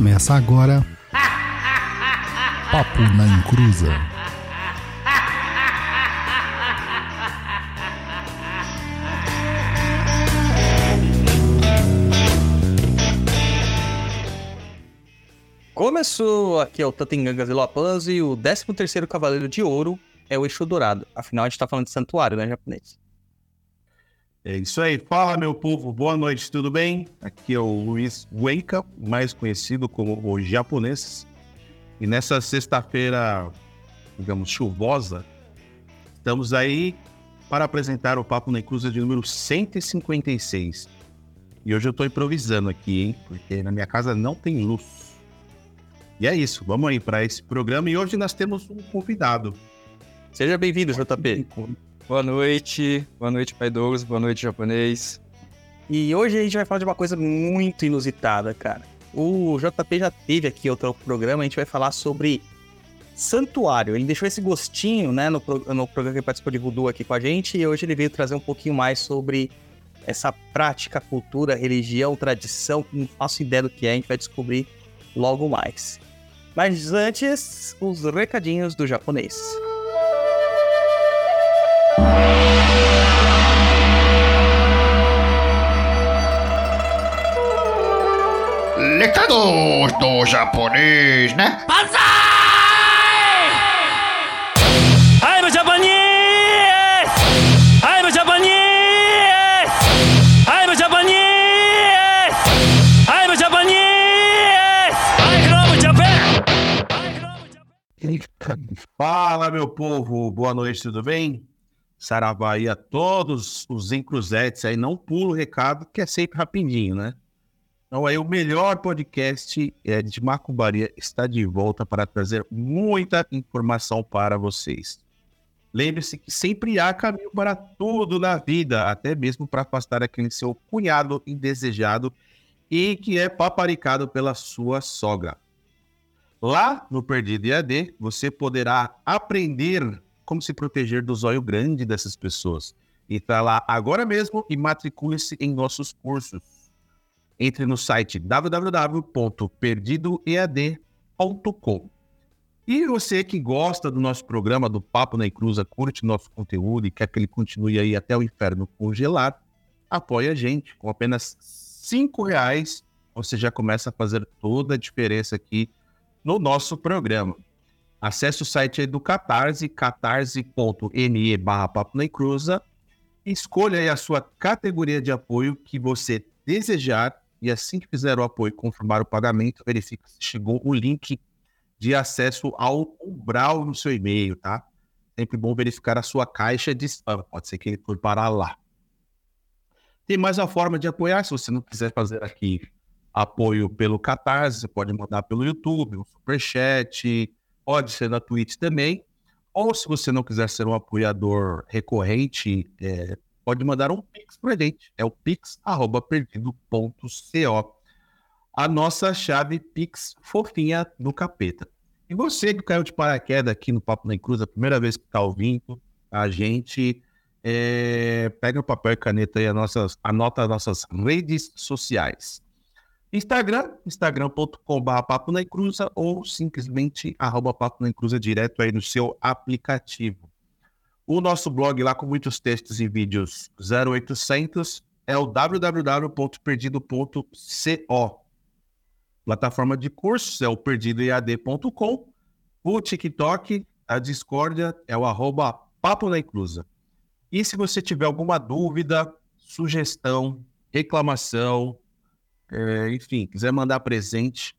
Começa agora. Papo na Encruza. Começou aqui é o Tatengangas e e o 13º Cavaleiro de Ouro é o Eixo Dourado. Afinal, a gente tá falando de santuário, né, japonês? É isso aí. Fala, meu povo. Boa noite, tudo bem? Aqui é o Luiz Wenka, mais conhecido como o japonês. E nessa sexta-feira, digamos, chuvosa, estamos aí para apresentar o Papo na Cruza de número 156. E hoje eu estou improvisando aqui, hein? Porque na minha casa não tem luz. E é isso, vamos aí para esse programa. E hoje nós temos um convidado. Seja bem-vindo, JP. Boa noite, boa noite, Pai Douglas, boa noite, japonês. E hoje a gente vai falar de uma coisa muito inusitada, cara. O JP já teve aqui outro programa, a gente vai falar sobre santuário. Ele deixou esse gostinho, né, no, no programa que ele participou de Voodoo aqui com a gente, e hoje ele veio trazer um pouquinho mais sobre essa prática, cultura, religião, tradição, não faço ideia do que é, a gente vai descobrir logo mais. Mas antes, os recadinhos do japonês. Recados do japonês, né? I'm Japanese! I'm Japanese! I'm Japanese! I'm Japanese! I love Japan! I love Japan! Fala, meu povo. Boa noite, tudo bem? Saravá aí a todos os encruzetes aí. Não pulo o recado, que é sempre rapidinho, né? Então aí o melhor podcast é, de Macumbaria está de volta para trazer muita informação para vocês. Lembre-se que sempre há caminho para tudo na vida, até mesmo para afastar aquele seu cunhado indesejado e que é paparicado pela sua sogra. Lá no Perdido EAD, você poderá aprender como se proteger do zóio grande dessas pessoas. Entra lá agora mesmo e matricule-se em nossos cursos. Entre no site www.perdidoead.com. E você que gosta do nosso programa do Papo na Encruza, curte nosso conteúdo e quer que ele continue aí até o inferno congelar, apoie a gente. Com apenas cinco reais, você já começa a fazer toda a diferença aqui no nosso programa. Acesse o site aí do Catarse, catarse.me barra Papo na Encruza, escolha aí a sua categoria de apoio que você desejar e assim que fizer o apoio e confirmar o pagamento, verifique se chegou o link de acesso ao umbral no seu e-mail, tá? Sempre bom verificar a sua caixa de spam, pode ser que ele for parar lá. Tem mais uma forma de apoiar, se você não quiser fazer aqui apoio pelo Catarse, você pode mandar pelo YouTube, um superchat, pode ser na Twitch também. Ou se você não quiser ser um apoiador recorrente, é, pode mandar um Pix pra gente. É o pix.perdido.co. A nossa chave Pix fofinha do capeta. E você que caiu de paraquedas aqui no Papo na Cruz, a primeira vez que está ouvindo a gente, é, pega o papel e caneta nossas, anota as nossas redes sociais. Instagram, instagram.com.br Papo na Encruza ou simplesmente arroba Papo na Encruza direto aí no seu aplicativo. O nosso blog lá com muitos textos e vídeos 0800 é o www.perdido.co. Plataforma de cursos é o perdidoead.com. O TikTok, a Discordia é o arroba Papo na Encruza. E se você tiver alguma dúvida, sugestão, reclamação, é, enfim, quiser mandar presente,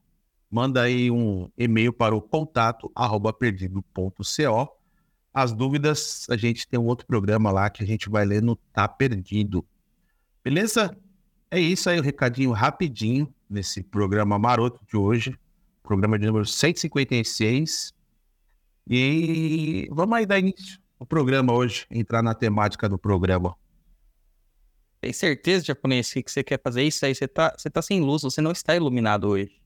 manda aí um e-mail para o contato arroba perdido.co. As dúvidas, a gente tem um outro programa lá que a gente vai ler no Tá Perdido. Beleza? É isso aí, o recadinho rapidinho nesse programa maroto de hoje. Programa de número 156. E vamos aí dar início ao programa hoje, entrar na temática do programa. Tem certeza, japonês, que que você quer fazer isso aí? Você tá, você tá sem luz, você não está iluminado hoje.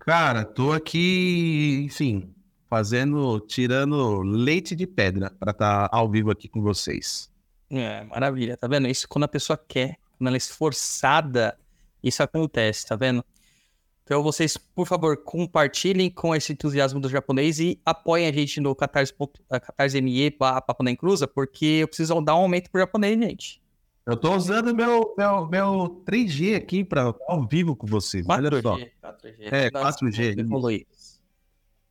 Cara, tô aqui, enfim, fazendo, tirando leite de pedra para estar ao vivo aqui com vocês. É, maravilha, tá vendo? Isso quando a pessoa quer, quando ela é esforçada, isso acontece, tá vendo? Então vocês, por favor, compartilhem com esse entusiasmo do japonês e apoiem a gente no catarse.me catarse barra Papo na Encruza, porque eu preciso dar um aumento pro japonês, gente. Eu tô usando meu, meu, meu 3G aqui pra ao vivo com vocês. Olha só. 4G. É, Nós 4G. evoluir.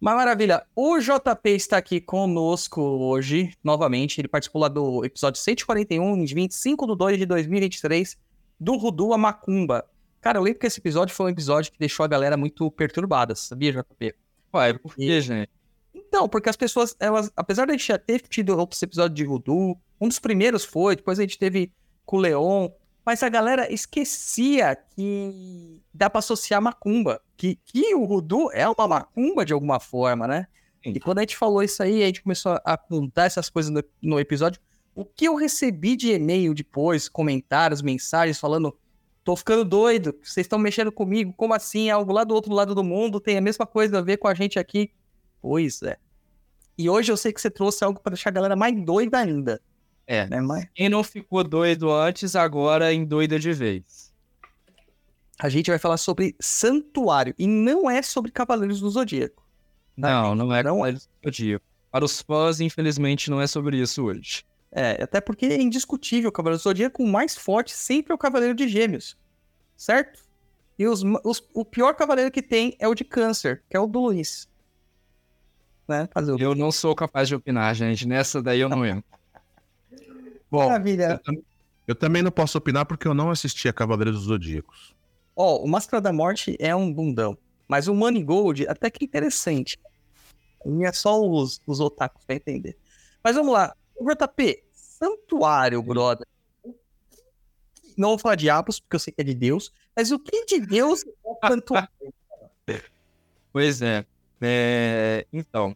Mas maravilha. O JP está aqui conosco hoje, novamente. Ele participou lá do episódio 141, de 25 de 2 de 2023, do Rudu a Macumba. Cara, eu lembro que esse episódio foi um episódio que deixou a galera muito perturbada, sabia, JP? Ué, por que, gente? Então, porque as pessoas, elas, apesar de a gente já ter tido outros episódios de Rudu, um dos primeiros foi, depois a gente teve com o Leon, mas a galera esquecia que dá pra associar macumba, que, que o Rudu é uma macumba de alguma forma, né? Sim. E quando a gente falou isso aí, a gente começou a contar essas coisas no, no episódio. O que eu recebi de e-mail depois, comentários, mensagens falando: tô ficando doido, vocês estão mexendo comigo, como assim? Algo lá do outro lado do mundo tem a mesma coisa a ver com a gente aqui. Pois é. E hoje eu sei que você trouxe algo pra deixar a galera mais doida ainda. É. Né, mas Quem não ficou doido antes, agora endoida de vez. a gente vai falar sobre santuário e não é sobre Cavaleiros do Zodíaco. Não, não é Não é. é do dia. Para os fãs, infelizmente, não é sobre isso hoje. É, até porque é indiscutível, o Cavaleiro do Zodíaco o mais forte sempre é o Cavaleiro de Gêmeos. Certo? E os, os- o pior cavaleiro que tem é o de Câncer, que é o do Luiz. Né? Fazer o Eu não sou capaz de opinar, gente. Nessa daí eu não entro. Bom, Maravilha. eu, eu também não posso opinar porque eu não assisti a Cavaleiros dos Zodíacos. Ó, o Máscara da Morte é um bundão. Mas o Money Gold até que interessante. É só os, os otakus pra entender. Mas vamos lá. O JP, Santuário, brother. Não vou falar diabos, porque eu sei que é de Deus. Mas o que de Deus é o Santuário? Pois é. É, Então,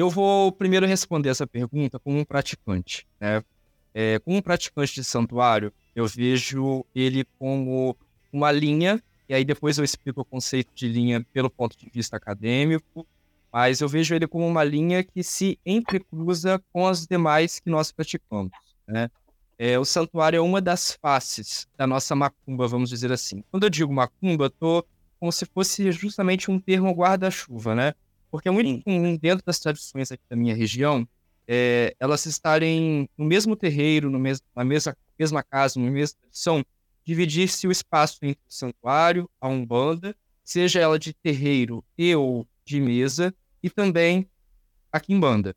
eu vou primeiro responder essa pergunta como um praticante. Né? É, como um praticante de santuário, eu vejo ele como uma linha, e aí depois eu explico o conceito de linha pelo ponto de vista acadêmico, mas eu vejo ele como uma linha que se entrecruza com as demais que nós praticamos. Né? É, o santuário é uma das faces da nossa macumba, vamos dizer assim. Quando eu digo macumba, tô como se fosse justamente um termo guarda-chuva, né? Porque é muito Sim. comum dentro das tradições aqui da minha região, é, elas estarem no mesmo terreiro, no mes na mesma, mesma casa, na mesma tradição, dividir-se o espaço entre o santuário, a umbanda, seja ela de terreiro e ou de mesa, e também a quimbanda.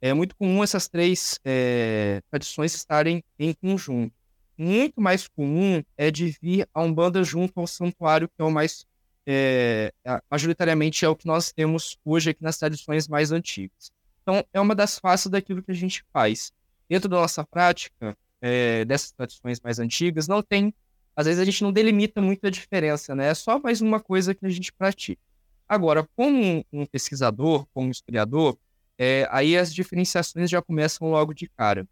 É muito comum essas três é, tradições estarem em conjunto. Muito mais comum é de vir a umbanda junto ao santuário, que é o mais é, majoritariamente é o que nós temos hoje aqui nas tradições mais antigas. Então, é uma das faces daquilo que a gente faz. Dentro da nossa prática, é, dessas tradições mais antigas, não tem. Às vezes a gente não delimita muito a diferença, né? É só mais uma coisa que a gente pratica. Agora, como um pesquisador, como um historiador, é, aí as diferenciações já começam logo de cara.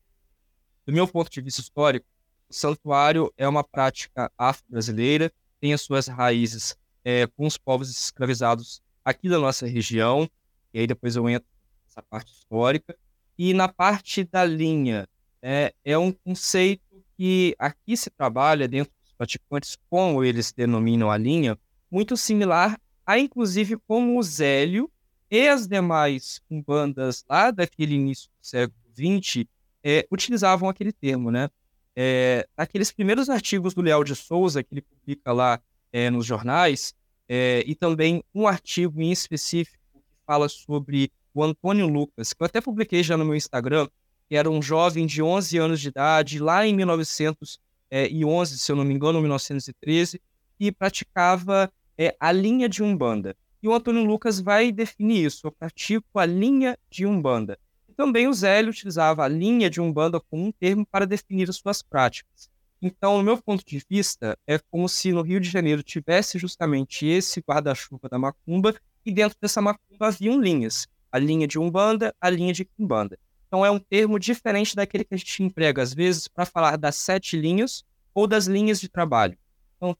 Do meu ponto de vista histórico, o santuário é uma prática afro-brasileira, tem as suas raízes é, com os povos escravizados aqui da nossa região, e aí depois eu entro nessa parte histórica. E na parte da linha, é, é um conceito que aqui se trabalha dentro dos praticantes, como eles denominam a linha, muito similar a, inclusive, como o Zélio e as demais umbandas lá daquele início do século XX é, utilizavam aquele termo, né? É, naqueles primeiros artigos do Leal de Souza, que ele publica lá é, nos jornais, é, e também um artigo em específico que fala sobre o Antônio Lucas, que eu até publiquei já no meu Instagram, que era um jovem de 11 anos de idade, lá em 1911, se eu não me engano, 1913, e praticava é, a linha de Umbanda. E o Antônio Lucas vai definir isso, eu pratico a linha de Umbanda. Também o Zélio utilizava a linha de Umbanda como um termo para definir as suas práticas. Então, no meu ponto de vista, é como se no Rio de Janeiro tivesse justamente esse guarda-chuva da macumba e dentro dessa macumba haviam linhas. A linha de Umbanda, a linha de Quimbanda. Então, é um termo diferente daquele que a gente emprega, às vezes, para falar das sete linhas ou das linhas de trabalho. A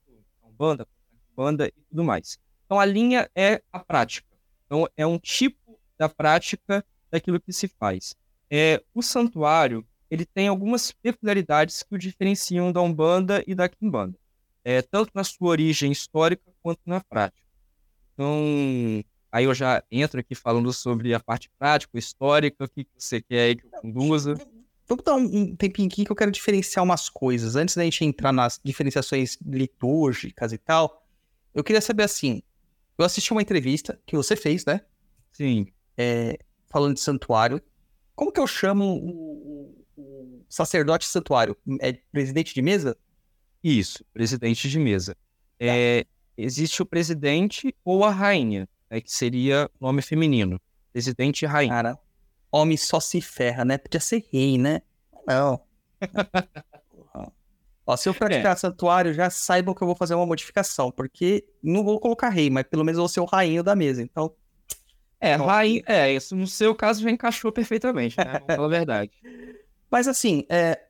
Umbanda, a Quimbanda e tudo mais. Então, a linha é a prática. Então, é um tipo da prática daquilo que se faz. É, o santuário, ele tem algumas peculiaridades que o diferenciam da Umbanda e da Quimbanda. é, tanto na sua origem histórica quanto na prática. Então, aí eu já entro aqui falando sobre a parte prática, histórica, o que você quer aí que eu conduza. Vamos dar um, um tempinho aqui que eu quero diferenciar umas coisas. Antes da gente entrar nas diferenciações litúrgicas e tal, eu queria saber assim: eu assisti uma entrevista que você fez, né? Sim, é, falando de santuário. Como que eu chamo o, o- sacerdote santuário? É presidente de mesa? isso, presidente de mesa. É, existe o presidente ou a rainha, né, que seria nome feminino. Presidente e rainha. Cara, homem só se ferra, né? Podia ser rei, né? Não. Ó, se eu praticar santuário, já saibam que eu vou fazer uma modificação, porque não vou colocar rei, mas pelo menos vou ser o rainho da mesa. Então, É, rainha, é, isso no seu caso já encaixou perfeitamente, né? Vamos falar a verdade. Mas assim, é,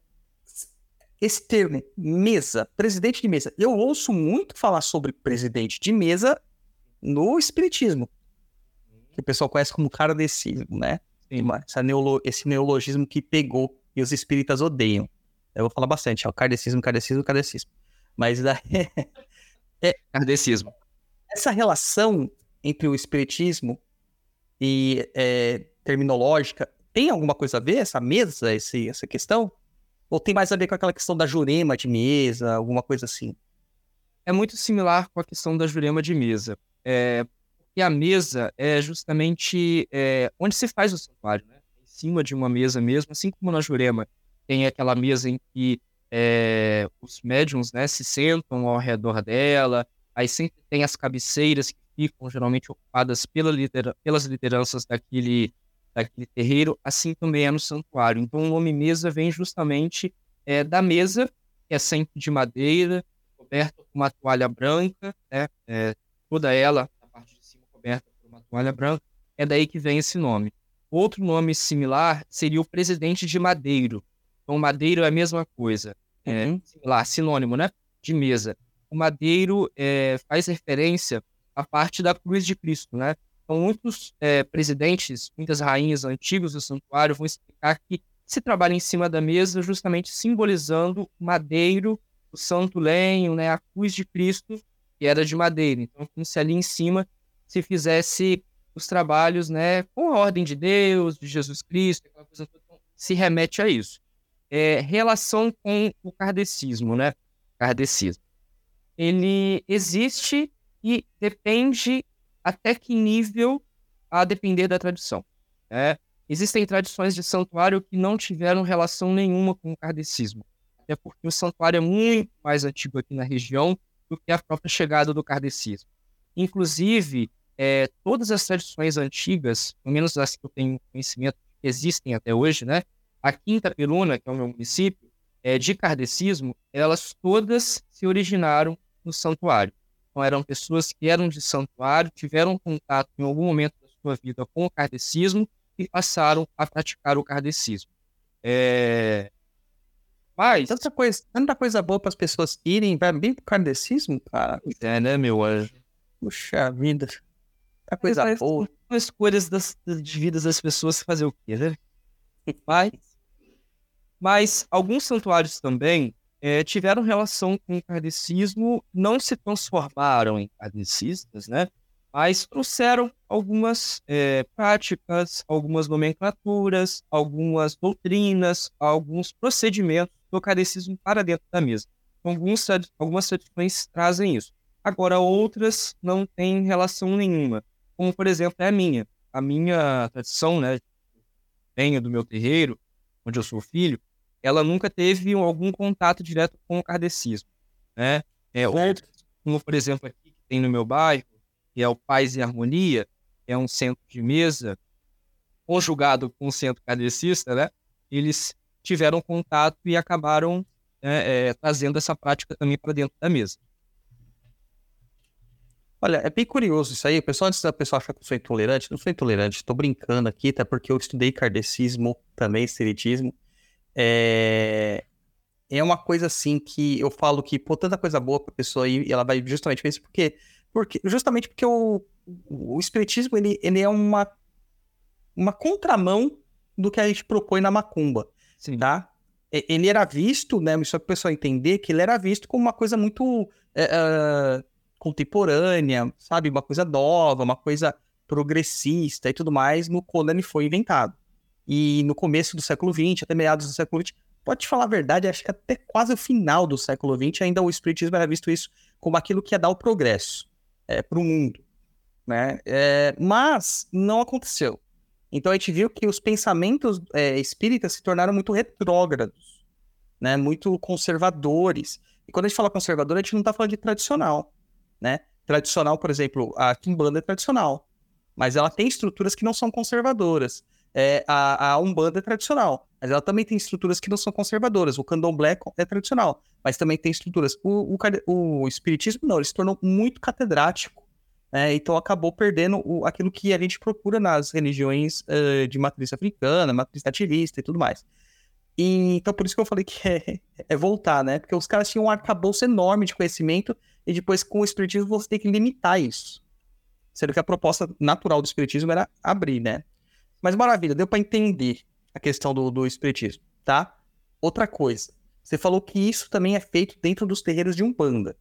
esse termo, mesa, presidente de mesa, eu ouço muito falar sobre presidente de mesa no espiritismo, que o pessoal conhece como kardecismo, né? Neolo- esse neologismo que pegou e os espíritas odeiam. Eu vou falar bastante, ó, kardecismo, kardecismo, kardecismo. Mas daí, Kardecismo. essa relação entre o espiritismo e é, terminológica tem alguma coisa a ver, essa mesa, esse, essa questão? Ou tem mais a ver com aquela questão da jurema de mesa, alguma coisa assim? é muito similar com a questão da jurema de mesa. É, porque a mesa é justamente é, onde se faz o santuário, né? Em cima de uma mesa mesmo, assim como na jurema tem aquela mesa em que é, os médiums né, se sentam ao redor dela, aí sempre tem as cabeceiras que ficam geralmente ocupadas pela lidera- pelas lideranças daquele, daquele terreiro, assim também é no santuário. Então o nome mesa vem justamente é, da mesa, que é sempre de madeira, coberta com uma toalha branca, né? É, toda ela, a parte de cima coberta por uma toalha branca, é daí que vem esse nome. Outro nome similar seria o presidente de madeiro. Então, madeiro é a mesma coisa, é, Uhum. similar, sinônimo, né? De mesa. O madeiro é, faz referência à parte da cruz de Cristo, né? Então, muitos é, presidentes, muitas rainhas antigos do santuário vão explicar que se trabalha em cima da mesa justamente simbolizando o madeiro o santo lenho, né, a cruz de Cristo, que era de madeira. Então, como se ali em cima se fizesse os trabalhos, né, com a ordem de Deus, de Jesus Cristo, coisa então, se remete a isso. É, relação com o kardecismo, né? Kardecismo. Ele existe e depende até que nível a depender da tradição. né? Existem tradições de santuário que não tiveram relação nenhuma com o kardecismo até porque o santuário é muito mais antigo aqui na região do que a própria chegada do kardecismo. Inclusive, é, todas as tradições antigas, pelo menos as que eu tenho conhecimento existem até hoje, né? A Quinta Peluna, que é o meu município, é, de kardecismo, elas todas se originaram no santuário. Então, eram pessoas que eram de santuário, tiveram contato em algum momento da sua vida com o kardecismo e passaram a praticar o kardecismo. É, mas, Tanta coisa, tanta coisa boa para as pessoas irem, vai bem pro kardecismo, cara. é, né, meu anjo? Puxa vida. Tanta coisa Mas- boa. São escolhas das, de vidas das pessoas fazer o quê, né? Mas, mas alguns santuários também eh, tiveram relação com o kardecismo, não se transformaram em kardecistas, né? Mas trouxeram algumas eh, práticas, algumas nomenclaturas, algumas doutrinas, alguns procedimentos do kardecismo para dentro da mesa. Alguns, algumas tradições trazem isso. Agora, outras não têm relação nenhuma como por exemplo é a minha. A minha tradição, né, venho do meu terreiro, onde eu sou filho, ela nunca teve algum contato direto com o kardecismo, né? É, outras, como por exemplo aqui que tem no meu bairro, que é o Paz e Harmonia, que é um centro de mesa conjugado com o centro kardecista, né? Eles tiveram contato e acabaram né, é, trazendo essa prática também para dentro da mesa. Olha, é bem curioso isso aí. O pessoal, antes da pessoa achar que eu sou intolerante, não sou intolerante, tô brincando aqui, até porque eu estudei kardecismo, também espiritismo. É... é uma coisa assim que eu falo que, pô, tanta coisa boa pra pessoa ir, e ela vai justamente ver isso, porque, porque justamente porque o, o espiritismo, ele, ele é uma, uma contramão do que a gente propõe na macumba Sim. tá? ele era visto, né? Só para o pessoal entender que ele era visto como uma coisa muito é, é, contemporânea, sabe? Uma coisa nova, uma coisa progressista e tudo mais, no quando ele foi inventado. E no começo do século XX, até meados do século XX, pode falar a verdade, acho que até quase o final do século XX, ainda o espiritismo era visto isso como aquilo que ia dar o progresso para o mundo, né? É, mas não aconteceu. Então a gente viu que os pensamentos é, espíritas se tornaram muito retrógrados, né? Muito conservadores. E quando a gente fala conservador, a gente não está falando de tradicional, né? Tradicional, por exemplo, a Kimbanda é tradicional, mas ela tem estruturas que não são conservadoras. É, a, a Umbanda é tradicional, mas ela também tem estruturas que não são conservadoras. O Candomblé é tradicional, mas também tem estruturas. O, o, o Espiritismo não, ele se tornou muito catedrático, né? então acabou perdendo o, aquilo que a gente procura nas religiões uh, de matriz africana, matriz nativista e tudo mais. E, então por isso que eu falei que é, é voltar, né? Porque os caras tinham um arcabouço enorme de conhecimento e depois com o Espiritismo você tem que limitar isso. Sendo que a proposta natural do Espiritismo era abrir, né? Mas maravilha, deu para entender a questão do, do espiritismo, tá? Outra coisa, você falou que isso também é feito dentro dos terreiros de Umbanda.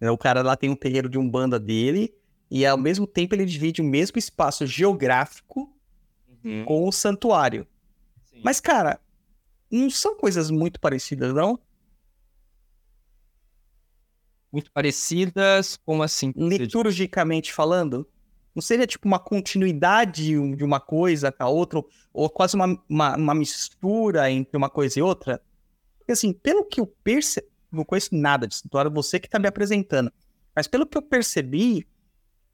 O cara lá tem um terreiro de Umbanda dele e ao mesmo tempo ele divide o mesmo espaço geográfico Uhum. com o santuário. Sim. Mas, cara, não são coisas muito parecidas, não? Muito parecidas, como assim? Liturgicamente falando? Não seria tipo uma continuidade de uma coisa com a outra, ou quase uma, uma, uma mistura entre uma coisa e outra? Porque assim, pelo que eu percebi, não conheço nada de santuário, você que tá me apresentando, mas pelo que eu percebi,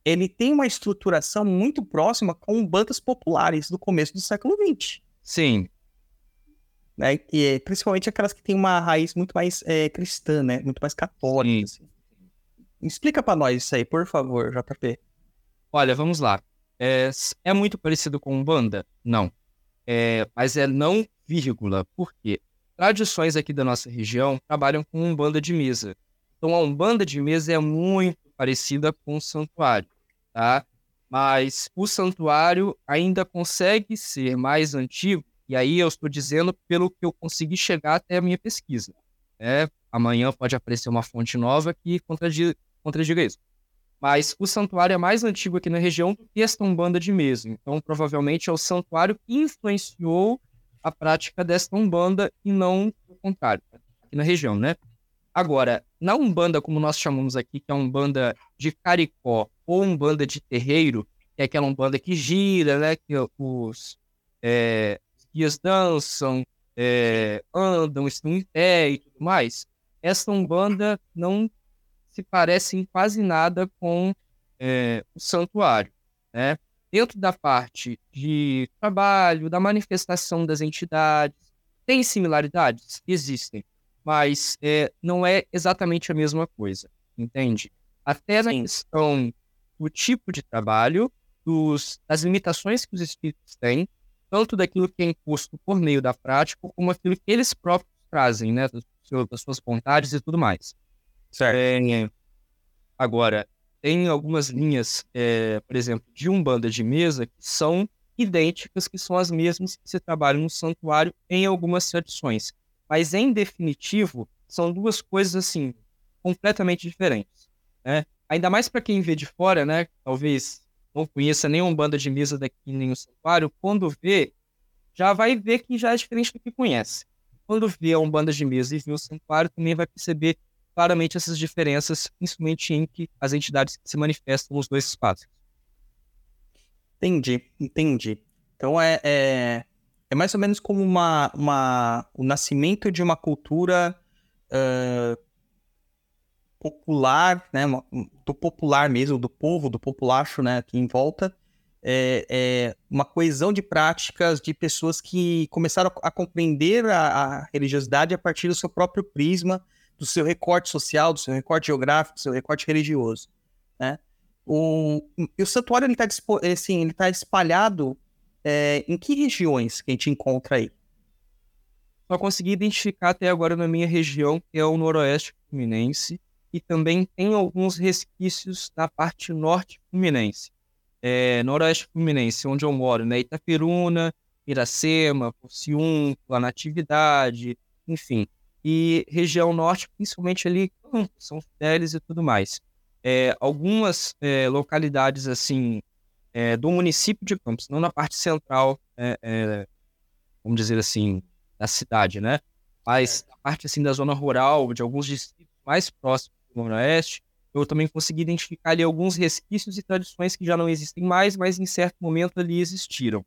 ele tem uma estruturação muito próxima com bandas populares do começo do século XX, Sim, né? E principalmente aquelas que têm uma raiz muito mais é, cristã, né? Muito mais católica. assim. Explica pra nós isso aí, por favor, JP. Olha, vamos lá. É, é muito parecido com Umbanda? Não. É, mas é não vírgula. Por quê? Tradições aqui da nossa região trabalham com Umbanda de mesa. Então, a Umbanda de mesa é muito parecida com o santuário, tá? Mas o santuário ainda consegue ser mais antigo, e aí eu estou dizendo pelo que eu consegui chegar até a minha pesquisa. né? Amanhã pode aparecer uma fonte nova que contradi- contradiga isso. Mas o santuário é mais antigo aqui na região do que esta Umbanda de mesa. Então, provavelmente é o santuário que influenciou a prática desta Umbanda e não o contrário, aqui na região, né? Agora, na Umbanda, como nós chamamos aqui, que é a Umbanda de Caricó ou Umbanda de Terreiro, que é aquela Umbanda que gira, né? Que os, é, guias dançam, é, andam, estão em pé e tudo mais. Essa Umbanda não se parece em quase nada com é, o santuário, né? Dentro da parte de trabalho, da manifestação das entidades, tem similaridades? Existem, mas é, não é exatamente a mesma coisa, entende? Até na questão do tipo de trabalho, dos, das limitações que os espíritos têm, tanto daquilo que é imposto por meio da prática, como aquilo que eles próprios trazem, né? Das suas vontades e tudo mais. Certo. É, agora, tem algumas linhas, é, por exemplo, de Umbanda de mesa que são idênticas, que são as mesmas que se trabalham no santuário em algumas tradições. Mas, em definitivo, são duas coisas, assim, completamente diferentes, né? Ainda mais para quem vê de fora, né? Talvez não conheça nem Umbanda de mesa daqui, nem o santuário, quando vê, já vai ver que já é diferente do que conhece. Quando vê a Umbanda de mesa e vê o santuário, também vai perceber claramente essas diferenças, principalmente em que as entidades se manifestam nos dois espaços. Entendi, entendi. Então é, é, é mais ou menos como uma, uma, o nascimento de uma cultura ah, popular, né? Do popular mesmo, do povo, do populacho, né? Aqui em volta. É, é uma coesão de práticas de pessoas que começaram a, a compreender a, a religiosidade a partir do seu próprio prisma, do seu recorte social, do seu recorte geográfico, do seu recorte religioso, né? O, o santuário ele está assim, ele tá espalhado é, em que regiões que a gente encontra aí? Só consegui identificar até agora na minha região, que é o noroeste fluminense, e também tem alguns resquícios na parte norte fluminense. É, noroeste fluminense, onde eu moro, né? Itaperuna, Iracema, Porciúncula, Natividade, enfim. E região norte, principalmente ali, Campos, São Fidélis e tudo mais. É, algumas é, localidades, assim, é, do município de Campos, não na parte central, é, é, vamos dizer assim, da cidade, né? Mas na parte, assim, da zona rural, de alguns distritos mais próximos do Noroeste, eu também consegui identificar ali alguns resquícios e tradições que já não existem mais, mas em certo momento ali existiram.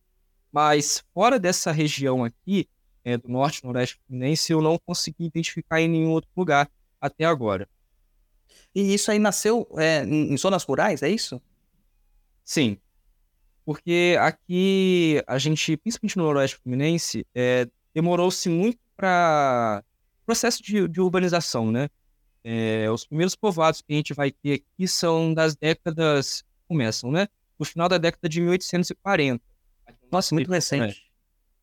Mas fora dessa região aqui, é, do norte e noroeste fluminense, eu não consegui identificar em nenhum outro lugar até agora. E isso aí nasceu é, em zonas rurais, é isso? Sim, porque aqui a gente, principalmente no noroeste fluminense, é, demorou-se muito para processo de, de urbanização, né? É, os primeiros povoados que a gente vai ter aqui são das décadas, começam, né? No final da década de 1840. Nossa, muito recente.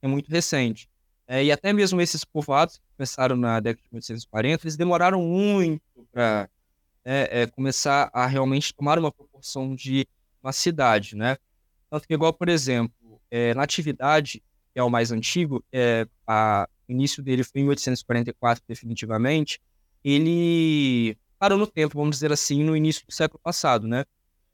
é muito recente. É, e até mesmo esses povoados que começaram na década de 1840, eles demoraram muito para começar a realmente tomar uma proporção de uma cidade, né? Tanto que, igual, por exemplo, é, Natividade, que é o mais antigo, é, a, o início dele foi em 1844, definitivamente, ele parou no tempo, vamos dizer assim, no início do século passado, né?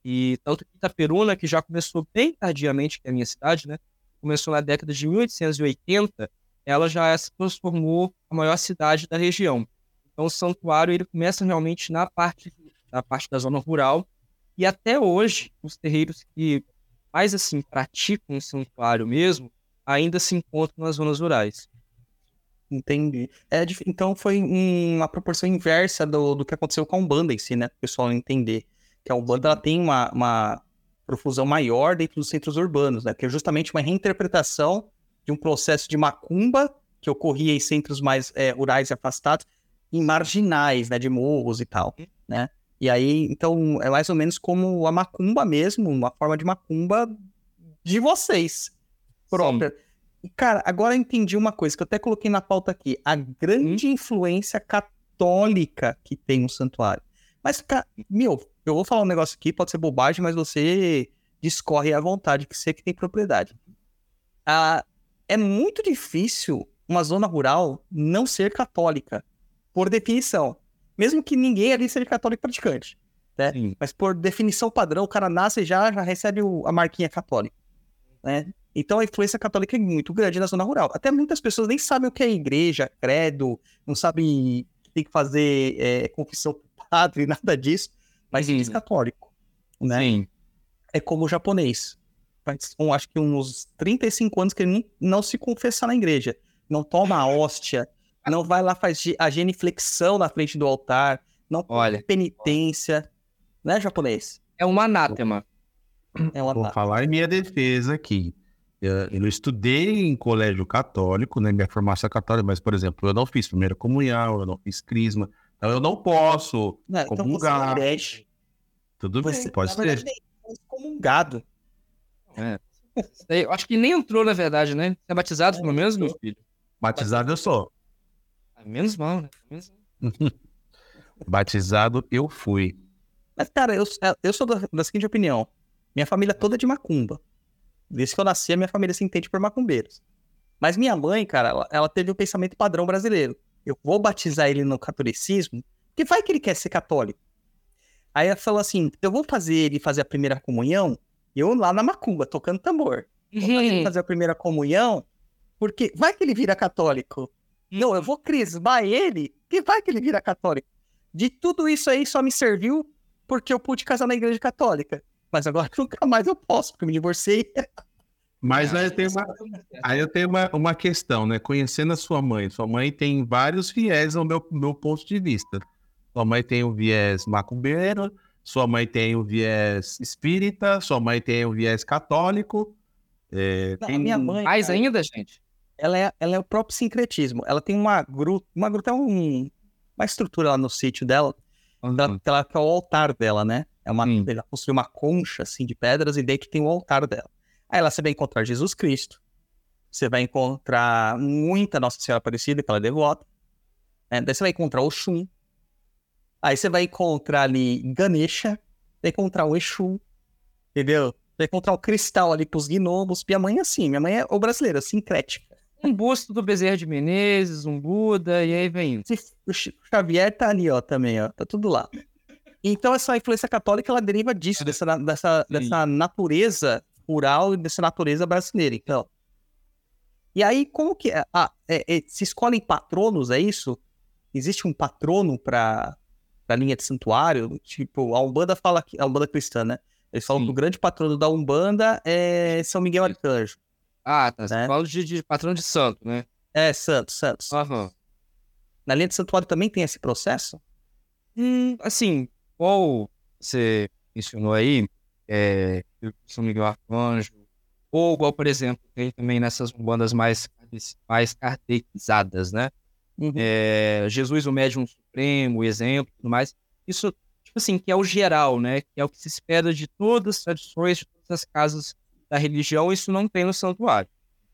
E tanto que Itaperuna, que já começou bem tardiamente, que é a minha cidade, né? Começou na década de 1880, ela já se transformou a maior cidade da região. Então o santuário ele começa realmente na parte na parte da zona rural e até hoje os terreiros que mais assim praticam o santuário mesmo ainda se encontram nas zonas rurais. Entendi. É, então foi um- uma proporção inversa do, do que aconteceu com a Umbanda em si, né? Para o pessoal entender. Que a Umbanda ela tem uma, uma profusão maior dentro dos centros urbanos, né? Que é justamente uma reinterpretação de um processo de macumba que ocorria em centros mais é, rurais e afastados, em marginais, né? De morros e tal, né? E aí, então, é mais ou menos como a macumba mesmo, uma forma de macumba de vocês própria. E, cara, agora eu entendi uma coisa que eu até coloquei na pauta aqui. A grande influência católica que tem no santuário. Mas, ca- meu, eu vou falar um negócio aqui, pode ser bobagem, mas você discorre à vontade, que você que tem propriedade. Ah, é muito difícil uma zona rural não ser católica, por definição. Mesmo que ninguém ali seja católico praticante. Né? Sim. Mas por definição padrão, o cara nasce e já, já recebe o- a marquinha católica. Né? Então a influência católica é muito grande na zona rural. Até muitas pessoas nem sabem o que é igreja, credo, não sabem que tem que fazer é, confissão pro padre, nada disso. Mas Uhum. diz católico. Né? Sim. É como o japonês. Faz, um, acho que uns 35 anos que ele não, não se confessa na igreja. Não toma a hóstia, não vai lá faz ge- a genuflexão na frente do altar, não Olha. penitência. Né, japonês? É um anátema. É uma Vou falar em minha defesa aqui. Eu, eu estudei em colégio católico, né? Minha formação é católica, mas, por exemplo, eu não fiz primeira comunhão, eu não fiz crisma. Então eu não posso Não, então você comungar. é. Tudo Você, bem, pode na verdade, ser. nem é excomungado. Daí, Eu acho que nem entrou, na verdade, né? Você é batizado, pelo menos, meu filho? Batizado eu sou. Ah, Menos mal, né? Menos... Batizado eu fui. Mas, cara, eu, eu sou da, da seguinte opinião. Minha família toda é de macumba. Desde que eu nasci, a minha família se entende por macumbeiros. Mas minha mãe, cara, ela, ela teve o pensamento padrão brasileiro. Eu vou batizar ele no catolicismo, porque vai que ele quer ser católico. Aí ela falou assim: eu vou fazer ele fazer a primeira comunhão, eu lá na macumba, tocando tambor. Vou fazer a primeira comunhão, porque vai que ele vira católico. Não, eu vou crismar ele, que vai que ele vira católico. De tudo isso aí só me serviu porque eu pude casar na igreja católica. Mas agora nunca mais eu posso, porque eu me divorciei. Mas aí tem uma, aí eu tenho uma, uma questão, né? Conhecendo a sua mãe, sua mãe tem vários viés ao meu, meu ponto de vista. Sua mãe tem o viés macumbeiro, sua mãe tem o viés espírita, sua mãe tem o viés católico. é, Não, a tem- minha mãe, Mais cara, ainda, gente? ela é, ela é o próprio sincretismo. Ela tem uma gruta, uma gruta é um, uma estrutura lá no sítio dela, ela, ela, que é o altar dela, né? É uma, Hum. ela construiu uma concha, assim, de pedras e dentro tem o altar dela. Aí lá você vai encontrar Jesus Cristo, você vai encontrar muita Nossa Senhora Aparecida, que ela é devota, né? Daí você vai encontrar o Shun, aí você vai encontrar ali Ganesha, vai encontrar o Exu, entendeu? vai encontrar um cristal ali pros gnomos. Minha mãe é assim, minha mãe é o brasileira, sincrética. Um busto do Bezerra de Menezes, um Buda, e aí vem O o Xavier tá ali, ó, também, ó. Tá tudo lá. Então, essa influência católica, ela deriva disso, dessa, na- dessa, Sim. dessa natureza rural e dessa natureza brasileira, então. E aí, como que... é? Ah, é- é- se escolhem patronos, é isso? Existe um patrono pra, pra linha de santuário? Tipo, a Umbanda fala... que A Umbanda cristã, né? Eles falam Sim. que o grande patrono da Umbanda é São Miguel Arcanjo. Ah, tá. Você Né? fala de, de patrão de santo, né? É, Santos, Santos. Aham. Na linha de santuário também tem esse processo? Hum, assim, qual você mencionou aí, é, São Miguel Arcanjo, ou igual, por exemplo, tem também nessas bandas mais, mais kardecizadas, né? Uhum. É, Jesus, o médium supremo, o exemplo tudo mais. Isso, tipo assim, que é o geral, né? Que é o que se espera de todas as tradições, de todas as casas da religião, isso não tem no santuário,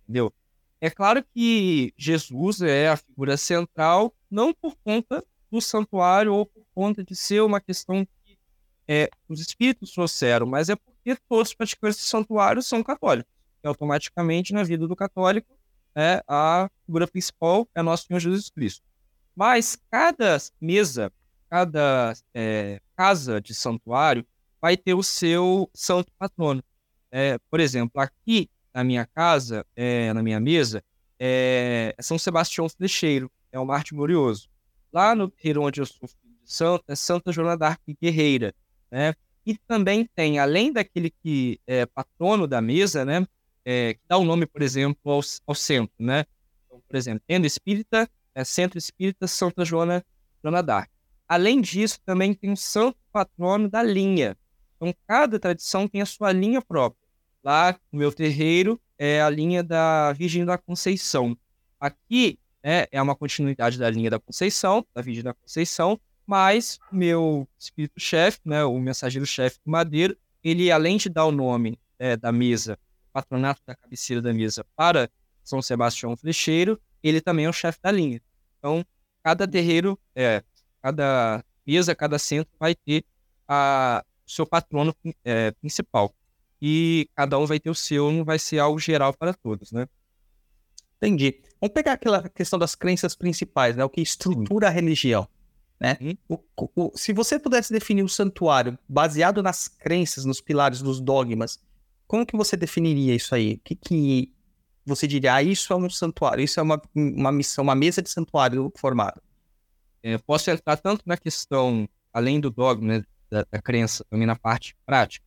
entendeu? É claro que Jesus é a figura central, não por conta do santuário ou por conta de ser uma questão que é, os espíritos trouxeram, mas é porque todos os praticantes do santuário são católicos. E automaticamente, na vida do católico, é, a figura principal é nosso Senhor Jesus Cristo. Mas cada mesa, cada é, casa de santuário vai ter o seu santo patrono. É, por exemplo, aqui na minha casa, é, na minha mesa, é São Sebastião Flecheiro, é o Marte Glorioso. Lá no terreiro onde eu sou filho de santo, é Santa Joana d'Arc Guerreira, né? E também tem, além daquele que é patrono da mesa, né? É, que dá o nome, por exemplo, ao, ao centro, né? Então, por exemplo, Tenda Espírita, é Centro Espírita Santa Joana, Joana. Além disso, também tem um santo patrono da linha. Então, cada tradição tem a sua linha própria. Lá no meu terreiro é a linha da Virgem da Conceição. Aqui né, é uma continuidade da linha da Conceição, da Virgem da Conceição, mas o meu espírito-chefe, né, o mensageiro-chefe do Madeiro, ele, além de dar o nome é, da mesa, patronato da cabeceira da mesa para São Sebastião Flecheiro, ele também é o chefe da linha. Então, cada terreiro, é, cada mesa, cada centro vai ter a, o seu patrono é, principal. E cada um vai ter o seu, não vai ser algo geral para todos, né? Entendi. Vamos pegar aquela questão das crenças principais, né? O que estrutura a religião, né? Uhum. O- o- se você pudesse definir o santuário baseado nas crenças, nos pilares dos dogmas, como que você definiria isso aí? O que, que você diria? Ah, isso é um santuário, isso é uma, uma missão, uma mesa de santuário formada. É, posso entrar tanto na questão, além do dogma, né, da, da crença, também na parte prática.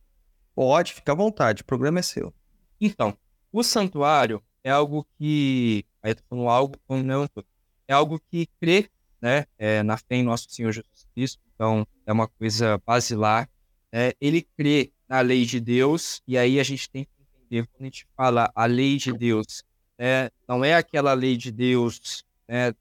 Pode, fica à vontade, o programa é seu. Então, o santuário é algo que. Aí eu tô falando algo, não, é algo que crê né, é, na fé em nosso Senhor Jesus Cristo. Então, é uma coisa basilar. né? ele crê na lei de Deus, e aí a gente tem que entender, quando a gente fala a lei de Deus, né, não é aquela lei de Deus né,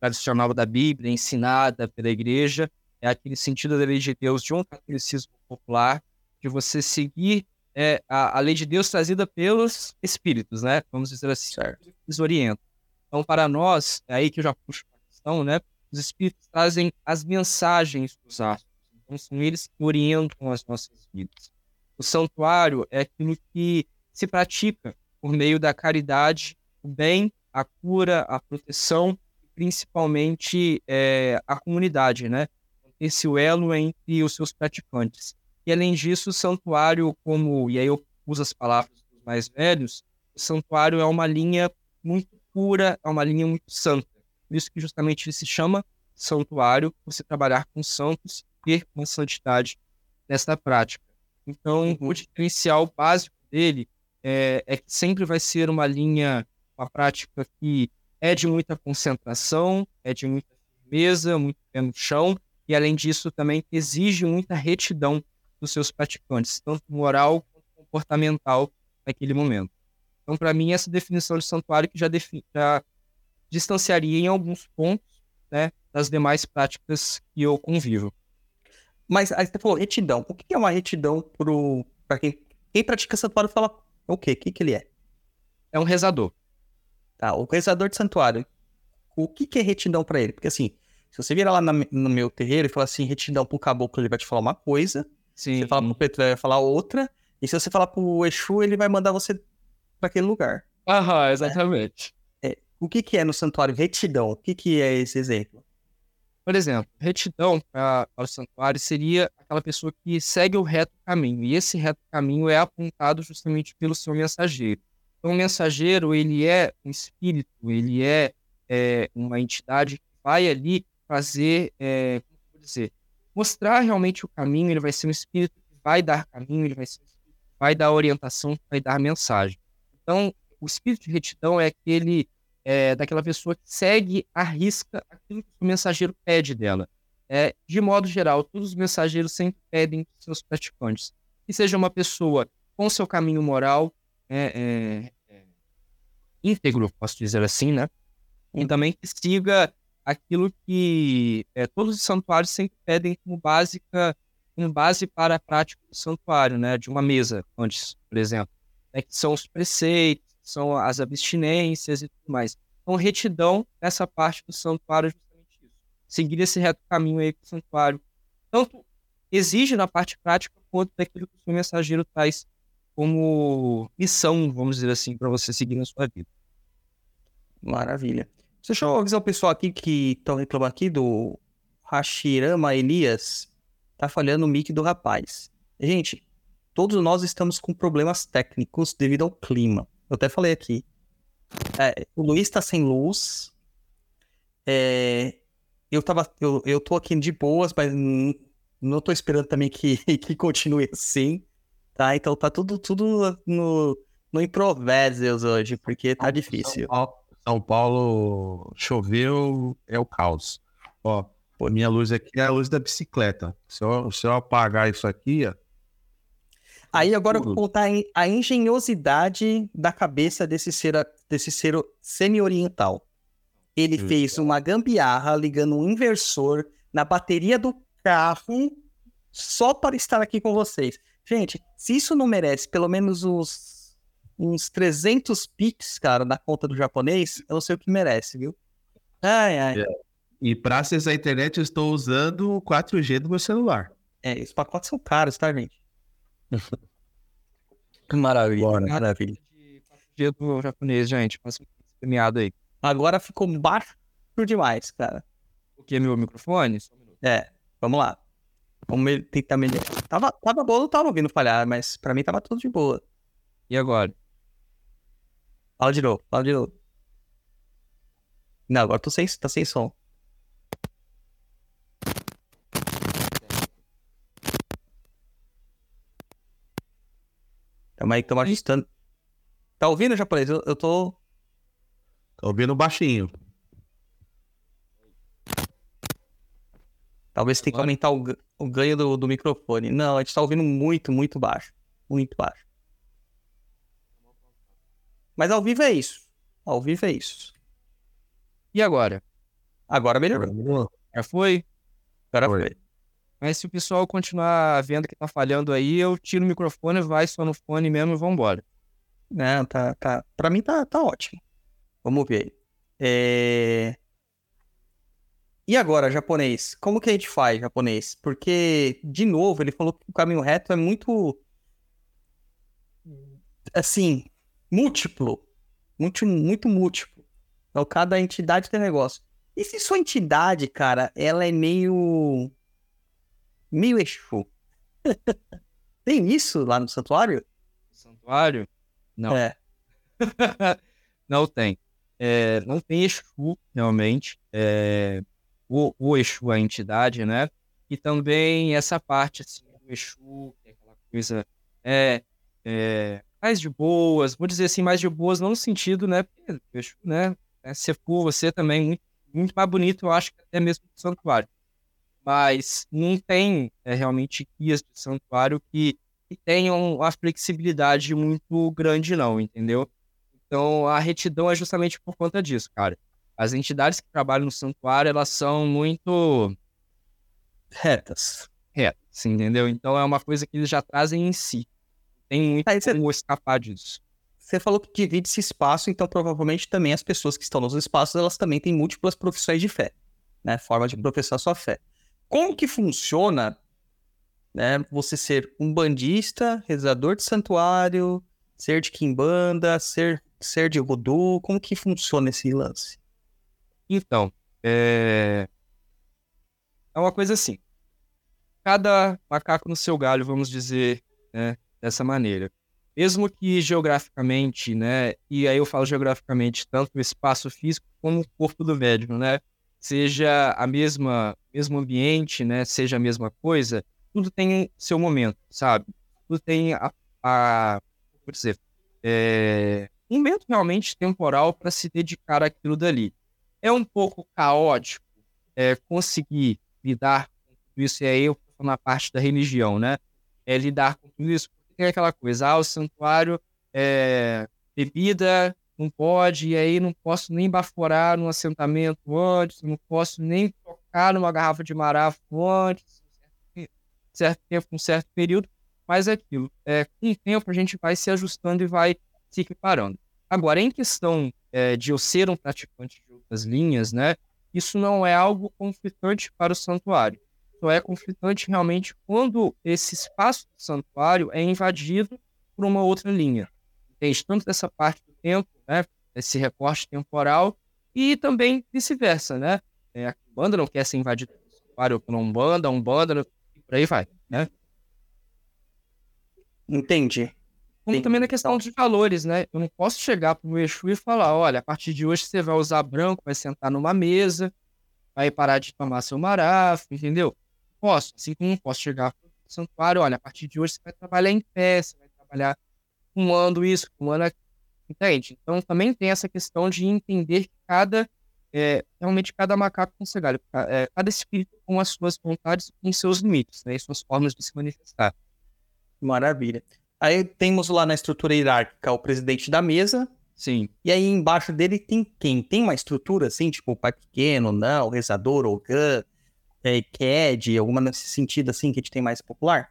tradicional da Bíblia, ensinada pela igreja, é aquele sentido da lei de Deus de um catolicismo popular, de você seguir é, a, a lei de Deus trazida pelos espíritos, né? Vamos dizer assim, que nos orientam. Então, para nós, é aí que eu já puxo a questão, né? Os espíritos trazem as mensagens dos astros. São eles que orientam as nossas vidas. O santuário é aquilo que se pratica por meio da caridade, o bem, a cura, a proteção, principalmente é, a comunidade, né? Esse elo entre os seus praticantes. E além disso, o santuário, como, e aí eu uso as palavras dos mais velhos, o santuário é uma linha muito pura, é uma linha muito santa. Por isso que justamente ele se chama santuário, você trabalhar com santos, ter uma santidade nessa prática. Então, o diferencial básico dele é, é que sempre vai ser uma linha, uma prática que é de muita concentração, é de muita firmeza, muito pé no chão, e além disso também exige muita retidão dos seus praticantes, tanto moral quanto comportamental naquele momento. Então, para mim, essa definição de santuário que já, já distanciaria em alguns pontos né, das demais práticas que eu convivo. Mas aí você falou retidão. O que é uma retidão pro, pra quem, quem pratica santuário fala o quê? O que, que ele é? É um rezador. Tá, o rezador de santuário. O que, que é retidão pra ele? Porque assim, se você virar lá na- no meu terreiro e falar assim, retidão pro caboclo, ele vai te falar uma coisa. Sim. Você fala pro preto, ele vai falar outra. E se você falar pro Exu, ele vai mandar você para aquele lugar. Aham, exatamente. O que, que é no santuário retidão? O que, que é esse exemplo? Por exemplo, retidão para o santuário seria aquela pessoa que segue o reto caminho. E esse reto caminho é apontado justamente pelo seu mensageiro. Então, o mensageiro, ele é um espírito, ele é, é, uma entidade que vai ali fazer, é, como vou dizer, mostrar realmente o caminho, ele vai ser um espírito que vai dar caminho, ele vai ser vai dar orientação, vai dar mensagem. Então, o espírito de retidão é aquele é, daquela pessoa que segue à risca aquilo que o mensageiro pede dela. É, de modo geral, todos os mensageiros sempre pedem dos seus praticantes que seja uma pessoa com seu caminho moral é, é, é, íntegro, posso dizer assim, né? E também que siga aquilo que é, todos os santuários sempre pedem como básica, como base para a prática do santuário, né? De uma mesa, antes, por exemplo, né? que são os preceitos, são as abstinências e tudo mais. Então, retidão nessa parte do santuário é justamente isso. Seguir esse reto caminho aí que o santuário tanto exige na parte prática quanto daquilo que o mensageiro traz como missão, vamos dizer assim, para você seguir na sua vida. Maravilha. Deixa eu avisar o pessoal aqui que estão reclamando aqui do Hashirama Elias. Tá falhando o mic do rapaz. Gente, todos nós estamos com problemas técnicos devido ao clima. Eu até falei aqui. É, o Luiz tá sem luz. É, eu, tava, eu, eu tô aqui de boas, mas não tô esperando também que, que continue assim. Tá? Então tá tudo, tudo no, no improvisos hoje, porque tá difícil. São Paulo, São Paulo choveu, é o caos. Ó, pô, minha luz aqui é a luz da bicicleta. Se eu, se eu apagar isso aqui, ó, Aí agora eu vou contar a engenhosidade da cabeça desse ser, desse ser semi-oriental. Ele Hum. fez uma gambiarra ligando um inversor na bateria do carro só para estar aqui com vocês. Gente, se isso não merece pelo menos uns, uns 300 pix, cara, na conta do japonês, eu não sei o que merece, viu? Ai, ai. É. e para acessar a internet eu estou usando o 4G do meu celular. É, os pacotes são caros, tá, gente? Maravilha, Bora. maravilha. 4G do japonês, gente. Passa um premiado aí. Agora ficou baixo demais, cara. O que é meu microfone? É, vamos lá. Vamos tentar melhorar. Tava, tava bom, não tava ouvindo falhar, mas pra mim tava tudo de boa. E agora? Fala de novo, fala de novo. Não, agora tô sem, tá sem som. Tamo aí, tamo ajustando. Tá ouvindo, japonês? Eu, eu tô. Tô ouvindo baixinho. Talvez tenha que aumentar o, o ganho do, do microfone. Não, a gente tá ouvindo muito, muito baixo. Muito baixo. Mas ao vivo é isso. Ao vivo é isso. E agora? Agora melhorou. Já foi? Agora Foi. foi. Mas se o pessoal continuar vendo que tá falhando aí, eu tiro o microfone, vai só no fone mesmo e vambora. Não, tá, tá. Pra mim tá, tá ótimo. Vamos ver. É... E agora, japonês? Como que a gente faz, japonês? Porque, de novo, ele falou que o caminho reto é muito. Assim, múltiplo. Muito, muito múltiplo. Então, cada entidade tem negócio. E se sua entidade, cara, ela é meio. Meio Exu? tem isso lá no santuário? Santuário? Não. É. não tem. É, não tem Exu, realmente. É, o, o Exu, a entidade, né? E também essa parte, assim, do Exu, que é aquela coisa, é, é, mais de boas, vou dizer assim, mais de boas, não no sentido, né? Porque o Exu, né? é, Se for você também, muito, muito mais bonito, eu acho que até mesmo do santuário. Mas não tem é, realmente guias de santuário que que tenham uma flexibilidade muito grande, não, entendeu? Então, a retidão é justamente por conta disso, cara. As entidades que trabalham no santuário, elas são muito Retas. retas, entendeu? Então, é uma coisa que eles já trazem em si. Tem muito Aí você- como escapar disso. Você falou que divide esse espaço, então provavelmente também as pessoas que estão nos espaços, elas também têm múltiplas profissões de fé, né? Forma de professar sua fé. Como que funciona né? Você ser um bandista, rezador de santuário, ser de quimbanda, ser, ser de voodoo, como que funciona esse lance? Então, é... é uma coisa assim. Cada macaco no seu galho, vamos dizer, né, dessa maneira. Mesmo que geograficamente, né, e aí eu falo geograficamente, tanto o espaço físico como o corpo do médium, né, seja a mesma, mesmo ambiente, né, seja a mesma coisa, tudo tem seu momento, sabe? Tudo tem a, a por dizer, é, um momento realmente temporal para se dedicar àquilo dali. É um pouco caótico é, conseguir lidar com tudo isso, e aí eu estou na parte da religião, né? É lidar com tudo isso, porque tem aquela coisa, ah, o santuário, é, bebida não pode, e aí não posso nem baforar num assentamento antes, não posso nem tocar numa garrafa de marafo antes, certo tempo, um certo período, mas é aquilo. É, com o tempo a gente vai se ajustando e vai se equiparando. Agora, em questão é, de eu ser um praticante de outras linhas, né, isso não é algo conflitante para o santuário. Só é conflitante realmente quando esse espaço do santuário é invadido por uma outra linha. Entende? Tanto dessa parte tempo, né, esse recorte temporal, e também vice-versa, né? É, a banda não quer ser invadida pelo santuário, por um banda, um banda, por aí vai, né? Entendi. Como Entendi. também na questão de valores, né? Eu não posso chegar pro Exu e falar, olha, a partir de hoje você vai usar branco, vai sentar numa mesa, vai parar de tomar seu marafo, entendeu? Posso, assim como não posso chegar pro santuário, olha, a partir de hoje você vai trabalhar em pé, você vai trabalhar fumando isso, fumando aquilo, entende? Então também tem essa questão de entender que cada é, realmente cada macaco com seu galho, é, cada espírito com as suas vontades e seus limites, né, e suas formas de se manifestar. Maravilha. Aí temos lá na estrutura hierárquica o presidente da mesa, Sim. e aí embaixo dele tem quem? Tem uma estrutura assim, tipo o pai pequeno, não, o rezador, o GAN, é, CAD, alguma nesse sentido assim que a gente tem mais popular?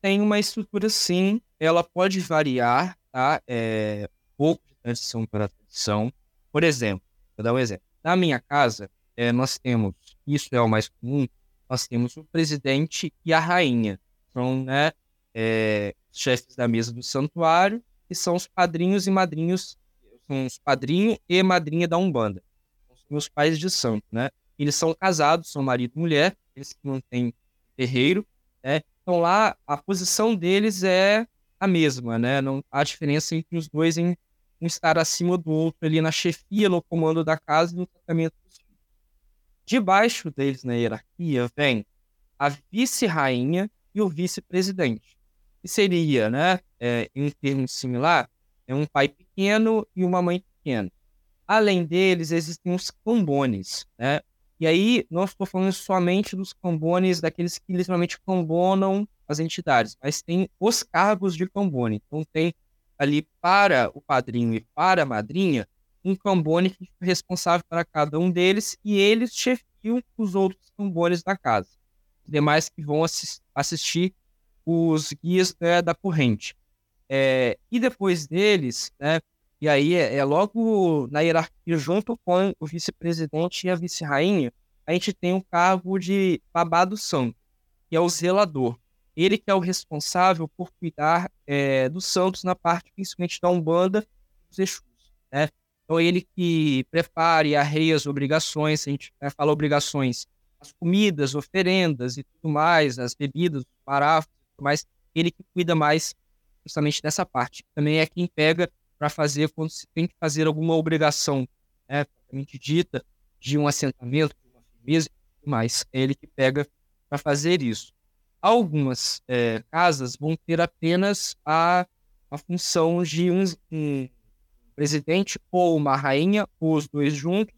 Tem uma estrutura sim, ela pode variar, tá? É, pouco de transição para tradição. Por exemplo, vou dar um exemplo. Na minha casa, é, nós temos, isso é o mais comum, nós temos o presidente e a rainha. São, né, é, chefes da mesa do santuário, que são os padrinhos e madrinhos, são os padrinho e madrinha da Umbanda. São os pais de santo, né? Eles são casados, são marido e mulher, eles não têm terreiro, né? Então lá a posição deles é a mesma, né? Não há diferença entre os dois em um estar acima do outro ali na chefia, no comando da casa e no tratamento dos filhos. Debaixo deles na hierarquia vem a vice-rainha e o vice-presidente. Que seria, né, é, em um termo similar, é um pai pequeno e uma mãe pequena. Além deles, existem os cambones, né? E aí, não estou falando somente dos cambones, daqueles que literalmente cambonam as entidades, mas tem os cargos de cambone. Então, tem ali para o padrinho e para a madrinha, um cambone que fica responsável para cada um deles, e eles chefiam os outros cambones da casa. Os demais que vão assis- assistir os guias né, da corrente. É, e depois deles, né, e aí é, é logo na hierarquia, junto com o vice-presidente e a vice-rainha, a gente tem o cargo de babado santo, que é o zelador. Ele que é o responsável por cuidar é, dos santos na parte, principalmente da Umbanda dos Exus, né? Então, ele que prepara e arreia as obrigações, a gente né, fala obrigações, as comidas, oferendas e tudo mais, as bebidas, os parafos e tudo mais, ele que cuida mais justamente dessa parte. Também é quem pega para fazer quando se tem que fazer alguma obrigação, né, propriamente dita, de um assentamento, de uma firmeza e tudo mais. É ele que pega para fazer isso. Algumas eh, casas vão ter apenas a, a função de um, um presidente ou uma rainha, ou os dois juntos,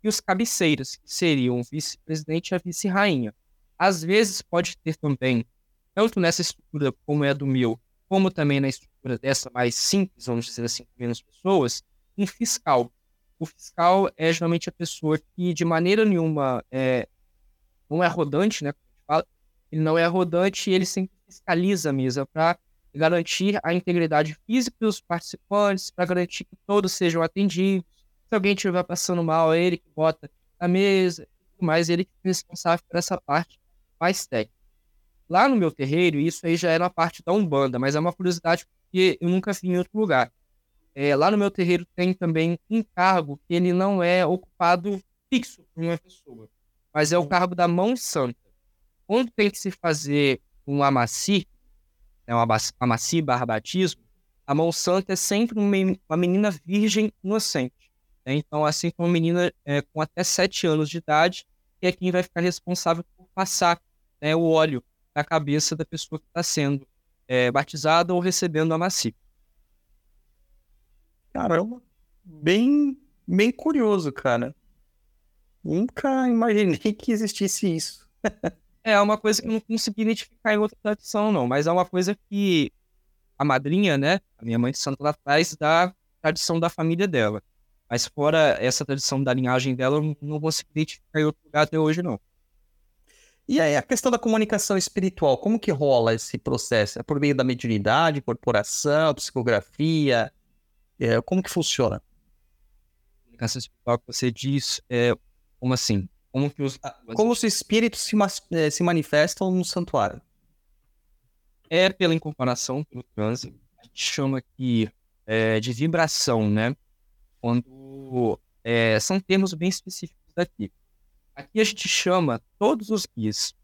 e os cabeceiras, que seriam o vice-presidente e a vice-rainha. Às vezes pode ter também, tanto nessa estrutura como é do meu, como também na estrutura dessa mais simples, vamos dizer assim, com menos pessoas, um fiscal. O fiscal é geralmente a pessoa que, de maneira nenhuma, é, não é rodante, né? Como a gente fala, ele não é rodante e ele sempre fiscaliza a mesa para garantir a integridade física dos participantes, para garantir que todos sejam atendidos. Se alguém estiver passando mal, é ele que bota na mesa, mas ele que é responsável por essa parte mais técnica. lá no meu terreiro, isso aí já era uma parte da Umbanda, mas é uma curiosidade porque eu nunca vi em outro lugar. É, lá no meu terreiro tem também um cargo que ele não é ocupado fixo por uma pessoa, mas é o cargo da mão santa. Quando tem que se fazer um amaci, né, um amaci barra batismo, a mão santa é sempre uma men- uma menina virgem inocente. né? Então, assim como uma menina é, com até 7 anos de idade, que é quem vai ficar responsável por passar né, o óleo na cabeça da pessoa que está sendo é, batizada ou recebendo a macia. Caramba, bem, bem curioso, cara. Nunca imaginei que existisse isso. É uma coisa que eu não consegui identificar em outra tradição, não, mas é uma coisa que a madrinha, né, a minha mãe de santo, ela traz da tradição da família dela. Mas fora essa tradição da linhagem dela, eu não- consegui identificar em outro lugar até hoje, não. E aí, a questão da comunicação espiritual, como que rola esse processo? É por meio da mediunidade, corporação, psicografia? É, como que funciona? Comunicação espiritual que você diz, é, como assim? Como que os... Como os espíritos se, eh, se manifestam no santuário? é pela incorporação, pelo transe. A gente chama aqui é, de vibração, né? Quando é, são termos bem específicos daqui. Aqui a gente chama todos os guias,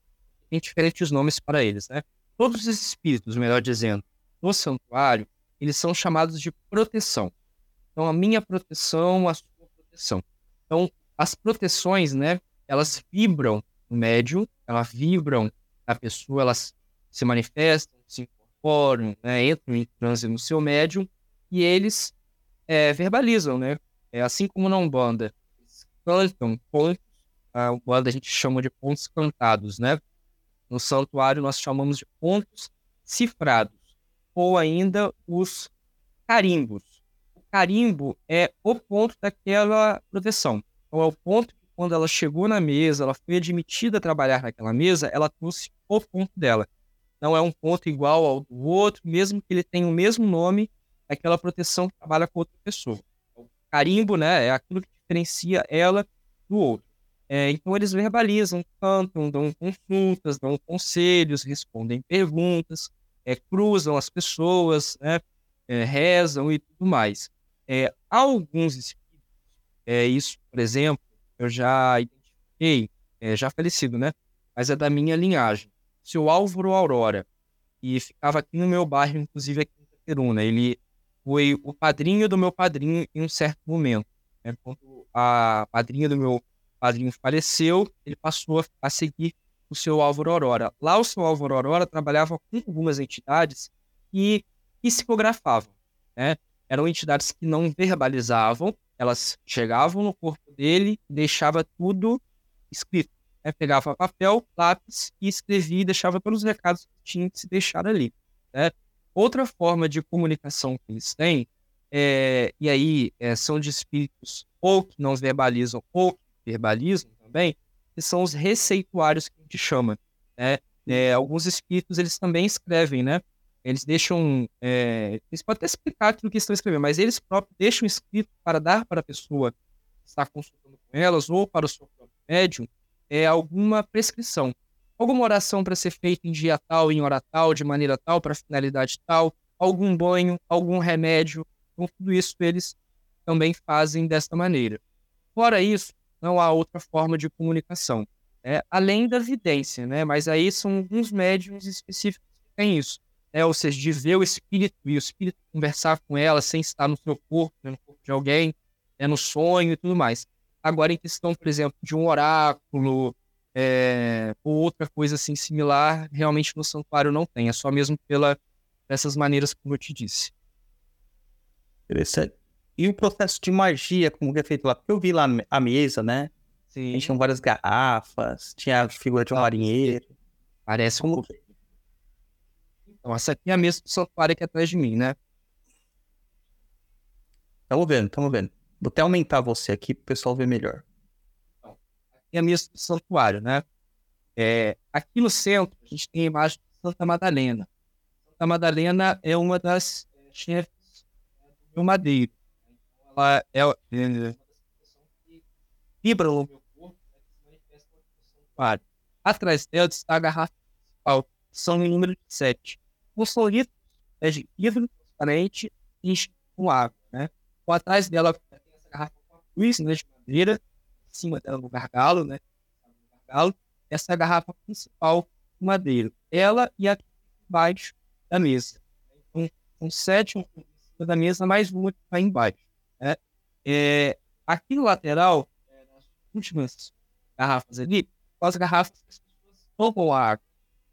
tem diferentes nomes para eles, né? Todos os espíritos, melhor dizendo, no santuário, eles são chamados de proteção. Então, a minha proteção, a sua proteção. Então, as proteções, né? Elas vibram no médium, elas vibram na pessoa, elas se manifestam, se incorporam, né, entram em transe no seu médium e eles é, verbalizam, né? É assim como na Umbanda, eles cantam pontos, a Umbanda a gente chama de pontos cantados, né? No santuário nós chamamos de pontos cifrados, ou ainda os carimbos. O carimbo é o ponto daquela proteção. Então é o ponto quando ela chegou na mesa, ela foi admitida a trabalhar naquela mesa, ela trouxe o ponto dela não é um ponto igual ao do outro, mesmo que ele tenha o mesmo nome, aquela proteção que trabalha com outra pessoa. O carimbo, né, é aquilo que diferencia ela do outro. É, então eles verbalizam, cantam, dão consultas, dão conselhos, respondem perguntas, é, cruzam as pessoas, né, é, rezam e tudo mais. É, alguns espíritos, é, isso, por exemplo, eu já identifiquei, é, já falecido, né, mas é da minha linhagem seu Álvaro Aurora, e ficava aqui no meu bairro, inclusive aqui em Itaperuna. Ele foi o padrinho do meu padrinho em um certo momento. Né? Quando a padrinha do meu padrinho faleceu, ele passou a, seguir o seu Álvaro Aurora. Lá o seu Álvaro Aurora trabalhava com algumas entidades que psicografavam. Né? Eram entidades que não verbalizavam, elas chegavam no corpo dele deixava tudo escrito né, pegava papel, lápis e escrevia e deixava todos os recados que tinha que se deixar ali. Né? Outra forma de comunicação que eles têm, é, e aí é, são de espíritos ou que não verbalizam ou que verbalizam também, que são os receituários que a gente chama. Né? É, alguns espíritos eles também escrevem, né? Eles deixam. É, eles podem até explicar aquilo que estão escrevendo, mas eles próprios deixam escrito para dar para a pessoa que está consultando com elas ou para o seu próprio médium é, alguma prescrição. Alguma oração para ser feita em dia tal, em hora tal, de maneira tal, para finalidade tal, algum banho, algum remédio. Então, tudo isso eles também fazem desta maneira. Fora isso, não há outra forma de comunicação, né? além da vidência, né? mas aí são alguns médiums específicos que têm isso. Né? Ou seja, de ver o espírito e o espírito conversar com ela sem estar no seu corpo, né? no corpo de alguém, né? no sonho e tudo mais. Agora, em questão, por exemplo, de um oráculo é, ou outra coisa assim similar, realmente no santuário não tem. É só mesmo pela dessas maneiras como eu te disse. Interessante. E o processo de magia, como que é feito lá? Porque eu vi lá a mesa, né? Sim. Tinham várias garrafas, tinha a figura de um marinheiro. Parece um Como pouco. Então, essa aqui é a mesa do santuário aqui atrás de mim, né? Tamo vendo, tamo vendo. Vou até aumentar você aqui pro pessoal ver melhor. E a mesa do santuário, né? É, aqui no centro, a gente tem a imagem de Santa Madalena. Santa Madalena é uma das é, chefes é, do madeiro. Ela é, é que vibra no meu corpo, né. Atrás dela está a garrafa principal, são em número de sete. Não são litros é vidro transparente e com água, né? Por atrás dela tem essa garrafa com a cruz, né, de madeira, em cima dela no gargalo, né? Gargalo, essa é garrafa principal de madeira. Ela e a embaixo da mesa. Então, um cima da mesa, mais uma que está embaixo. Né? É, aqui no lateral, é, nas últimas garrafas ali, as garrafas tomam água.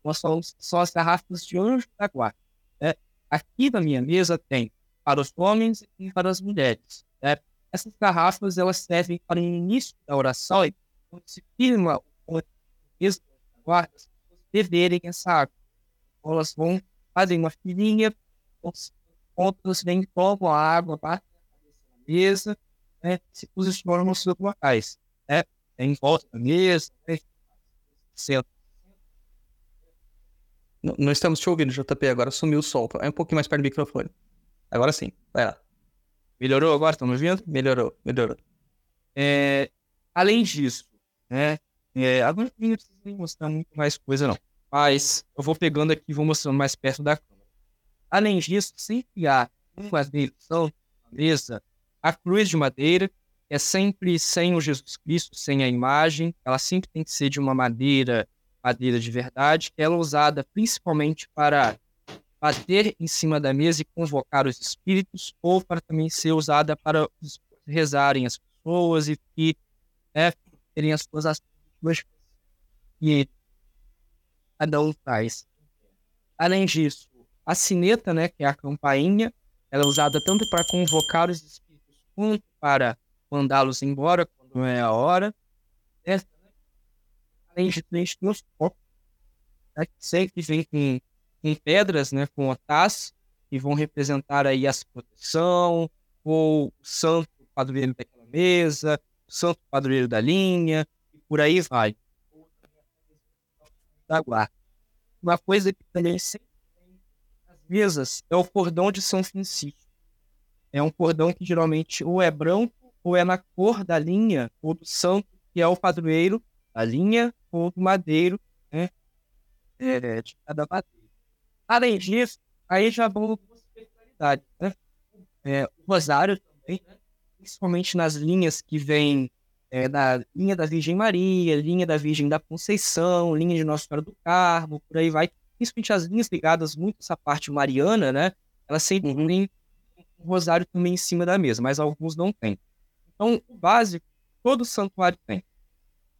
Nós falamos são as garrafas de anjo da guarda. Né? Aqui na minha mesa tem para os homens e para as mulheres. Né? Essas garrafas elas servem para o início da oração e quando se firma o mesa da guarda, as pessoas beberem essa água. Então, elas vão fazer uma filinha, outras vêm, tomam a água, batem na mesa, né? se posicionam nos seus locais. Né? Em volta da mesa, né? Não, estamos te ouvindo, JP. Agora sumiu o som. É um pouquinho mais perto do microfone. Agora sim. Vai lá. Melhorou agora? Estão me ouvindo? Melhorou, melhorou. É, além disso, né? É, agora não precisa nem mostrar muito mais coisa, não. Mas eu vou pegando aqui e vou mostrando mais perto da câmera. Além disso, sempre há uma eleição na mesa, a cruz de madeira é sempre sem o Jesus Cristo, sem a imagem. Ela sempre tem que ser de uma madeira, madeira de verdade. Ela é usada principalmente para bater em cima da mesa e convocar os espíritos, ou para também ser usada para rezarem as pessoas e, e né, terem as suas ações e cada um faz. Além disso, a sineta, né, que é a campainha, ela é usada tanto para convocar os espíritos quanto para mandá-los embora quando é a hora. Né? A gente tem os copos, né, que sempre vem com, com pedras, né, com otás, que vão representar aí a proteção, ou o santo padroeiro daquela mesa, o santo padroeiro da linha, e por aí vai. Da guarda. Uma coisa que também sempre tem nas mesas é o cordão de São Francisco. É um cordão que geralmente ou é branco ou é na cor da linha ou do santo, que é o padroeiro da linha do madeiro, né? É, de cada madeiro. Além disso, aí já vão algumas especialidades, né? É, o rosário também, né? principalmente nas linhas que vêm é, da linha da Virgem Maria, linha da Virgem da Conceição, linha de Nossa Senhora do Carmo, por aí vai. Principalmente as linhas ligadas muito a essa parte mariana, né? Elas sempre Uhum. têm um rosário também em cima da mesa, mas alguns não têm. Então, o básico, todo santuário tem.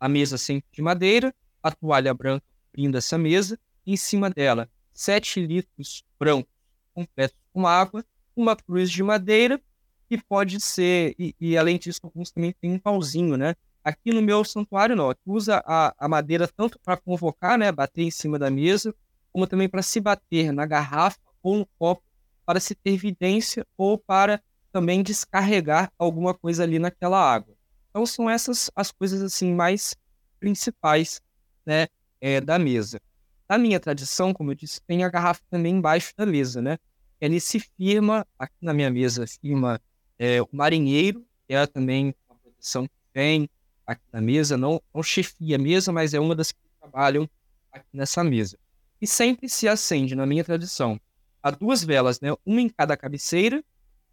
A mesa sempre de madeira, a toalha branca cobrindo essa mesa, em cima dela, 7 litros brancos completos com água, uma cruz de madeira, que pode ser, e, e além disso, alguns também têm um pauzinho, né? Aqui no meu santuário, não. Aqui usa a, a madeira tanto para convocar, né? Bater em cima da mesa, como também para se bater na garrafa ou no copo, para se ter evidência ou para também descarregar alguma coisa ali naquela água. Então são essas as coisas assim mais principais, né, é, da mesa. Na minha tradição, como eu disse, tem a garrafa também embaixo da mesa, né? Ele se firma aqui na minha mesa, firma é, o marinheiro, que é também uma proteção que tem aqui na mesa, não, não chefia a mesa, mas é uma das que trabalham aqui nessa mesa. E sempre se acende, na minha tradição, há duas velas, né? Uma em cada cabeceira,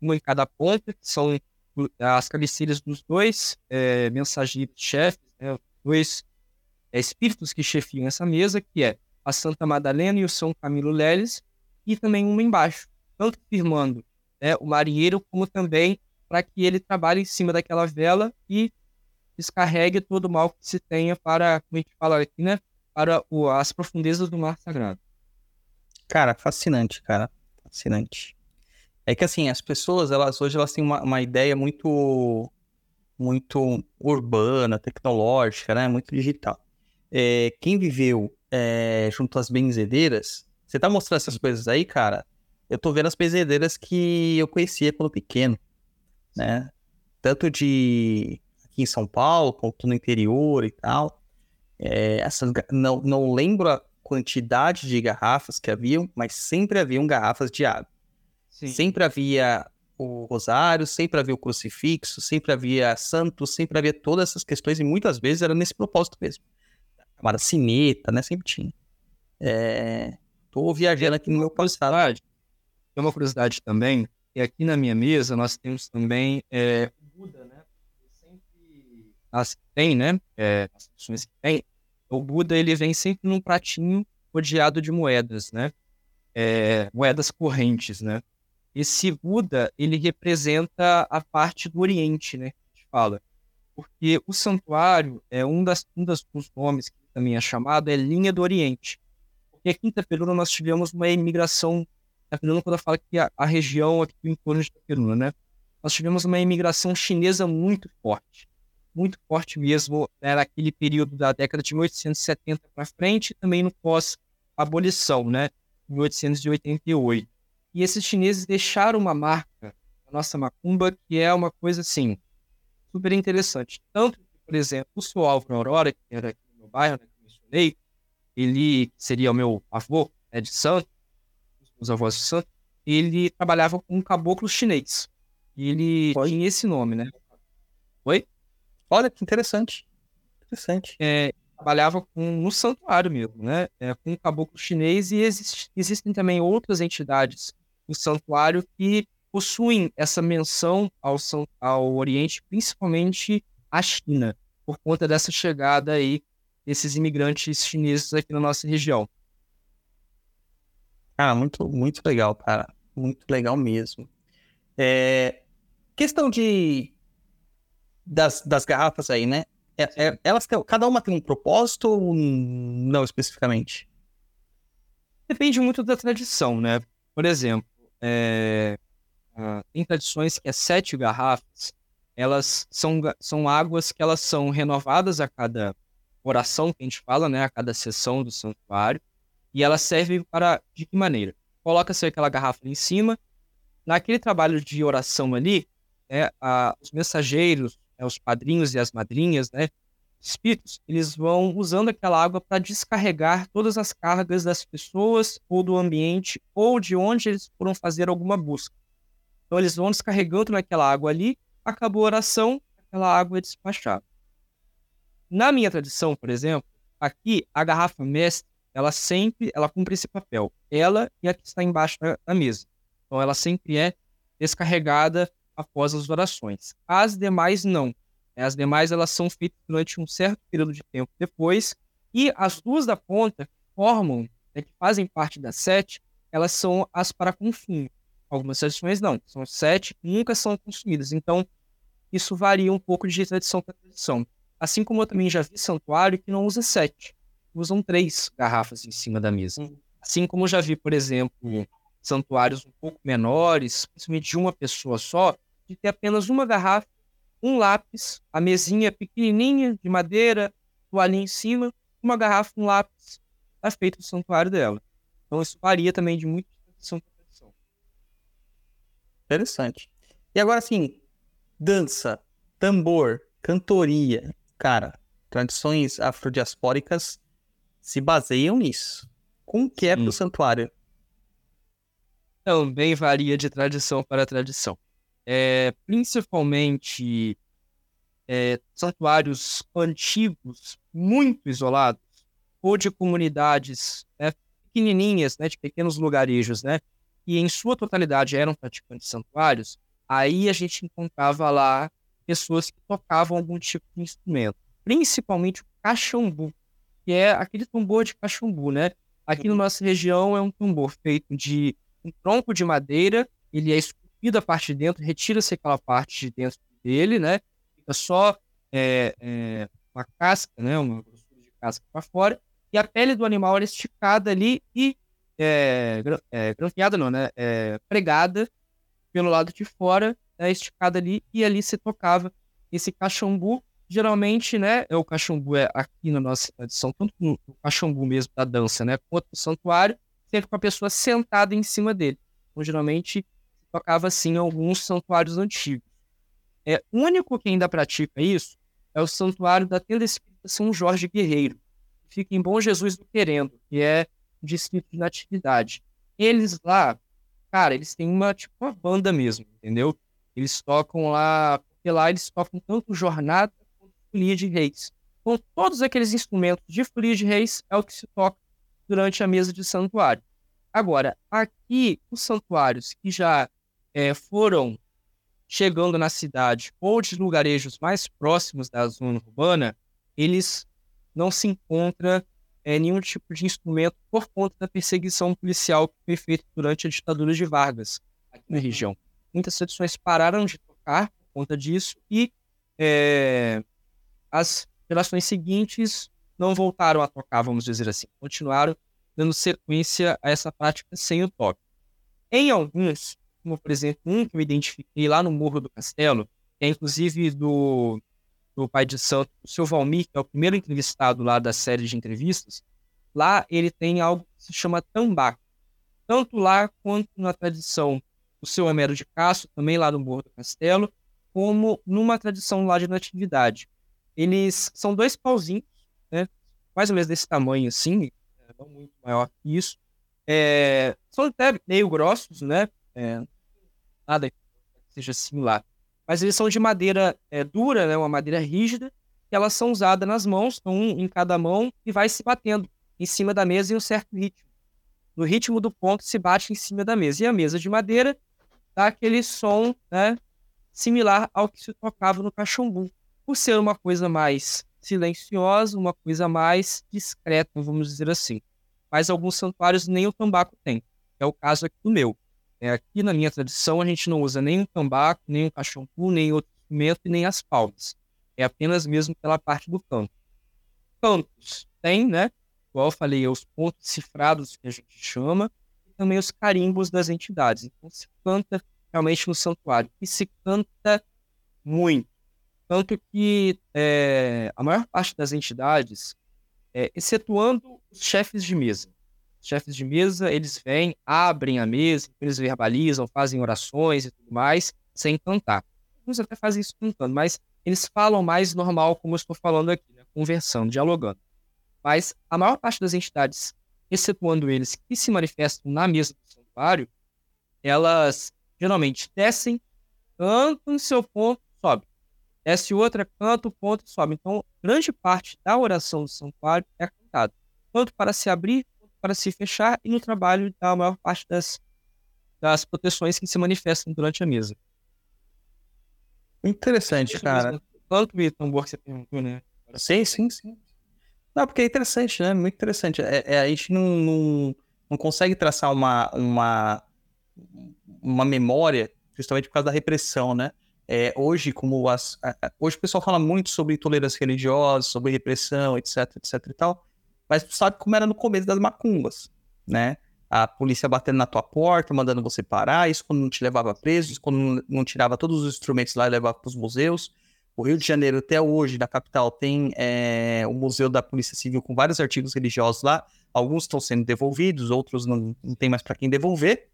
uma em cada ponta, que são as cabeceiras dos dois é, mensageiros chefes, né? Dois é, espíritos que chefiam essa mesa, que é a Santa Madalena e o São Camilo Leles, e também uma embaixo, tanto firmando né, o marinheiro, como também para que ele trabalhe em cima daquela vela e descarregue todo o mal que se tenha para, como a gente fala aqui, né? Para o, as profundezas do mar sagrado. Cara, fascinante, cara. Fascinante. É que assim, as pessoas, elas hoje elas têm uma, uma ideia muito muito urbana, tecnológica, né? Muito digital. É, quem viveu é, junto às benzedeiras, você tá mostrando essas coisas aí, cara? Eu tô vendo as benzedeiras que eu conhecia quando pequeno, né? Tanto de aqui em São Paulo, quanto no interior e tal. É, essas, não, não lembro a quantidade de garrafas que haviam, mas sempre haviam garrafas de água. Sim. Sempre havia o rosário, sempre havia o crucifixo, sempre havia santo, sempre havia todas essas questões e muitas vezes era nesse propósito mesmo. Chamada sineta, né? Sempre tinha. É, tô viajando aqui no meu curiosidade, tem uma curiosidade também, e aqui na minha mesa nós temos também é, o Buda, né? Sempre as que tem, né? É, as tradições que tem, o Buda ele vem sempre num pratinho rodeado de moedas, né? É, moedas correntes, né? Esse Buda ele representa a parte do Oriente, né? Que a gente fala, porque o santuário é um, das, um dos nomes que também é chamado é linha do Oriente. Porque aqui em Itaperuna nós tivemos uma imigração Itaperuna, quando eu falo que a, a região aqui em torno de Itaperuna, né? Nós tivemos uma imigração chinesa muito forte. Muito forte mesmo, né, naquele período da década de 1870 para frente, e também no pós-abolição, né? 1888. E esses chineses deixaram uma marca na nossa macumba que é uma coisa assim, super interessante. Tanto que, por exemplo, o seu Álvaro Aurora, que era aqui no meu bairro, né, que eu mencionei, ele seria o meu avô, né, de santo, os avós de santo, ele trabalhava com um caboclo chinês. E ele Oi? tinha esse nome, né? Olha que interessante. Interessante. É, trabalhava com, no santuário mesmo, né? É, com o caboclo chinês e existe- existem também outras entidades no santuário que possuem essa menção ao, ao Oriente, principalmente à China, por conta dessa chegada aí desses imigrantes chineses aqui na nossa região. Cara, muito, muito legal, cara. Muito legal mesmo. É, questão de das, das garrafas aí, né? É- é- elas cada uma tem um propósito ou não especificamente? Depende muito da tradição, né? Por exemplo, é, ah, tem tradições que as sete garrafas, elas são, são águas que elas são renovadas a cada oração que a gente fala, né? A cada sessão do santuário. E elas servem para, de que maneira? Coloca-se aquela garrafa ali em cima, naquele trabalho de oração ali, né, a- os mensageiros, né, os padrinhos e as madrinhas, né? Espíritos, eles vão usando aquela água para descarregar todas as cargas das pessoas ou do ambiente ou de onde eles foram fazer alguma busca. Então eles vão descarregando naquela água ali, acabou a oração, aquela água é despachada. Na minha tradição, por exemplo, aqui a garrafa mestre, ela sempre, ela cumpre esse papel. Ela e a que está embaixo da, mesa. Então ela sempre é descarregada após as orações. As demais não. As demais elas são feitas durante um certo período de tempo depois. E as duas da ponta que formam, né, que fazem parte das sete, elas são as para consumo. Algumas tradições não, são sete que nunca são consumidas. Então, isso varia um pouco de tradição para tradição. Assim como eu também já vi santuário que não usa sete, usam três garrafas em cima da mesa. Hum. Assim como eu já vi, por exemplo, santuários um pouco menores, principalmente de uma pessoa só, de ter apenas uma garrafa um lápis, a mesinha pequenininha de madeira, toalhinha em cima, uma garrafa, um lápis, tá feito o santuário dela. Então isso varia também de muito de tradição para tradição. Interessante. E agora, assim, dança, tambor, cantoria. Cara, tradições afrodiaspóricas se baseiam nisso. Como que é Sim. pro santuário? Também varia de tradição para tradição. É, principalmente é, santuários antigos, muito isolados, ou de comunidades né, pequenininhas, né, de pequenos lugarejos, né, que em sua totalidade eram praticantes de santuários, aí a gente encontrava lá pessoas que tocavam algum tipo de instrumento, principalmente o caxambu, que é aquele tambor de caxambu, né? Aqui na nossa região é um tambor feito de um tronco de madeira, ele é esculpido a parte de dentro, retira-se aquela parte de dentro dele, né? Fica só é, é, uma casca, né? Uma grossura de casca para fora, e a pele do animal era esticada ali e é, é, grampeada, não, né? É, pregada pelo lado de fora, né? esticada ali, e ali se tocava esse caxambu. Geralmente, né? é O caxambu é aqui na nossa tradição, tanto no no mesmo da dança, né? Quanto no santuário, sempre com a pessoa sentada em cima dele. Então, geralmente, tocava assim em alguns santuários antigos. É, o único que ainda pratica isso é o santuário da Tenda Espírita São Jorge Guerreiro, que fica em Bom Jesus do Querendo, que é distrito de Natividade. Eles lá, cara, eles têm uma, tipo, uma banda mesmo, entendeu? Eles tocam lá, porque lá eles tocam tanto jornada quanto folia de reis. Com todos aqueles instrumentos de folia de reis é o que se toca durante a mesa de santuário. Agora, aqui, os santuários que já é, foram chegando na cidade ou de lugarejos mais próximos da zona urbana, eles não se encontra é, nenhum tipo de instrumento por conta da perseguição policial que foi feita durante a ditadura de Vargas aqui na região. Muitas tradições pararam de tocar por conta disso e é, as gerações seguintes não voltaram a tocar, vamos dizer assim, continuaram dando sequência a essa prática sem o toque. Em alguns, como por exemplo um que eu identifiquei lá no Morro do Castelo, que é inclusive do do pai de santo, o seu Valmir, que é o primeiro entrevistado lá da série de entrevistas, lá ele tem algo que se chama tambaco. Tanto lá quanto na tradição do seu Homero de Castro, também lá no Morro do Castelo, como numa tradição lá de natividade. Eles são dois pauzinhos, né, mais ou menos desse tamanho assim, é, não muito maior que isso. É, são até meio grossos, né? É, nada que seja lá mas eles são de madeira é, dura, né, uma madeira rígida, que elas são usadas nas mãos, um em cada mão, e vai se batendo em cima da mesa em um certo ritmo. No ritmo do ponto se bate em cima da mesa. E a mesa de madeira dá aquele som né, similar ao que se tocava no cachumbu, por ser uma coisa mais silenciosa, uma coisa mais discreta, vamos dizer assim. Mas alguns santuários nem o tambaco tem. É o caso aqui do meu. É, aqui na minha tradição, a gente não usa nem o tambaco, nem o cachumbu, nem outro instrumento e nem as palmas. É apenas mesmo pela parte do canto. Cantos tem, né? Igual eu falei, os pontos cifrados que a gente chama, e também os carimbos das entidades. Então se canta realmente no santuário. E se canta muito. Tanto que é, a maior parte das entidades, é, excetuando os chefes de mesa, chefes de mesa, eles vêm, abrem a mesa, eles verbalizam, fazem orações e tudo mais, sem cantar. Alguns até fazem isso cantando, mas eles falam mais normal, como eu estou falando aqui, né? conversando, dialogando. Mas a maior parte das entidades, excetuando eles que se manifestam na mesa do santuário, elas geralmente descem, cantam em seu ponto, sobe. Desce outra, canta o ponto sobe. Então, grande parte da oração do santuário é cantada, tanto para se abrir para se fechar e no trabalho da maior parte das, das proteções que se manifestam durante a mesa. Interessante, cara. Quanto o tambor que você perguntou, né? Sim, sim, sim. Não, porque é interessante, né? Muito interessante. É, é, a gente não, não, não consegue traçar uma, uma, uma memória justamente por causa da repressão, né? É, hoje, como as, hoje o pessoal fala muito sobre intolerância religiosa, sobre repressão, etc, etc e tal. Mas tu sabe como era no começo das macumbas, né? A polícia batendo na tua porta, mandando você parar, isso quando não te levava preso, isso quando não tirava todos os instrumentos lá e levava para os museus. O Rio de Janeiro, até hoje, na capital, tem é, o Museu da Polícia Civil com vários artigos religiosos lá. Alguns estão sendo devolvidos, outros não, não tem mais para quem devolver,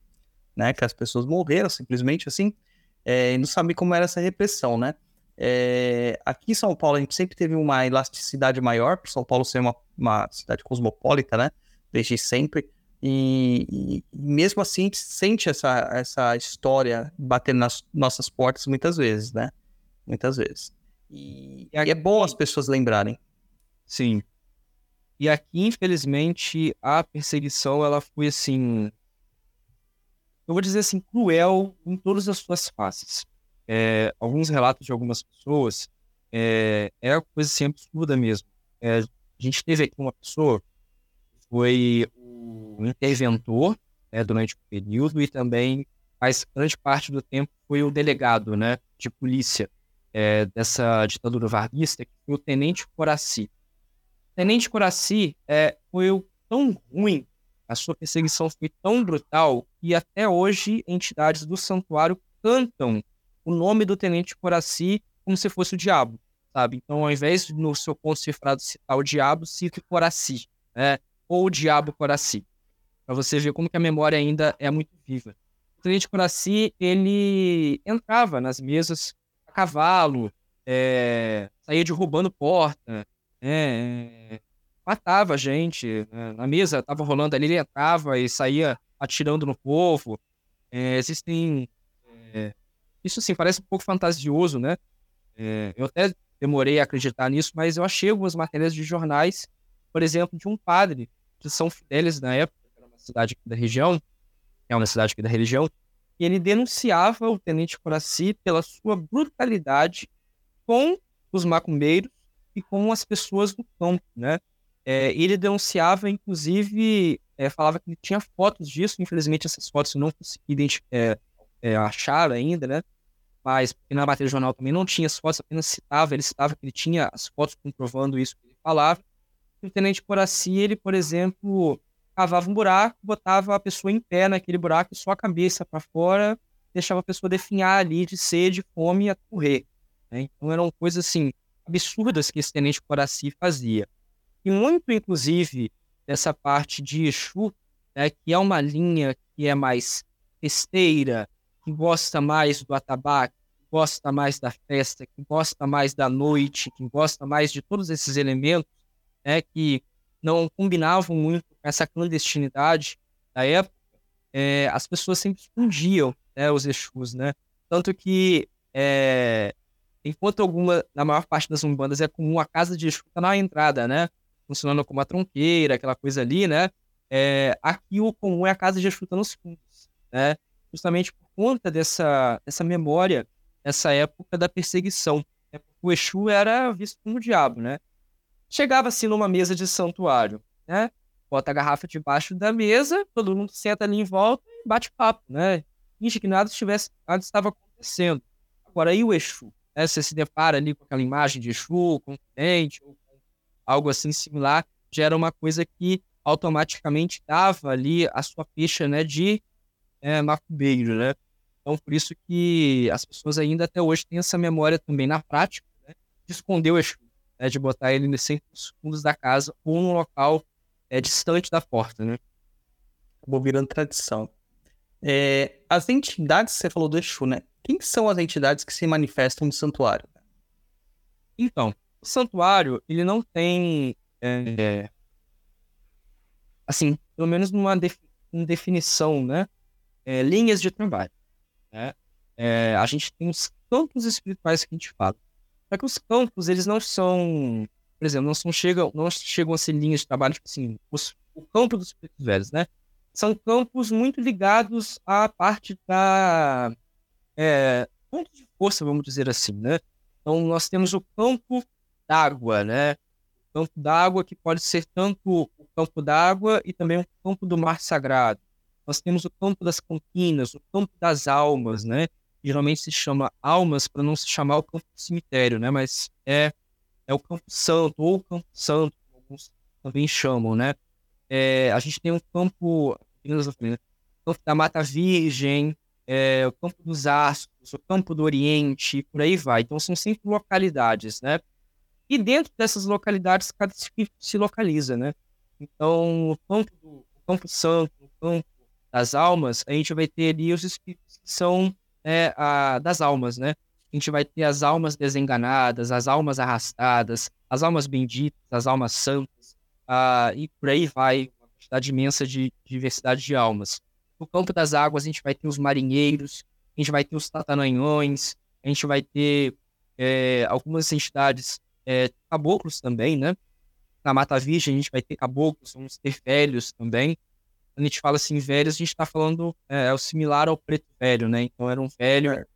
né? Que as pessoas morreram simplesmente assim. É, e não sabe como era essa repressão, né? É, aqui em São Paulo a gente sempre teve uma elasticidade maior, por São Paulo ser uma, uma cidade cosmopolita, né? Desde sempre. E, e, mesmo assim a gente sente essa, essa história batendo nas nossas portas muitas vezes, né? Muitas vezes. E, e é bom as pessoas lembrarem. Sim. E aqui, infelizmente, a perseguição ela foi assim. Eu vou dizer assim, cruel em todas as suas faces é, alguns relatos de algumas pessoas, é, é coisa assim absurda mesmo. É, a gente teve aqui uma pessoa que foi o interventor né, durante o período e também, faz grande parte do tempo, foi o delegado né, de polícia é, dessa ditadura varguista, que foi o Tenente Coraci. Tenente Coraci é, foi tão ruim, a sua perseguição foi tão brutal, que até hoje entidades do santuário cantam o nome do Tenente Coraci como se fosse o diabo, sabe? Então, ao invés de no seu ponto cifrado citar o diabo, cita o Coraci, né? Ou o diabo Coraci. Para você ver como que a memória ainda é muito viva. O Tenente Coraci, ele entrava nas mesas a cavalo, é, saía derrubando porta, é, matava gente. Né? Na mesa estava rolando ali, ele entrava e saía atirando no povo. É, existem é, isso, sim, parece um pouco fantasioso, né? É, eu até demorei a acreditar nisso, mas eu achei algumas matérias de jornais, por exemplo, de um padre de São Fidélis na época, que era uma cidade da região, é uma cidade aqui da região, e ele denunciava o Tenente Coraci pela sua brutalidade com os macumbeiros e com as pessoas do campo, né? É, ele denunciava, inclusive, é, falava que ele tinha fotos disso, infelizmente essas fotos eu não consegui é, é, achar ainda, né? Mas na matéria do jornal também não tinha as fotos, apenas citava, ele citava que ele tinha as fotos comprovando isso que ele falava. E o Tenente Coraci, ele, por exemplo, cavava um buraco, botava a pessoa em pé naquele buraco e só a cabeça para fora, deixava a pessoa definhar ali de sede, fome e correr. Né? Então eram coisas assim absurdas que esse tenente Coraci fazia. E muito, inclusive, dessa parte de Exu, né, que é uma linha que é mais festeira, que gosta mais do atabaque, que gosta mais da festa, que gosta mais da noite, que gosta mais de todos esses elementos, né, que não combinavam muito com essa clandestinidade da época, é, as pessoas sempre escondiam né, os Exus, né? Tanto que é, enquanto alguma, na maior parte das umbandas é comum a casa de Exu tá na entrada, né? Funcionando como uma tronqueira, aquela coisa ali, né? É, aqui o comum é a casa de Exu tá nos fundos, né? Justamente por conta dessa, dessa memória, dessa época da perseguição. Né? O Exu era visto como o diabo, né? Chegava-se numa mesa de santuário, né? Bota a garrafa debaixo da mesa, todo mundo senta ali em volta e bate papo, né? Que nada, estivesse, nada estava acontecendo. Agora, aí o Exu? né, você se depara ali com aquela imagem de Exu, com um dente, ou com algo assim similar, já era uma coisa que automaticamente dava ali a sua ficha né, de é, macumbeiro, né? Então, por isso que as pessoas ainda até hoje têm essa memória também na prática, né, de esconder o Exu, né, de botar ele nos fundos da casa ou num local é, distante da porta, né? Acabou virando tradição. É, as entidades, você falou do Exu, né? Quem são as entidades que se manifestam no santuário? Então, o santuário, ele não tem, é, assim, pelo menos numa definição, né? É, linhas de trabalho. Né? É, a gente tem os campos espirituais que a gente fala. Só que os campos, eles não são, por exemplo, não, são, chegam, não chegam a ser linhas de trabalho, tipo assim, os, o campo dos espíritos velhos, né? São campos muito ligados à parte da é, ponto de força, vamos dizer assim, né? Então, nós temos o campo d'água, né? O campo d'água que pode ser tanto o campo d'água e também o campo do mar sagrado. Nós temos o campo das campinas, o campo das almas, né? Geralmente se chama almas para não se chamar o campo do cemitério, né? Mas é, é o campo santo ou o campo santo, alguns também chamam, né? É, a gente tem um campo, né? campo da Mata Virgem, é, o Campo dos Astros, o Campo do Oriente, por aí vai. Então são sempre localidades, né? E dentro dessas localidades, cada espírito se localiza, né? Então, o campo, do, o campo santo, o campo das almas, a gente vai ter ali os espíritos que são é, a, das almas, né? A gente vai ter as almas desenganadas, as almas arrastadas, as almas benditas, as almas santas, ah, e por aí vai, uma quantidade imensa de diversidade de almas. No campo das águas, a gente vai ter os marinheiros, a gente vai ter os tatananhões, a gente vai ter é, algumas entidades é, caboclos também, né? Na Mata Virgem, a gente vai ter caboclos, vamos ter velhos também. Quando a gente fala assim, velhos, a gente está falando é, é, o similar ao preto velho, né? Então, era um velho que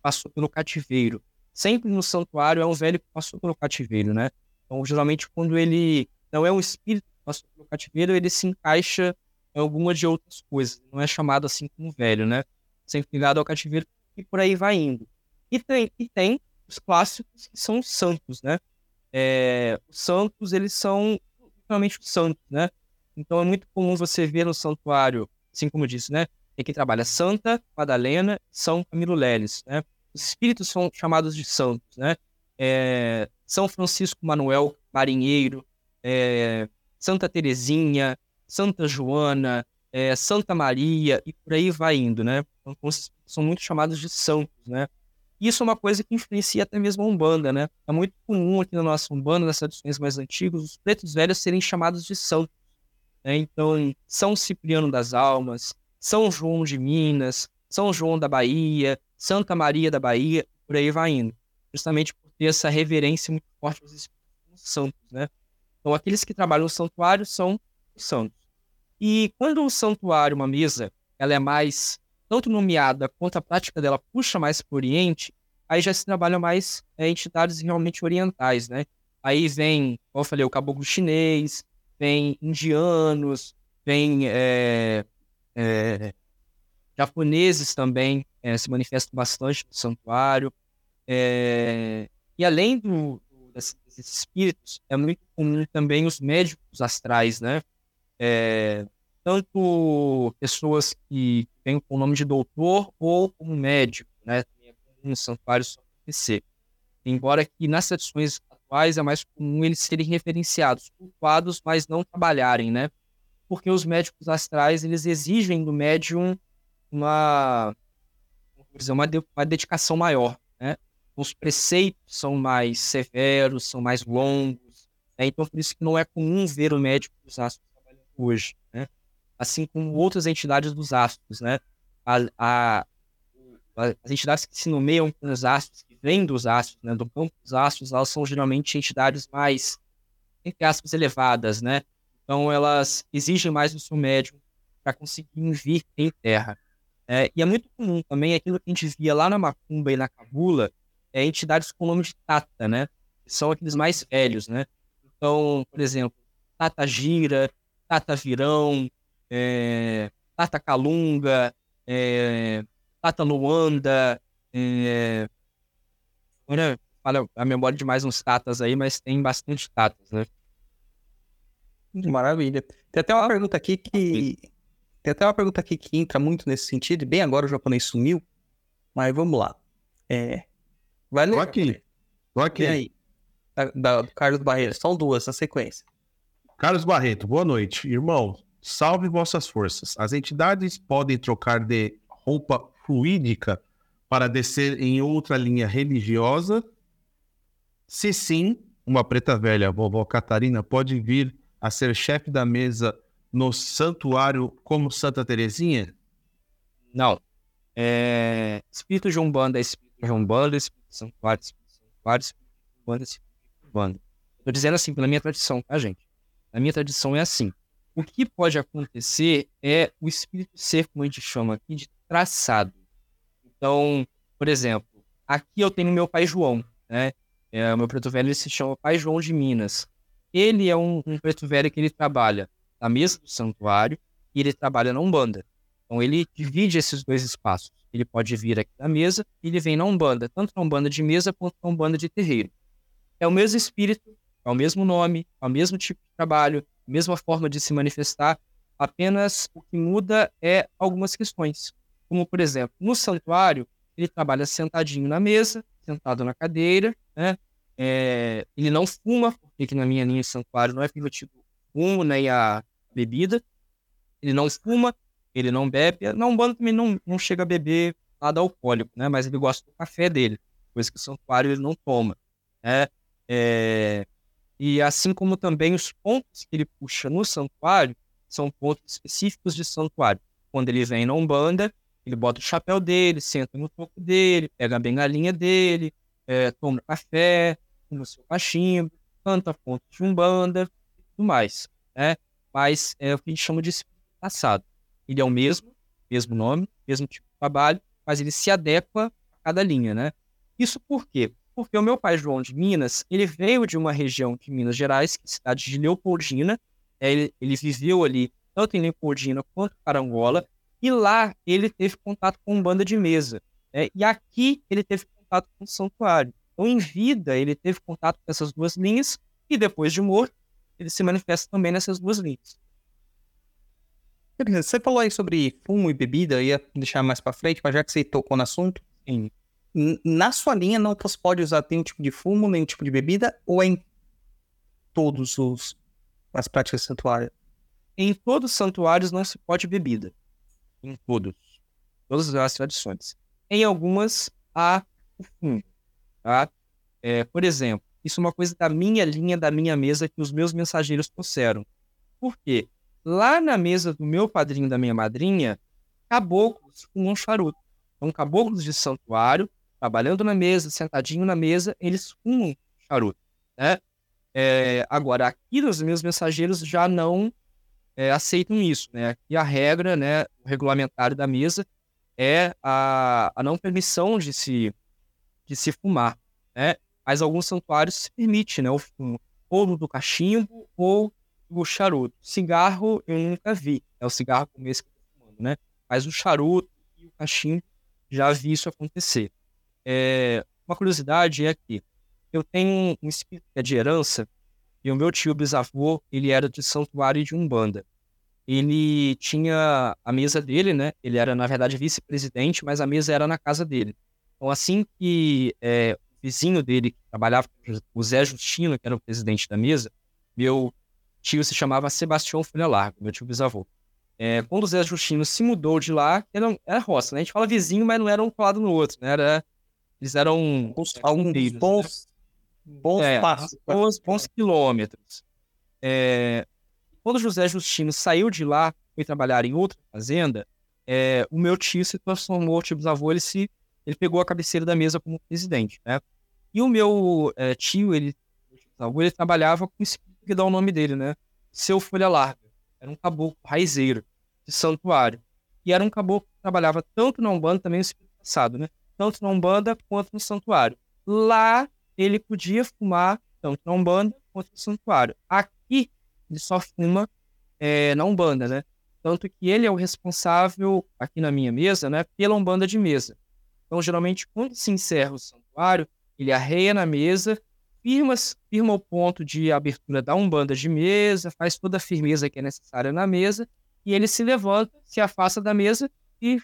passou pelo cativeiro. Sempre no santuário é um velho que passou pelo cativeiro, né? Então, geralmente, quando ele não é um espírito que passou pelo cativeiro, ele se encaixa alguma de outras coisas. Não é chamado assim como velho, né? Sempre ligado ao cativeiro e por aí vai indo. E tem, e tem os clássicos que são os santos, né? É, os santos, eles são realmente os santos, né? Então é muito comum você ver no santuário, assim como disse, né? Tem quem trabalha Santa Madalena, São Camilo Leles, né? Os espíritos são chamados de santos, né? É, São Francisco Manuel Marinheiro, é, Santa Terezinha, Santa Joana, é, Santa Maria e por aí vai indo, né? Então, são muito chamados de santos, né? Isso é uma coisa que influencia até mesmo a Umbanda, né? É muito comum aqui na nossa Umbanda, nas tradições mais antigas, os pretos velhos serem chamados de santos. Né? Então, São Cipriano das Almas, São João de Minas, São João da Bahia, Santa Maria da Bahia, por aí vai indo. Justamente por ter essa reverência muito forte aos espíritos santos, né? Então, aqueles que trabalham no santuário são dos santos. E quando o santuário, uma mesa, ela é mais tanto nomeada quanto a prática dela puxa mais para o Oriente, aí já se trabalha mais é, entidades realmente orientais, né? Aí vem, como eu falei, o caboclo chinês, vem indianos, vem é, é, japoneses também é, se manifestam bastante no santuário. É, e além do, do, desses espíritos, é muito comum também os médicos astrais, né? É, tanto pessoas que com o nome de doutor ou como médico, né? Também é no santuário isso acontecer. Embora que nas tradições atuais é mais comum eles serem referenciados, cultuados, mas não trabalharem, né? Porque os médicos astrais, eles exigem do médium uma, uma, de, uma dedicação maior, né? Os preceitos são mais severos, são mais longos, né? então por isso que não é comum ver o médico dos astros trabalhando hoje, né? Assim como outras entidades dos astros, né? A, a, as entidades que se nomeiam com os astros, vêm dos astros, né, do campo dos astros, elas são geralmente entidades mais, entre aspas, elevadas, né? Então elas exigem mais do seu médium para conseguir vir em terra. É, e é muito comum também aquilo que a gente via lá na Macumba e na Cabula, é entidades com o nome de Tata, né? São aqueles mais velhos, né? Então, por exemplo, Tata Gira, Tata Virão, é, Tata Calunga, é, Tata Luanda, é, agora fala a memória de mais uns tatas aí, mas tem bastante tatas, né? Maravilha. Tem até uma pergunta aqui que tem até uma pergunta aqui que entra muito nesse sentido, e bem agora o japonês sumiu, mas vamos lá. É. Vai ler. Tô aqui. Tô aqui. Vem aí. Da, da- do Carlos Barreira. São duas na sequência. Carlos Barreto, boa noite. Irmão, salve vossas forças. As entidades podem trocar de roupa fluídica para descer em outra linha religiosa? Se sim, uma preta velha, vovó Catarina, pode vir a ser chefe da mesa no santuário como Santa Terezinha? Não. É... Espírito de Umbanda é espírito de Umbanda, espírito de Santuário, espírito de Santuário, espírito de Umbanda, espírito de Umbanda. Tô dizendo assim, pela minha tradição, tá, gente? A minha tradição é assim. O que pode acontecer é o espírito ser, como a gente chama aqui, de traçado. Então, por exemplo, aqui eu tenho meu pai João, né? É, meu preto velho ele se chama Pai João de Minas. Ele é um, um preto velho que ele trabalha na mesa do santuário e ele trabalha na Umbanda. Então ele divide esses dois espaços. Ele pode vir aqui na mesa e ele vem na Umbanda, tanto na Umbanda de mesa quanto na Umbanda de terreiro. É o mesmo espírito, é o mesmo nome, é o mesmo tipo de trabalho, a mesma forma de se manifestar, apenas o que muda é algumas questões. Como, por exemplo, no santuário, ele trabalha sentadinho na mesa, sentado na cadeira, né? É, ele não fuma, porque na minha linha de santuário não é permitido fumo nem a bebida. Ele não fuma, ele não bebe. Na Umbanda também não, não chega a beber nada alcoólico, né? Mas ele gosta do café dele, coisa que o santuário ele não toma. Né? É, e assim como também os pontos que ele puxa no santuário são pontos específicos de santuário. Quando ele vem na Umbanda, ele bota o chapéu dele, senta no topo dele, pega a bengalinha dele, é, toma café, fuma seu cachimbo, canta pontos de Umbanda e tudo mais. Né? Mas é o que a gente chama de passado. Ele é o mesmo, mesmo nome, mesmo tipo de trabalho, mas ele se adequa a cada linha, né? Isso por quê? Porque o meu pai João de Minas, ele veio de uma região de Minas Gerais, que é a cidade de Leopoldina. É, Ele, ele viveu ali tanto em Leopoldina quanto Carangola. E lá ele teve contato com banda de mesa. né? E aqui ele teve contato com o santuário. Então, em vida, ele teve contato com essas duas linhas. E depois de morto, ele se manifesta também nessas duas linhas. Você falou aí sobre fumo e bebida, eu ia deixar mais pra frente, mas já que você tocou no assunto, Sim. na sua linha não você pode usar nenhum tipo de fumo, nenhum tipo de bebida, ou é em todos os as práticas santuárias? Em todos os santuários não se pode bebida. Em todos. Todas as tradições. Em algumas, há o fumo. Tá? É, por exemplo, isso é uma coisa da minha linha, da minha mesa, que os meus mensageiros trouxeram. Por quê? Lá na mesa do meu padrinho da minha madrinha, caboclos fumam charuto. Então, caboclos de santuário, trabalhando na mesa, sentadinho na mesa, eles fumam charuto. Né? É, agora, aqui nos meus mensageiros já não é, aceitam isso, né? E a regra, né, o regulamentário da mesa é a, a não permissão de se, de se fumar, né? Mas alguns santuários se permite, né, o fumo, ou do cachimbo ou do charuto. Cigarro eu nunca vi, é o cigarro como esse que eu tô fumando, né? Mas o charuto e o cachimbo já vi isso acontecer. É, uma curiosidade é que eu tenho um espírito que é de herança e o meu tio bisavô, ele era de santuário de Umbanda. Ele tinha a mesa dele, né? Ele era, na verdade, vice-presidente, mas a mesa era na casa dele. Então, assim que é, o vizinho dele, que trabalhava, o Zé Justino, que era o presidente da mesa, meu tio se chamava Sebastião Folha Largo, meu tio bisavô. É, quando o Zé Justino se mudou de lá, era, era roça, né? A gente fala vizinho, mas não era um colado no outro, né? Era, eles eram Alguns, é, fundeiros, né? Bons, É, passos. bons, bons quilômetros. É, quando José Justino saiu de lá, foi trabalhar em outra fazenda, é, o meu tio se transformou, o tio bisavô, ele se ele pegou a cabeceira da mesa como presidente, né? E o meu é, tio, ele, ele trabalhava com espírito que dá o nome dele, né? Seu Folha Larga. Era um caboclo raizeiro de santuário. E era um caboclo que trabalhava tanto na Umbanda, também no espírito passado, né? Tanto na Umbanda quanto no santuário. Lá ele podia fumar tanto na Umbanda quanto no santuário. Aqui ele só fuma é, na Umbanda, né? Tanto que ele é o responsável, aqui na minha mesa, né, pela Umbanda de mesa. Então, geralmente, quando se encerra o santuário, ele arreia na mesa, firma, firma o ponto de abertura da Umbanda de mesa, faz toda a firmeza que é necessária na mesa, e ele se levanta, se afasta da mesa e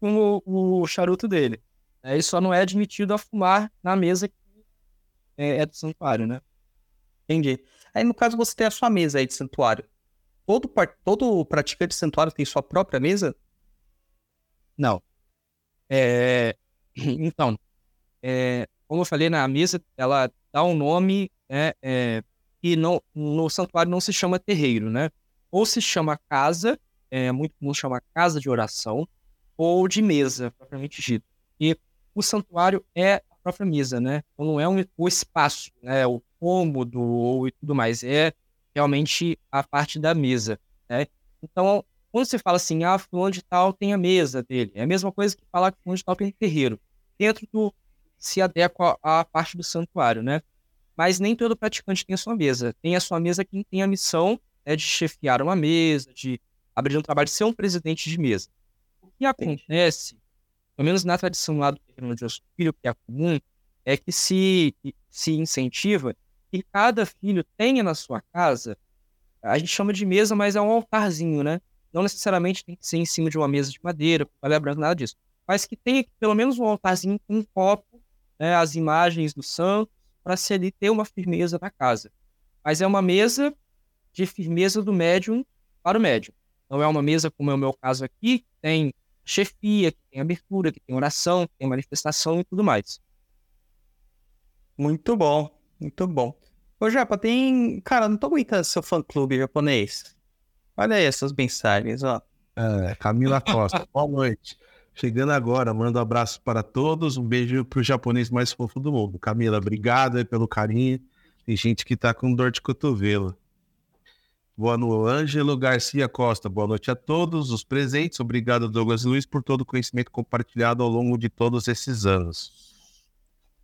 com o, o charuto dele. Ele só não é admitido a fumar na mesa que é, é do santuário, né? Entendi. Aí, no caso, você tem a sua mesa aí de santuário. Todo, todo praticante de santuário tem sua própria mesa? Não. É, Então, é, como eu falei, na mesa, ela dá um nome né, é, que não, no santuário não se chama terreiro, né? Ou se chama casa, é muito comum chamar casa de oração, ou de mesa, propriamente dito. E o santuário é própria mesa, né? Então não é um, o espaço, né? O cômodo ou e tudo mais, é realmente a parte da mesa, né? Então, quando você fala assim, ah, fulano de tal tem a mesa dele, é a mesma coisa que falar que fulano de tal tem terreiro. Dentro do se adequa à parte do santuário, né? Mas nem todo praticante tem a sua mesa. Tem a sua mesa quem tem a missão né, de chefiar uma mesa, de abrir um trabalho, de ser um presidente de mesa. O que acontece, pelo menos na tradição lá do terreno de Filho, que é comum, é que se, se incentiva que cada filho tenha na sua casa, a gente chama de mesa, mas é um altarzinho, né? Não necessariamente tem que ser em cima de uma mesa de madeira, palha branca, nada disso. Mas que tenha pelo menos um altarzinho com um copo, né, as imagens do santo, para se ali ter uma firmeza na casa. Mas é uma mesa de firmeza do médium para o médium. Não é uma mesa, como é o meu caso aqui, que tem chefia, que tem abertura, que tem oração, que tem manifestação e tudo mais. Muito bom, muito bom. Ô, Japa, tem. Cara, não tô aguentando seu fã-clube japonês. Olha aí essas mensagens, ó. É, Camila Costa, boa noite. Chegando agora, mando um abraço para todos, um beijo pro japonês mais fofo do mundo. Camila, obrigado aí pelo carinho. Tem gente que tá com dor de cotovelo. Boa noite, Ângelo Garcia Costa. Boa noite a todos os presentes. Obrigado, Douglas Luiz, por todo o conhecimento compartilhado ao longo de todos esses anos.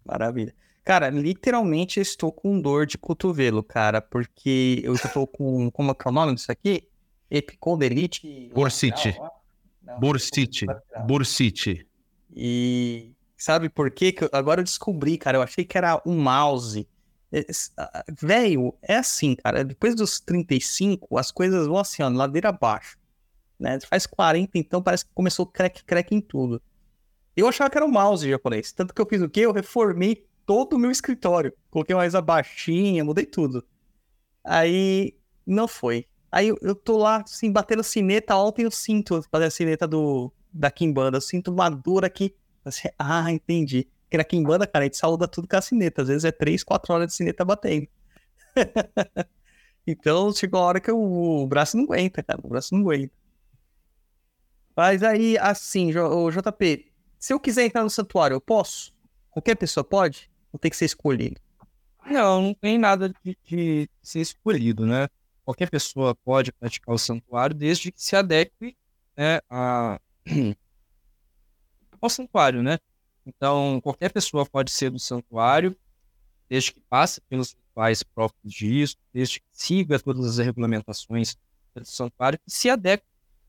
Maravilha. Cara, literalmente eu estou com dor de cotovelo, cara, porque eu estou com. Como é que é o nome disso aqui? Epicondelite. Bursite. Bursite. Bursite. E sabe por quê? Que agora eu descobri, cara. Eu achei que era um mouse. Ah, Velho, é assim, cara. Depois dos 35, as coisas vão assim, ó, ladeira abaixo. Né? Faz 40, então parece que começou crack, crack em tudo. Eu achava que era um mouse japonês. Tanto que eu fiz o quê? Eu reformei todo o meu escritório. Coloquei mais a baixinha, mudei tudo. Aí não foi. Aí eu, eu tô lá, assim, batendo sineta. Ontem eu sinto fazer a sineta do, da Kimbanda. Eu sinto uma dor aqui. Assim, ah, entendi. Porque na Kimbanda, cara, a gente saúda tudo com a sineta. Às vezes é 3, 4 horas de sineta batendo. então chegou a hora que o braço não aguenta, cara. O braço não aguenta. Mas aí, assim, JP, se eu quiser entrar no santuário, eu posso? Qualquer pessoa pode? Ou tem que ser escolhido? Não, não tem nada de, de ser escolhido, né? qualquer pessoa pode praticar o santuário desde que se adeque né, a, ao santuário, né? Então, qualquer pessoa pode ser do santuário, desde que passe pelos rituais próprios disso, desde que siga todas as regulamentações do santuário e se adeque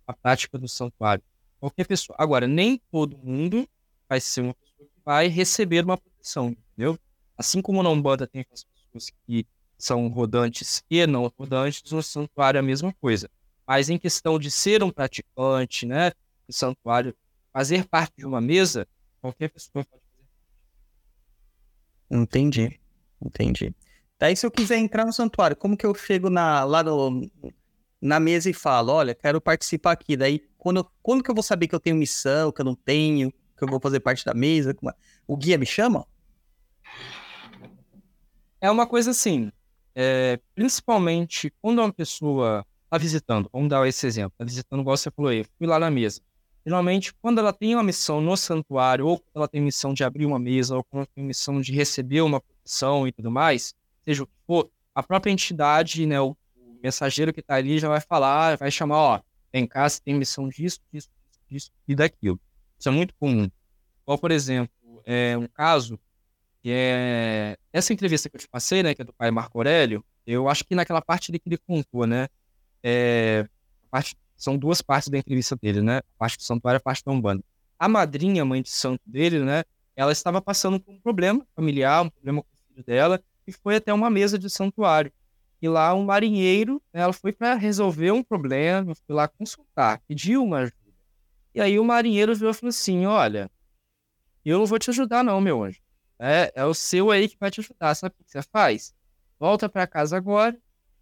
à prática do santuário. Qualquer pessoa. Agora, nem todo mundo vai ser uma pessoa que vai receber uma proteção, entendeu? Assim como na Umbanda tem as pessoas que são rodantes e não rodantes, no santuário é a mesma coisa. Mas em questão de ser um praticante, né, do santuário, fazer parte de uma mesa, qualquer pessoa pode fazer. Entendi. Entendi. Daí, se eu quiser entrar no santuário, como que eu chego na, lá no, na mesa e falo, olha, quero participar aqui. Daí, quando, quando que eu vou saber que eu tenho missão, que eu não tenho, que eu vou fazer parte da mesa? É? O guia me chama? É uma coisa assim, é, principalmente quando uma pessoa está visitando, vamos dar esse exemplo, está visitando, igual você falou aí, fui lá na mesa. Geralmente, quando ela tem uma missão no santuário, ou quando ela tem missão de abrir uma mesa, ou quando ela tem missão de receber uma proteção e tudo mais, seja o que for, a própria entidade, né, o, mensageiro que está ali já vai falar, vai chamar, ó, vem cá, você tem missão disso, disso, disso e daquilo. Isso é muito comum. Igual, por exemplo, é um caso que é essa entrevista que eu te passei, né, que é do pai Marco Aurélio, eu acho que naquela parte ali que ele contou, né, é, parte, são duas partes da entrevista dele, né, a parte do santuário e a parte da Umbanda. A madrinha, mãe de santo dele, né, ela estava passando por um problema familiar, um problema com o filho dela, e foi até uma mesa de santuário. E lá um marinheiro, né, ela foi para resolver um problema, foi lá consultar, pediu uma ajuda. E aí o marinheiro virou e falou assim, olha, eu não vou te ajudar não, meu anjo. É, é o seu aí que vai te ajudar. Sabe o que você faz? Volta para casa agora,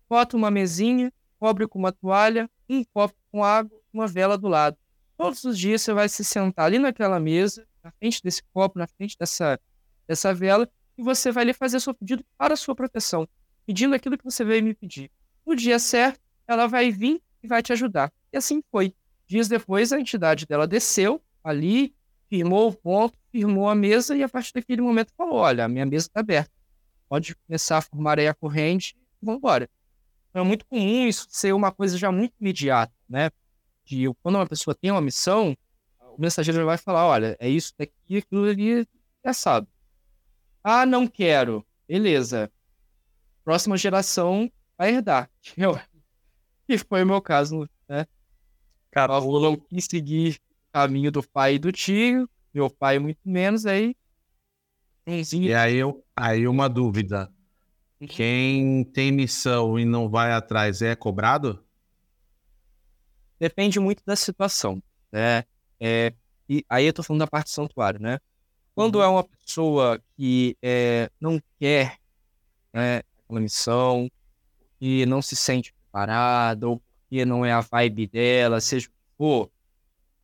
bota uma mesinha, cobre com uma toalha, um copo com água, uma vela do lado. Todos os dias você vai se sentar ali naquela mesa, na frente desse copo, na frente dessa, dessa vela, e você vai lhe fazer seu pedido para a sua proteção, pedindo aquilo que você veio me pedir. No dia certo, ela vai vir e vai te ajudar. E assim foi. Dias depois, a entidade dela desceu ali, firmou o ponto, firmou a mesa e a partir daquele momento falou: olha, a minha mesa está aberta. Pode começar a formar aí a corrente vamos embora. Então, é muito comum isso ser uma coisa já muito imediata, né? De quando uma pessoa tem uma missão, o mensageiro já vai falar: olha, é isso daqui, aquilo ali, é assado. Ah, não quero. Beleza. Próxima geração vai herdar. E foi o meu caso, né? Cara, eu não quis seguir o caminho do pai e do tio, meu pai muito menos, aí. E aí, eu, aí uma dúvida. Quem tem missão e não vai atrás é cobrado? Depende muito da situação, né? É, e aí eu tô falando da parte santuário, né? Quando é uma pessoa que é, não quer né, aquela missão, que não se sente preparada, ou que não é a vibe dela, seja o que for,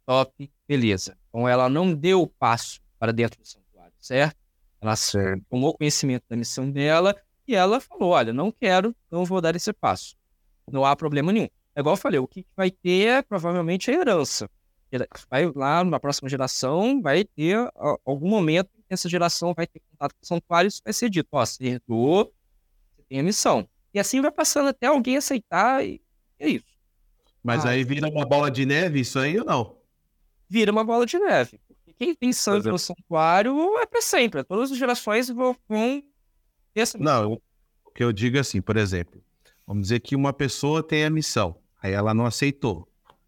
top, beleza. Então ela não deu o passo para dentro do santuário, certo? Ela Certo. tomou conhecimento da missão dela e ela falou: olha, não quero, não vou dar esse passo. Não há problema nenhum. É igual eu falei, o que vai ter é provavelmente a herança. Vai lá na próxima geração, vai ter algum momento que essa geração vai ter contato com o santuário e isso vai ser dito: ó, você herdou, você tem a missão. E assim vai passando até alguém aceitar e é isso. Mas Ah, aí vira uma bola de neve isso aí ou não? vira uma bola de neve. Porque quem tem sangue exemplo- no santuário é para sempre. Todas as gerações vão, essa Não, o que eu digo é assim, por exemplo, vamos dizer que uma pessoa tem a missão, aí ela não aceitou.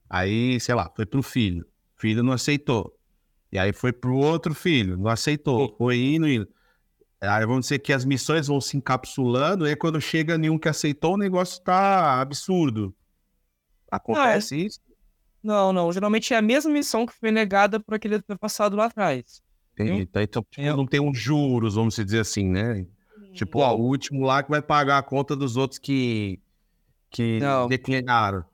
Aí, sei lá, foi pro filho, o filho não aceitou. E aí foi pro outro filho, não aceitou. Foi indo, indo. Aí vamos dizer que as missões vão se encapsulando, e aí quando chega nenhum que aceitou, o negócio tá absurdo. Acontece isso? Não, não. Geralmente é a mesma missão que foi negada por aquele passado lá atrás. Entendi. Tá, Então, tipo, Eu- não tem uns juros, vamos dizer assim, né? Tipo, ó, o último lá que vai pagar a conta dos outros que, que Não. declinaram.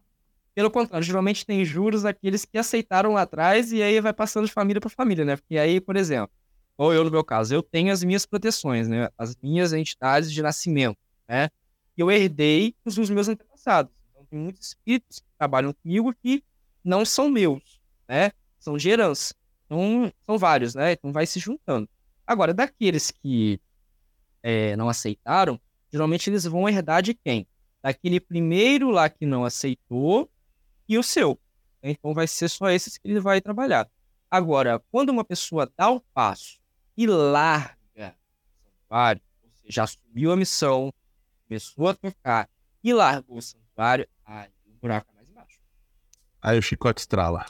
Pelo contrário, geralmente tem juros daqueles que aceitaram lá atrás e aí vai passando de família para família, né? Porque aí, por exemplo, ou eu no meu caso, eu tenho as minhas proteções, né? As minhas entidades de nascimento, né? Que eu herdei dos meus antepassados. Então, tem muitos espíritos que trabalham comigo que não são meus, né? São de herança. Então, são vários, né? Então, vai se juntando. Agora, daqueles que é, não aceitaram, geralmente eles vão herdar de quem? daquele primeiro lá que não aceitou e o seu. Então vai ser só esses que ele vai trabalhar. Agora, quando uma pessoa dá o passo e larga o santuário, ou seja, assumiu a missão, começou a tocar e largou o santuário, aí o buraco é mais embaixo. Aí o chicote estrala.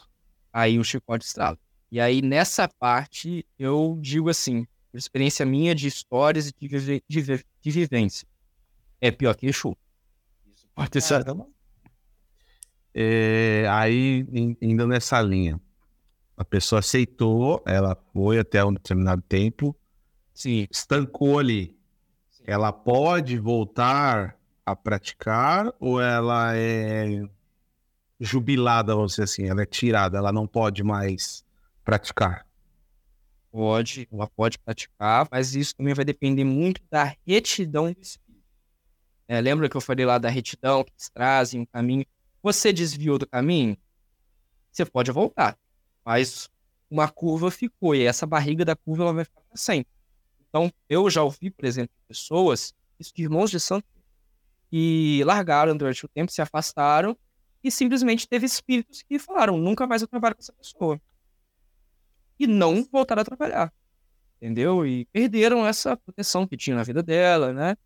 Aí o chicote estrala. E aí, nessa parte, eu digo assim, por experiência minha de histórias e de, vive- de, de vivência, é pior que Exu. Isso pode ter certeza. É, aí, in- indo nessa linha, a pessoa aceitou, ela foi até um determinado tempo, Sim. estancou ali. Sim. Ela pode voltar a praticar ou ela é jubilada, vamos dizer assim, ela é tirada, ela não pode mais praticar? Pode, ela pode praticar, mas isso também vai depender muito da retidão do espírito. É, lembra que eu falei lá da retidão, que eles trazem um caminho? Você desviou do caminho? Você pode voltar, mas uma curva ficou, e essa barriga da curva ela vai ficar para sempre. Então, eu já ouvi, por exemplo, pessoas, irmãos de santo, que largaram durante o tempo, se afastaram, e simplesmente teve espíritos que falaram, nunca mais eu trabalho com essa pessoa e não voltaram a trabalhar. Entendeu? E perderam essa proteção que tinha na vida dela, né?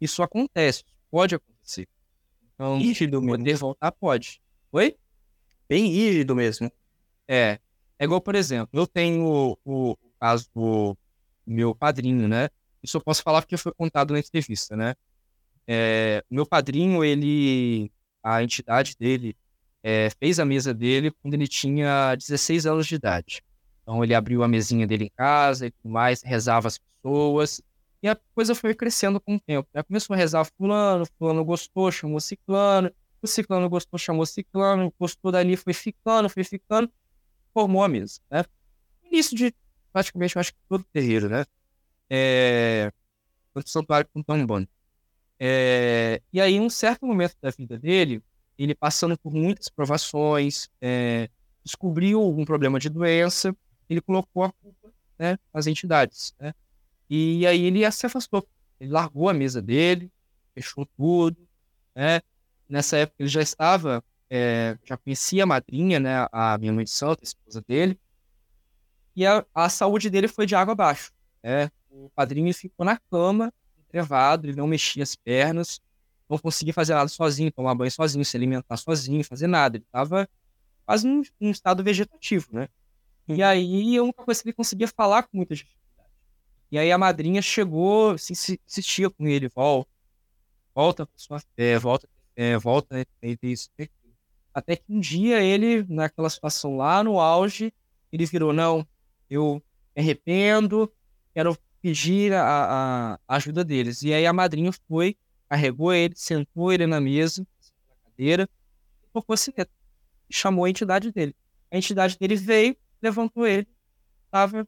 Isso acontece, pode acontecer. Então, Rígido mesmo. poder voltar pode. Oi? Bem rígido mesmo. É. É igual, por exemplo, eu tenho o, o caso do meu padrinho, né? Isso eu posso falar porque foi contado na entrevista, né? É, meu padrinho, ele, a entidade dele, é, fez a mesa dele quando ele tinha 16 anos de idade. Então ele abriu a mesinha dele em casa e tudo mais, rezava as pessoas, e a coisa foi crescendo com o tempo. Né? Começou a rezar fulano, fulano gostou, chamou ciclano, o ciclano gostou, chamou ciclano, gostou dali, foi ficando, foi ficando, formou a mesa, né? Início de, praticamente, eu acho que todo terreiro, né? É... Tanto santuário quanto Umbanda. É... E aí, em um certo momento da vida dele, ele passando por muitas provações, é, descobriu um problema de doença, ele colocou a culpa né, nas entidades. Né? E aí ele se afastou. Ele largou a mesa dele, fechou tudo. Né? Nessa época ele já estava, é, já conhecia a madrinha, né, a minha mãe de santo, a esposa dele, e a, a saúde dele foi de água abaixo. Né? O padrinho ficou na cama, entrevado, ele não mexia as pernas, não conseguia fazer nada sozinho, tomar banho sozinho, se alimentar sozinho, fazer nada. Ele estava quase num, num estado vegetativo, né? E aí, a única coisa que conseguia falar com muita dificuldade. E aí a madrinha chegou, assim, se- insistia com ele, volta, volta pra sua fé, volta, é, volta, aquilo. Até que um dia ele, naquela situação lá no auge, ele virou, não, eu me arrependo, quero pedir a, a ajuda deles. E aí a madrinha foi, carregou ele, sentou ele na mesa, na cadeira, e tocou a sineta. E chamou a entidade dele. A entidade dele veio, levantou ele, estava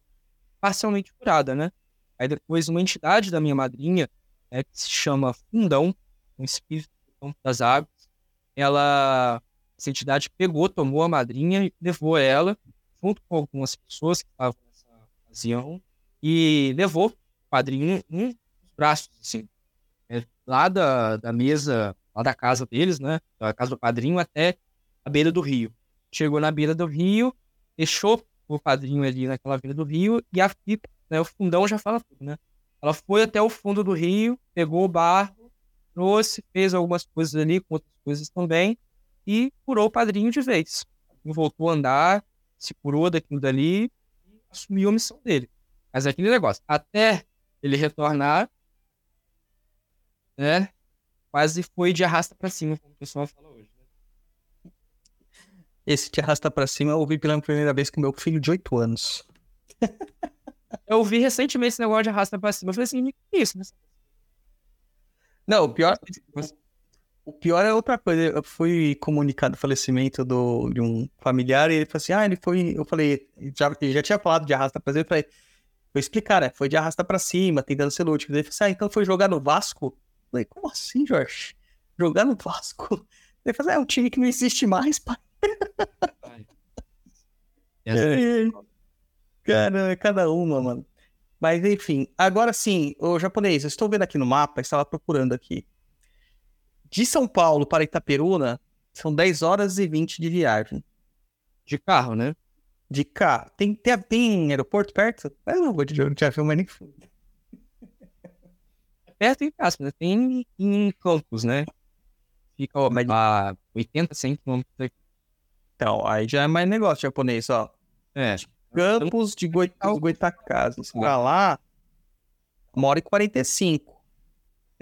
parcialmente curada, né? Aí depois uma entidade da minha madrinha, né, que se chama Fundão, um espírito do campo das águas, ela, essa entidade pegou, tomou a madrinha e levou ela, junto com algumas pessoas que estavam nessa ocasião, e levou o padrinho nos braços, assim, é, lá da, da mesa, lá da casa deles, né, da casa do padrinho até a beira do rio. Chegou na beira do rio, deixou o padrinho ali naquela beira do rio e a fita, né, o fundão já fala tudo, né? Ela foi até o fundo do rio, pegou o barro, trouxe, fez algumas coisas ali, com outras coisas também, e curou o padrinho de vez. Voltou a andar, se curou daquilo dali e assumiu a missão dele. Mas é aquele negócio, até ele retornar, né? Quase foi de arrasta pra cima, como o pessoal né? Esse te arrasta pra cima eu ouvi pela primeira vez com meu filho de 8 anos. Eu ouvi recentemente esse negócio de arrasta pra cima. Eu falei assim, que isso? né? Não, o pior, o pior é outra coisa. Eu fui comunicado o falecimento do, de um familiar e ele falou assim: ah, ele foi. Eu falei, já, ele já tinha falado de arrasta pra cima. Eu falei, vou explicar, né? Foi de arrasta pra cima, tentando ser lúdico. Ele falou assim: ah, então foi jogar no Vasco? Eu falei, como assim, Jorge? Jogar no Vasco? Ele falou assim: é um time que não existe mais, pai. Ai. É, Cara, é cada uma, mano. Mas enfim, agora sim, o japonês, eu estou vendo aqui no mapa, estava procurando aqui. De São Paulo para Itaperuna, são 10 horas e 20 de viagem. De carro, né? De carro. Tem, tem, tem aeroporto perto? Eu não vou de avião, mas nem fui. Perto em casa, né? Tem em Campos, né? Fica ó, a 80, 100 quilômetros. Então, aí já é mais negócio japonês, ó. É. Campos de Goi dos Goitacazes. Pra lá, uma hora e 45.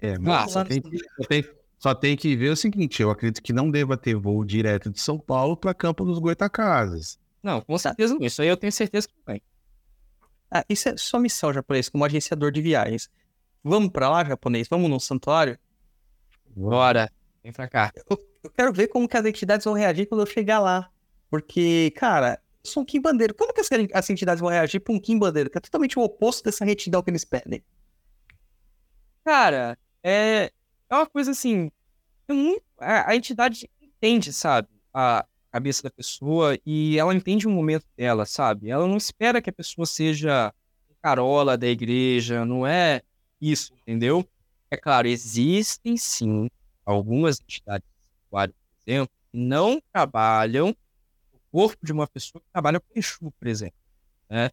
É, Ah, mas só, tem, que- só, tem, só tem que ver o seguinte: eu acredito que não deva ter voo direto de São Paulo para Campo dos Goitacazes. Não, com certeza não. Isso aí eu tenho certeza que tem. Ah, isso é sua missão, japonês, como agenciador de viagens. Vamos pra lá, japonês? Vamos num santuário? Bora. Vem pra cá. Eu quero ver como que as entidades vão reagir quando eu chegar lá. Porque, cara, eu sou um quimbandeiro. Como que as, as entidades vão reagir pra um quimbandeiro? Que é totalmente o oposto dessa retidão que eles pedem. Cara, é, é uma coisa assim. é muito- a, a entidade entende, sabe? A cabeça da pessoa e ela entende o momento dela, sabe? Ela não espera que a pessoa seja carola da igreja, não é isso, entendeu? É claro, existem sim algumas entidades, santuário, por exemplo, não trabalham o corpo de uma pessoa que trabalha com Exu, por exemplo. Né?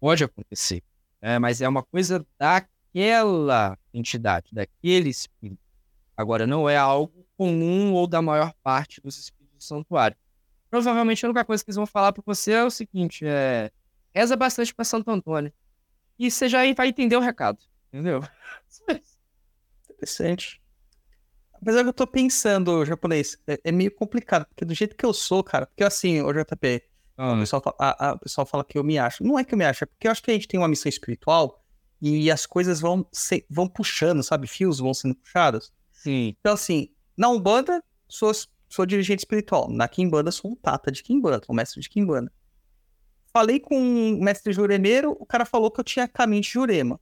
Pode acontecer, né? mas é uma coisa daquela entidade, daquele espírito. Agora, não é algo comum ou da maior parte dos espíritos do santuário. Provavelmente a única coisa que eles vão falar para você é o seguinte: é, reza bastante para Santo Antônio. E você já vai entender o recado, entendeu? Interessante. Apesar que eu tô pensando, japonês, é, é meio complicado, porque do jeito que eu sou, cara, porque assim, o JP, Ah, o pessoal, fala, a- a- o pessoal fala que eu me acho. Não é que eu me acho, é porque eu acho que a gente tem uma missão espiritual e as coisas vão, se- vão puxando, sabe? Fios vão sendo puxados. sim. Então, assim, na Umbanda, sou, sou dirigente espiritual. Na Kimbanda, sou um tata de Kimbanda, sou um mestre de Kimbanda. Falei com um mestre juremeiro, o cara falou que eu tinha caminho de Jurema.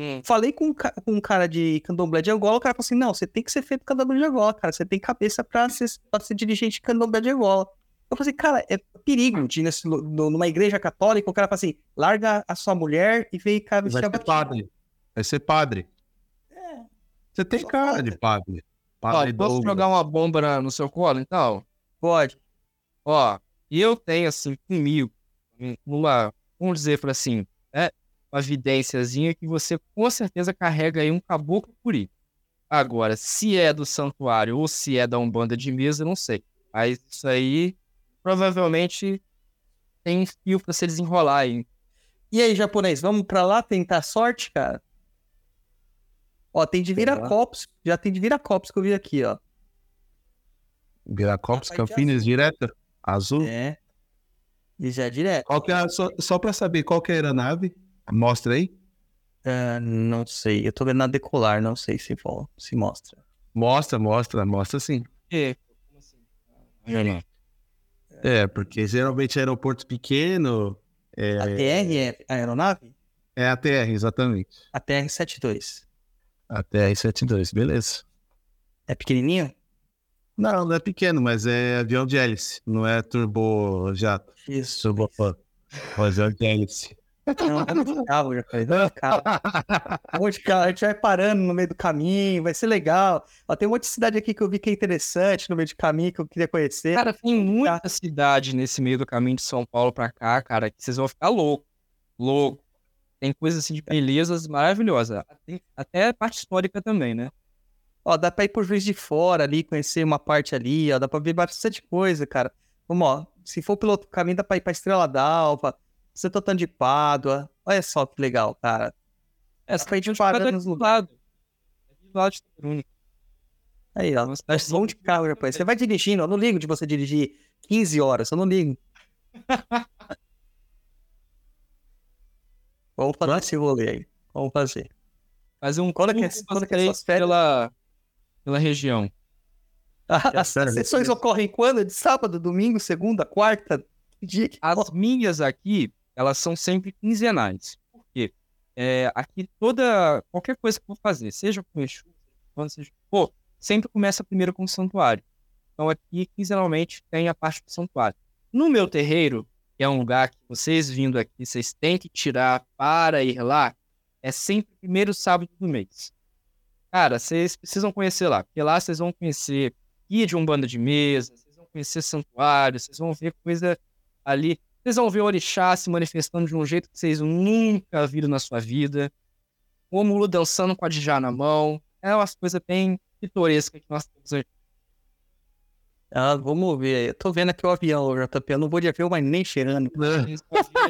Hum. Falei com, um com um cara de candomblé de Angola, o cara falou assim, não, você tem que ser feito candomblé de Angola, cara, você tem cabeça pra ser, pra ser dirigente de candomblé de Angola. Eu falei assim, cara, é perigo de ir nesse no- numa igreja católica, o cara fala assim, larga a sua mulher e vem cá Vai vestir a ser padre. Vai ser padre. Você tem cara padre. de padre. Ó, Padre posso Douglas. jogar uma bomba na- no seu colo, então? Pode. Ó, e eu tenho, assim, comigo, uma, vamos dizer assim, uma evidênciazinha que você com certeza carrega aí um caboclo puri. Agora, se é do santuário ou se é da Umbanda de mesa, eu não sei. Mas isso aí, provavelmente, tem fio pra se desenrolar aí. E aí, japonês, vamos pra lá tentar sorte, cara? Ó, tem de Viracopos, já tem de Viracopos que eu vi aqui, ó. Viracopos, Campinas, direto. Azul. É. E já é direto. Qual que é a, só, só pra saber qual que é a aeronave, mostra aí. Ah, não sei, eu tô vendo na decolar, não sei se, vo- se mostra. Mostra, mostra, mostra sim. E, como assim? É, porque geralmente aeroporto pequeno A TR é a aeronave? é a TR, exatamente. A TR-72. A TR-72, beleza. É pequenininho? Não, não é pequeno, mas é avião de hélice, não é turbojato. Isso. Turbofan. Avião de hélice. Não, vamos de carro, já falei. Vamos de carro. Vamos de carro. A gente vai parando no meio do caminho, vai ser legal. Ó, tem um monte de cidade aqui que eu vi que é interessante no meio do caminho, que eu queria conhecer. Cara, tem muita cidade nesse meio do caminho de São Paulo pra cá, cara, que vocês vão ficar louco. Louco. Tem coisas assim de belezas maravilhosas. Tem até parte histórica também, né? Ó, dá pra ir pro Juiz de Fora ali, conhecer uma parte ali, ó, dá pra ver bastante coisa, cara. Vamos, ó, se for pelo outro caminho, dá pra ir pra Estrela d'Alva, Santo Antônio de Pádua. Olha só que legal, cara. É, ir São parando Paulo é nos lugares. É lado de. Aí, ó, cidade vão de carro, rapaz. Você vai dirigindo, eu não ligo de você dirigir 15 horas, eu não ligo. Vamos fazer esse rolê aí. Vamos fazer. Fazer um Quando é que é- quando que é suas férias? pela, pela região. As sério, sessões ocorrem quando? De sábado, domingo, segunda, quarta? Que Dia que As minhas aqui, elas são sempre quinzenais. Por quê? É, aqui toda, qualquer coisa que eu vou fazer, seja com Exu, seja, pô, sempre começa primeiro com o santuário. Então aqui, quinzenalmente, tem a parte do santuário. No meu terreiro, que é um lugar que vocês vindo aqui, vocês têm que tirar para ir lá, é sempre primeiro sábado do mês. Cara, vocês precisam conhecer lá, porque lá vocês vão conhecer guia de Umbanda de mesa, vocês vão conhecer santuário, vocês vão ver coisa ali. Vocês vão ver o orixá se manifestando de um jeito que vocês nunca viram na sua vida. O Mulu dançando com a Dijá na mão. É umas coisas bem pitorescas que nós temos aqui. Ah, vamos ver. Eu tô vendo aqui o avião, JP. Eu não vou de avião, mas nem cheirando.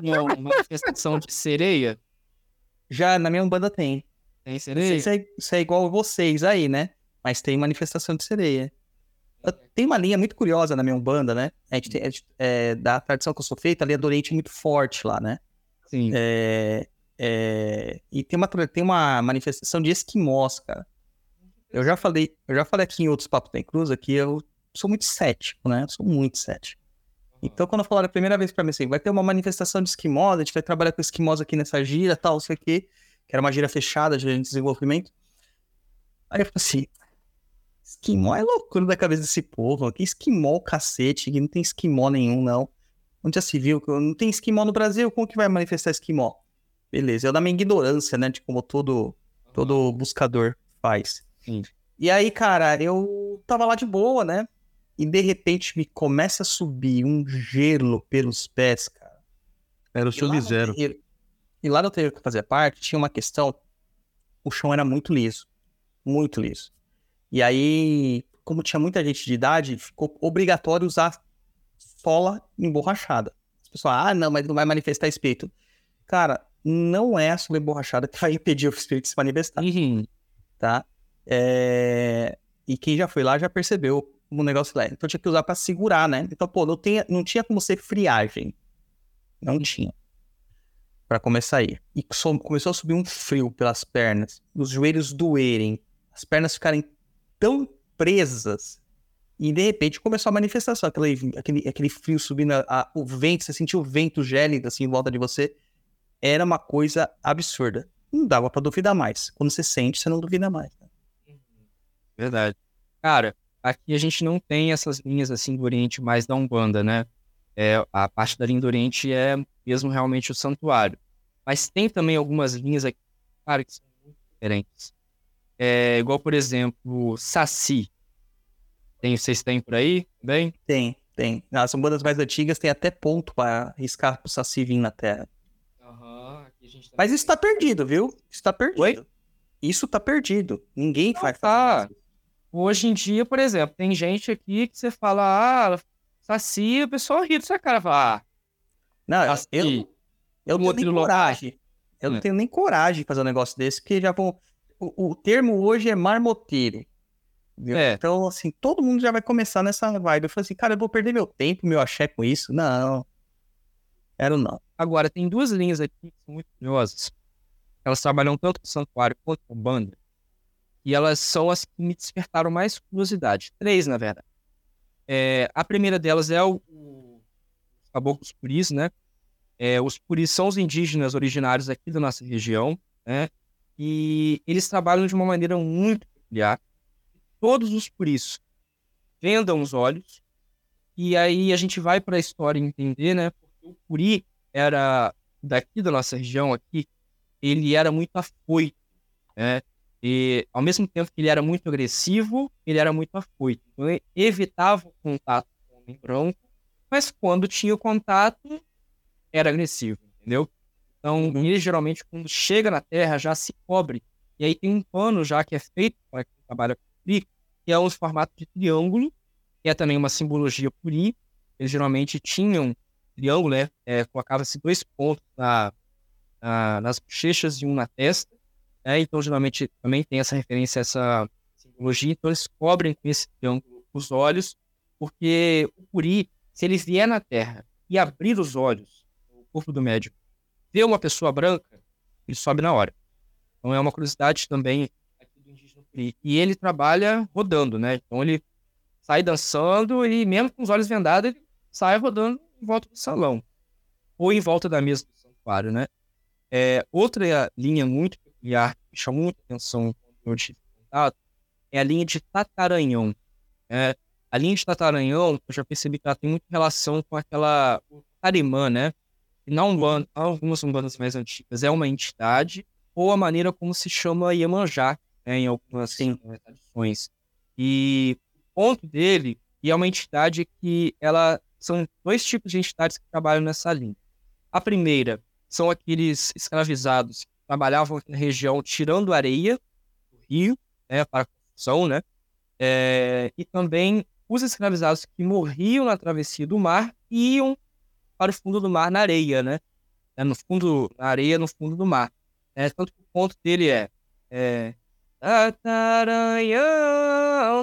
Viram uma manifestação de sereia? Já na minha Umbanda tem. Tem Não sei sereia? se é, se é igual vocês aí, né? Mas tem manifestação de sereia. Tem uma linha muito curiosa na minha Umbanda, né? A gente tem, a gente- é, da tradição que eu sou feita, a linha do Oriente é muito forte lá, né? Sim. É, é, e tem uma, tem uma manifestação de esquimós, cara. Eu já falei, eu já falei aqui em outros papos tem cruz que eu sou muito cético, né? Eu sou muito cético. Então, quando falaram a primeira vez pra mim assim, vai ter uma manifestação de esquimós, a gente vai trabalhar com esquimós aqui nessa gira, tal, sei o quê, que era uma gira fechada de desenvolvimento. Aí eu falei assim, esquimó é loucura da cabeça desse povo, que esquimó o cacete, que não tem esquimó nenhum, não. Onde já se viu que não tem esquimó no Brasil, como que vai manifestar esquimó? Beleza, eu da minha ignorância, né, de como todo, todo buscador faz. Sim. E aí, cara, eu tava lá de boa, né? E de repente me começa a subir um gelo pelos pés, cara. Era o no Sub-Zero. terreiro- E lá no terreiro que eu fazia parte, tinha uma questão. O chão era muito liso. Muito liso. E aí, como tinha muita gente de idade, ficou obrigatório usar sola emborrachada. As pessoas, ah, não, mas não vai manifestar espírito. Cara, não é a sola emborrachada que vai impedir o espírito de se manifestar Uhum. tá? É, E quem já foi lá já percebeu o negócio lá. Então tinha que usar pra segurar, né? Então, pô, não, tinha não tinha como ser friagem. Não tinha. Pra começar aí. E so- começou a subir um frio pelas pernas, os joelhos doerem, as pernas ficarem tão presas. E de repente começou a manifestação, aquele, aquele, aquele frio subindo, a- a- o vento, você sentiu o vento gélido assim em volta de você. Era uma coisa absurda. Não dava pra duvidar mais. Quando você sente, você não duvida mais. né? Verdade. Cara, aqui a gente não tem essas linhas assim do Oriente mais da Umbanda, né? É, a parte da linha do Oriente é mesmo realmente o santuário. Mas tem também algumas linhas aqui, cara, que são muito diferentes. É, igual, por exemplo, Saci. Tem, vocês têm por aí também? Tem, tem. Nas bandas mais antigas tem até ponto pra riscar pro Saci vir na Terra. Gente Mas isso tá perdido, viu? Isso tá perdido. Oi? Isso tá perdido. Ninguém Não faz tá. Hoje em dia, por exemplo, tem gente aqui que você fala, ah, Saci, o pessoal ri da sua cara, fala, ah, Não, eu, Saci. eu, eu não Um tenho nem coragem. Eu É. não tenho nem coragem de fazer um negócio desse, porque já vão. O, o termo hoje é marmoteiro. É. Então, assim, todo mundo já vai começar nessa vibe. Eu falei assim, cara, eu vou perder meu tempo, meu axé com isso. Não. Quero não. Agora, tem duas linhas aqui que são muito curiosas. Elas trabalham tanto com santuário quanto com banda. E elas são as que me despertaram mais curiosidade. Três, na verdade. É, a primeira delas é o, o os Caboclos Puris, né? É, os Puris são os indígenas originários aqui da nossa região, né? E eles trabalham de uma maneira muito peculiar. Todos os Puris vendam os olhos. E aí a gente vai para a história entender, né? Porque o Puri era daqui da nossa região aqui, ele era muito afoito, né? E ao mesmo tempo que ele era muito agressivo, ele era muito afoito. Então ele evitava o contato com o homem branco, mas quando tinha o contato, era agressivo, entendeu? Então, Uhum. ele geralmente, quando chega na Terra, já se cobre. E aí tem um pano já que é feito para quem trabalha com Puri, que é um formato de triângulo, que é também uma simbologia Puri. Eles geralmente tinham triângulo, né? É, Colocava-se dois pontos na, na- nas bochechas e um na testa. né? Então, geralmente, também tem essa referência essa simbologia. Então, eles cobrem com esse triângulo os olhos, porque o Puri, se ele vier na Terra e abrir os olhos, o corpo do médico, ver uma pessoa branca, ele sobe na hora. Então, é uma curiosidade também Puri. E ele trabalha rodando, né? Então, ele sai dançando e, mesmo com os olhos vendados, ele sai rodando em volta do salão. Ou em volta da mesa do santuário, né? É, outra linha muito peculiar que chamou muita atenção quando eu tive contato é a linha de Tataranhão. né? a linha de Tataranhão, eu já percebi que ela tem muita relação com aquela Tarimã, né? Na Umbanda, algumas Umbandas mais antigas, é uma entidade, ou a maneira como se chama Iemanjá, né, em algumas Sim. tradições. E o ponto dele, e é uma entidade que ela são dois tipos de entidades que trabalham nessa linha. A primeira são aqueles escravizados que trabalhavam na região tirando areia do rio, né, para a construção, né? É, e também os escravizados que morriam na travessia do mar iam para o fundo do mar na areia, né? É, no fundo, na areia, no fundo do mar. É, tanto que o ponto dele é, é Tataranhão,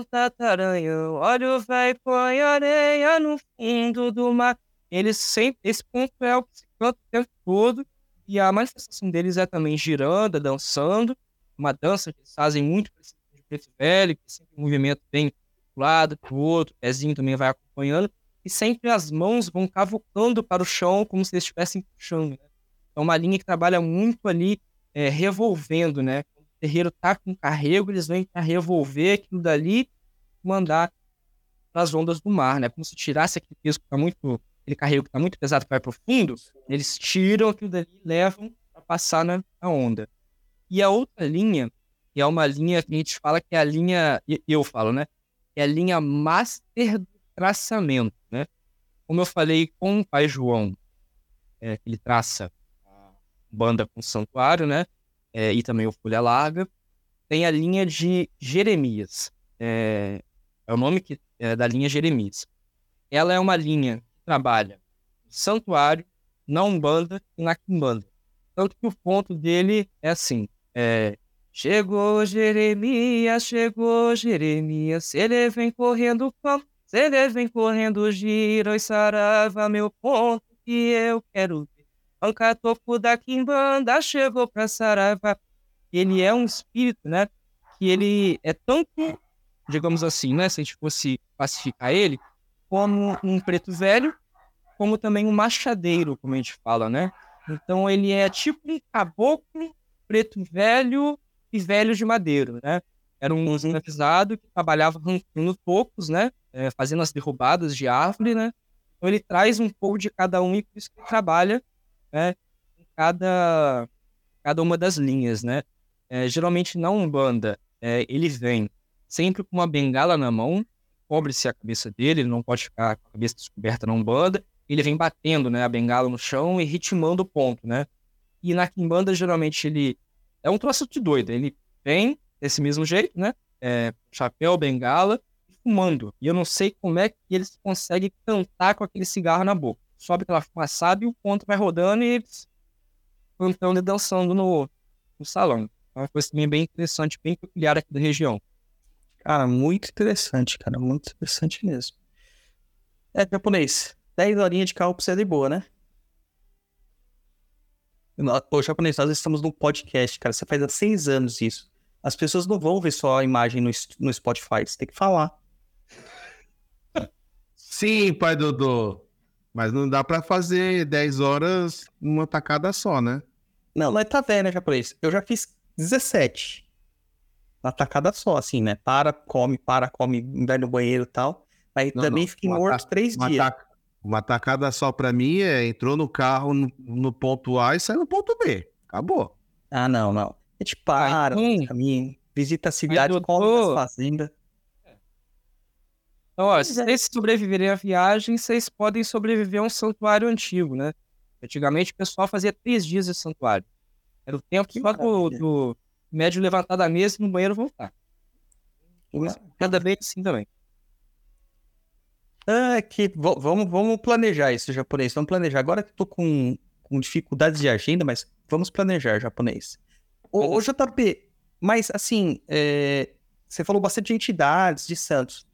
tataranhão, olha o véi põe areia no fundo do mar. Eles sempre, esse ponto é o que se canta o tempo todo, e a manifestação deles é também girando, dançando, uma dança que eles fazem muito de preto velho, que sempre um movimento bem pro lado, pro outro, o pezinho também vai acompanhando, e sempre as mãos vão cavucando para o chão como se estivessem puxando. Né? É uma linha que trabalha muito ali, é, revolvendo, né? terreiro tá com carrego, eles vêm para revolver aquilo dali mandar nas ondas do mar, né? Como se tirasse aquele peso que tá muito, aquele carrego que tá muito pesado que vai pro fundo, eles tiram aquilo dali levam para passar na, na, onda. E a outra linha, que é uma linha que a gente fala que é a linha, eu falo, né? É a linha master do traçamento, né? Como eu falei com o pai João, é, ele traça a banda com o santuário, né? é, e também o Folha Larga. Tem a linha de Jeremias. É, é o nome que, é da linha Jeremias. Ela é uma linha que trabalha santuário, na Umbanda e na Quimbanda. Tanto que o ponto dele é assim: é, Chegou Jeremias, chegou Jeremias, ele vem correndo pão, ele vem correndo giro e sarava meu ponto que eu quero Anca topo da Kimbanda chegou pra Saraiva. Ele é um espírito, né? Que ele é tanto, digamos assim, né? Se a gente fosse classificar ele, como um preto velho, como também um machadeiro, como a gente fala, né? Então ele é tipo um caboclo preto velho e velho de madeiro, né? Era um uhum. escravizado que trabalhava arrancando tocos, né? É, fazendo as derrubadas de árvore, né? Então ele traz um pouco de cada um e por isso que trabalha né, em cada, cada uma das linhas, né? É, geralmente na Umbanda, é, ele vem sempre com uma bengala na mão, cobre-se a cabeça dele, ele não pode ficar com a cabeça descoberta na Umbanda, ele vem batendo né, a bengala no chão e ritmando o ponto, né? E na Kimbanda, geralmente, ele é um troço de doido, ele vem desse mesmo jeito, né? É, chapéu, bengala, fumando. E eu não sei como é que eles conseguem cantar com aquele cigarro na boca sobe aquela fumaçada e o ponto vai rodando e eles cantando e dançando no, no salão. É uma coisa também bem interessante, bem peculiar aqui da região. Cara, muito interessante, cara, muito interessante mesmo. É, japonês, 10 horinhas de carro pra ser de boa, né? Ô, japonês, nós estamos num podcast, cara, você faz há seis anos isso. As pessoas não vão ver só a imagem no, no Spotify, você tem que falar. Sim, pai Dodô. Mas não dá para fazer 10 horas numa tacada só, né? Não, tá vendo, né, japonês? Eu já fiz 17. Na tacada só, assim, né? Para, come, para, come, vai no banheiro e tal. Mas não, também não. fiquei uma morto três dias. Uma tacada só pra mim é entrou no carro no, no, ponto A e saiu no ponto B. Acabou. Ah, não, não. A gente para, no caminho, visita a cidade, come as fazendas. Então, ó, se vocês sobreviverem à viagem, vocês podem sobreviver a um santuário antigo, né? Antigamente o pessoal fazia três dias de santuário. Era o tempo que só do, do, médio levantar da mesa e no banheiro voltar. Cada vez assim também. Ah, que vamos, vamos planejar isso, japonês. Vamos planejar. Agora que eu tô com, com dificuldades de agenda, mas vamos planejar, japonês. Ô, ô JP, mas assim, é, você falou bastante de entidades, de santos.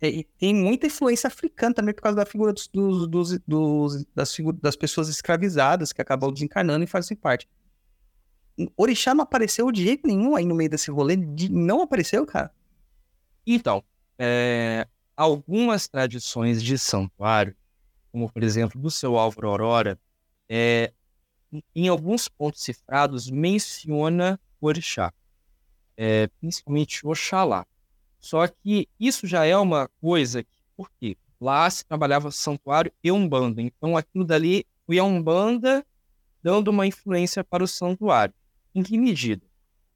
É, e tem muita influência africana também por causa da figura dos, dos, dos, das, das pessoas escravizadas que acabam desencarnando e fazem parte. Orixá não apareceu de jeito nenhum aí no meio desse rolê. Não apareceu, cara? Então, é, algumas tradições de santuário, como por exemplo do seu Álvaro Aurora, é, em alguns pontos cifrados menciona orixá, é, principalmente Oxalá. Só que isso já é uma coisa que, por quê? Lá se trabalhava santuário e umbanda. Então aquilo dali foi a umbanda dando uma influência para o santuário. Em que medida?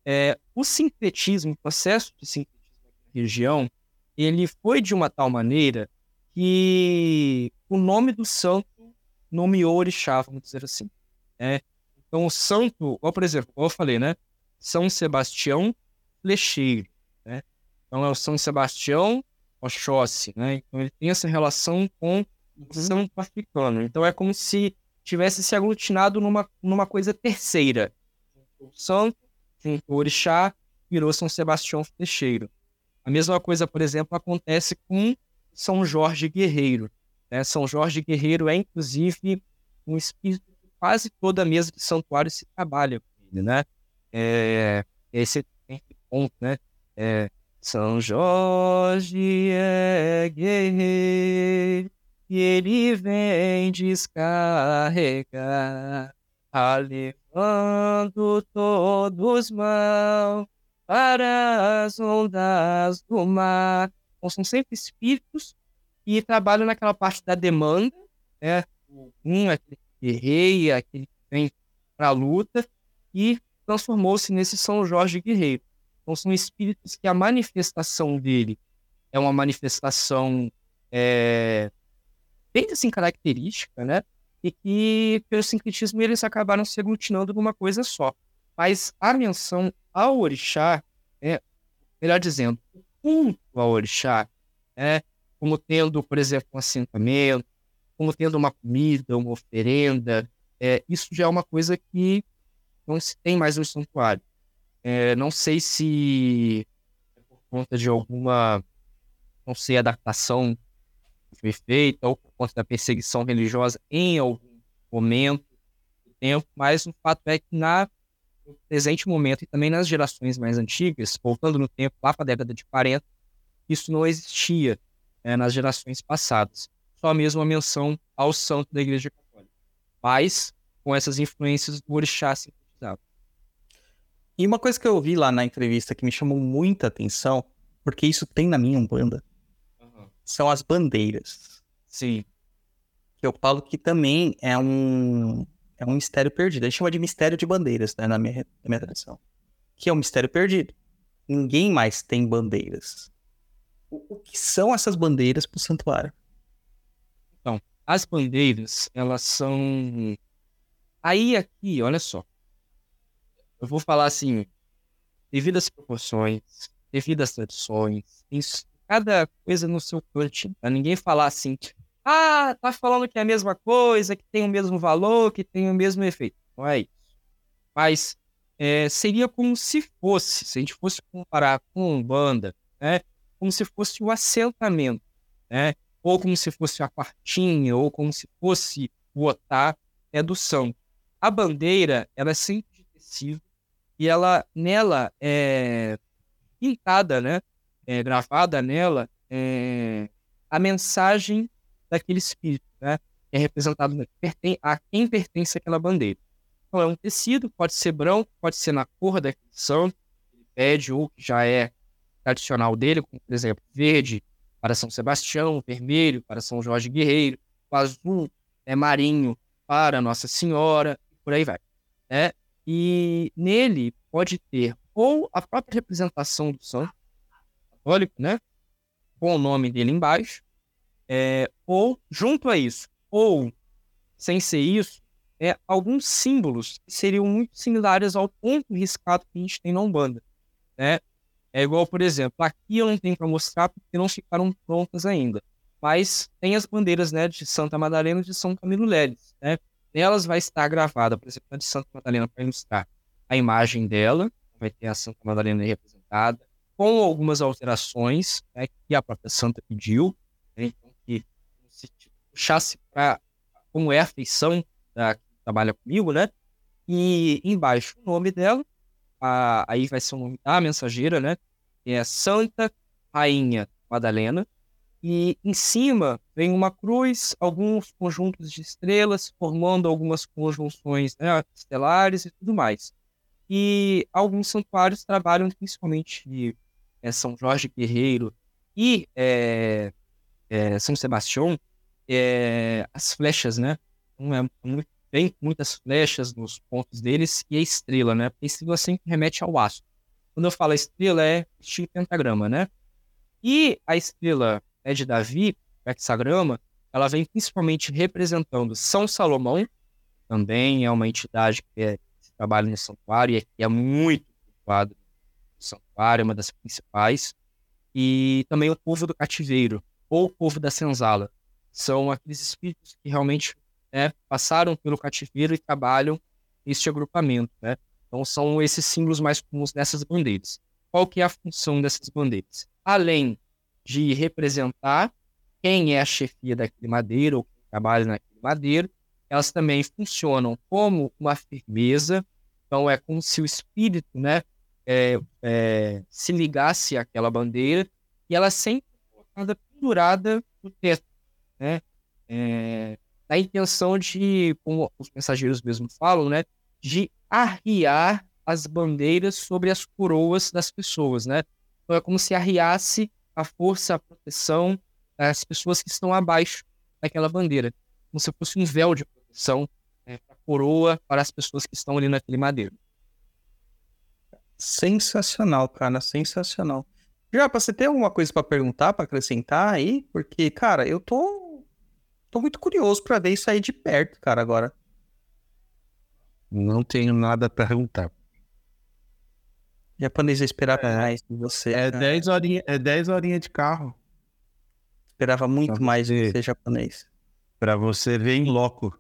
É, o sincretismo, o processo de sincretismo na região, ele foi de uma tal maneira que o nome do santo nomeou orixá, vamos dizer assim. Né? Então, o santo, ó, por exemplo, como eu falei, né? São Sebastião Flecheiro. Né? Então, é o São Sebastião Oxóssi. Né? Então, ele tem essa relação com o santo africano. Então, é como se tivesse se aglutinado numa, numa coisa terceira. O santo, o orixá, virou São Sebastião Flecheiro. A mesma coisa, por exemplo, acontece com São Jorge Guerreiro. Né? São Jorge Guerreiro é, inclusive, um espírito quase toda a mesa de santuário se trabalha com ele, né? É, esse ponto, né? É, São Jorge é guerreiro e ele vem descarregar, levando todos mãos para as ondas do mar. Então, são sempre espíritos e trabalham naquela parte da demanda, né? Um, aquele que guerreia, que vem para a luta, e transformou-se nesse São Jorge Guerreiro. Então, são espíritos que a manifestação dele é uma manifestação é, bem assim característica, né? E que, pelo sincretismo, eles acabaram se aglutinando numa coisa só. Mas a menção ao orixá, é, melhor dizendo, o culto ao orixá, é, como tendo, por exemplo, um assentamento, como tendo uma comida, uma oferenda, é, isso já é uma coisa que não se tem mais no santuário. É, não sei se é por conta de alguma, não sei, adaptação que foi feita, ou por conta da perseguição religiosa em algum momento do tempo, mas o fato é que na no presente momento e também nas gerações mais antigas, voltando no tempo, lá para a década de 40, isso não existia né, nas gerações passadas. Só mesmo a menção ao santo da Igreja Católica. Mas com essas influências do orixá sintetizado. E uma coisa que eu ouvi lá na entrevista que me chamou muita atenção, porque isso tem na minha Umbanda, Uhum. são as bandeiras. Sim. Que eu falo que também é um, é um mistério perdido. A gente chama de mistério de bandeiras, né, na minha, na minha tradição. Que é um mistério perdido. Ninguém mais tem bandeiras. O, o que são essas bandeiras para o santuário? As bandeiras, elas são. Aí, aqui, olha só. Eu vou falar assim, devido às proporções, devido às tradições, cada coisa no seu canto, pra ninguém falar assim, ah, tá falando que é a mesma coisa, que tem o mesmo valor, que tem o mesmo efeito. Não é isso. Mas é, seria como se fosse, se a gente fosse comparar com banda, né? Como se fosse o assentamento, né? Ou como se fosse a quartinha, ou como se fosse o otá é do santo. A bandeira, ela é sempre de tecido e ela, nela, é pintada, né? É, gravada nela, é, a mensagem daquele espírito, né? É representado a quem pertence aquela bandeira. Então, é um tecido, pode ser branco, pode ser na cor daquele santo, ele pede, ou que já é tradicional dele, como, por exemplo, verde para São Sebastião, vermelho para São Jorge Guerreiro, o azul é marinho para Nossa Senhora, por aí vai. Né? E nele pode ter ou a própria representação do santo católico, né? com o nome dele embaixo, é, ou junto a isso, ou sem ser isso, é, alguns símbolos que seriam muito similares ao ponto riscado que a gente tem na Umbanda. Né? É igual, por exemplo, aqui eu não tenho para mostrar porque não ficaram prontas ainda. Mas tem as bandeiras né, de Santa Madalena e de São Camilo Leles. Né? Nelas vai estar gravada, por exemplo, a de Santa Madalena para ilustrar a imagem dela, vai ter a Santa Madalena representada, com algumas alterações né, que a própria Santa pediu, né, então, que se puxasse para como é a feição da que trabalha comigo, né? E embaixo o nome dela, a, aí vai ser nome da mensageira, né? É Santa Rainha Madalena. E em cima vem uma cruz, alguns conjuntos de estrelas, formando algumas conjunções né, estelares e tudo mais. E alguns santuários trabalham principalmente é, São Jorge Guerreiro e é, é, São Sebastião, é, as flechas, né? Então, é muito tem muitas flechas nos pontos deles e a estrela, né? Porque a estrela sempre remete ao aço. quando eu falo estrela, é estilo pentagrama, né? E a estrela né, de Davi, hexagrama, ela vem principalmente representando São Salomão, também é uma entidade que, é, que trabalha no santuário e é, é muito cultuado no santuário, é uma das principais. E também o povo do cativeiro, ou o povo da senzala. São aqueles espíritos que realmente né, passaram pelo cativeiro e trabalham neste agrupamento. Né? Então são esses símbolos mais comuns nessas bandeiras. Qual que é a função dessas bandeiras? Além de representar quem é a chefia daquele madeiro ou quem trabalha naquele madeiro, elas também funcionam como uma firmeza, então é como se o espírito né, é, é, se ligasse àquela bandeira e ela sempre colocada pendurada no teto, né? É, na intenção de, como os mensageiros mesmo falam, né, de arriar as bandeiras sobre as coroas das pessoas, né? Então é como se arriasse a força, a proteção das pessoas que estão abaixo daquela bandeira, como se fosse um véu de proteção né, para a coroa para as pessoas que estão ali naquele madeiro. Sensacional, cara, sensacional. Já, você tem alguma coisa para perguntar, para acrescentar aí? Porque, cara, eu tô tô muito curioso para ver isso aí de perto, cara, agora. Não tenho nada a perguntar. O japonês esperava mais de você. É cara. 10 horinhas é 10 horinha de carro. Esperava muito mais de você. japonês. Pra você ver em loco.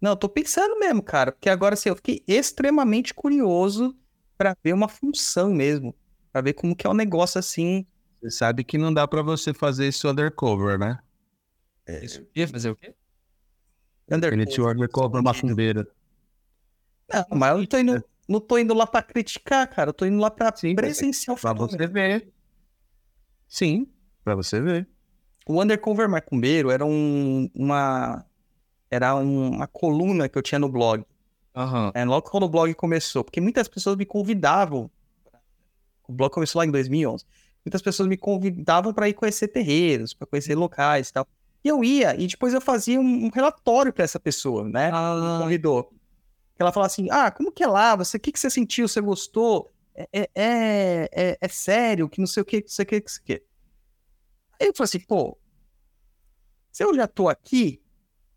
Não, tô pensando mesmo, cara, porque agora assim, eu fiquei extremamente curioso para ver uma função mesmo, Pra ver como que é o negócio assim. Você sabe que não dá pra você fazer isso undercover, né? Isso ia fazer o quê? Undercover. Undercover macumbeira. Não, mas eu não tô indo, não tô indo lá pra criticar, cara, eu tô indo lá pra Sim, presenciar o Pra você ver. Sim, pra você ver. O Undercover Macumbeiro era um, uma era um- uma coluna que eu tinha no blog. Aham. É, logo quando o blog começou, porque muitas pessoas me convidavam. O blog começou lá em 2011. Muitas pessoas me convidavam para ir conhecer terreiros, para conhecer locais e tal. E eu ia, e depois eu fazia um, um relatório para essa pessoa, né? Ah. Me convidou. Ela falava assim: Ah, como que é lá? Você, o que, que você sentiu? Você gostou? É, é, é, é- é sério? Que não sei o que, que não sei o que, que não sei o que. Aí eu falei assim: pô, se eu já tô aqui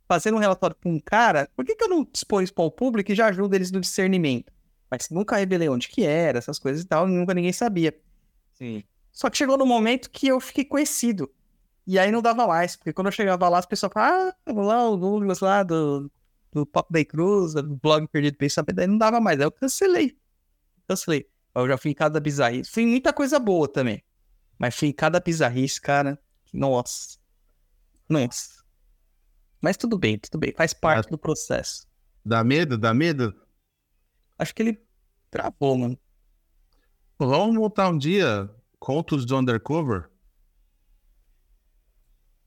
fazendo um relatório para um cara, por que, que eu não exponho isso para o público e já ajudo eles no discernimento? Mas nunca revelei onde que era, essas coisas e tal, nunca ninguém sabia. Sim. Só que chegou no momento que eu fiquei conhecido. E aí não dava mais, porque quando eu chegava lá, as pessoas falavam, ah, vamos lá, o Douglas lá do, do Papo da Cruz, do blog Perdido Pensamento, daí não dava mais. Aí eu cancelei. Cancelei. Eu já fui em cada bizarrice. Fui muita coisa boa também. Mas fui em cada bizarrice, cara. Nossa. Nossa. Mas tudo bem, tudo bem. Faz parte do processo. Dá medo? Dá medo? Acho que ele travou, mano. Vamos voltar um dia. Contos do Undercover?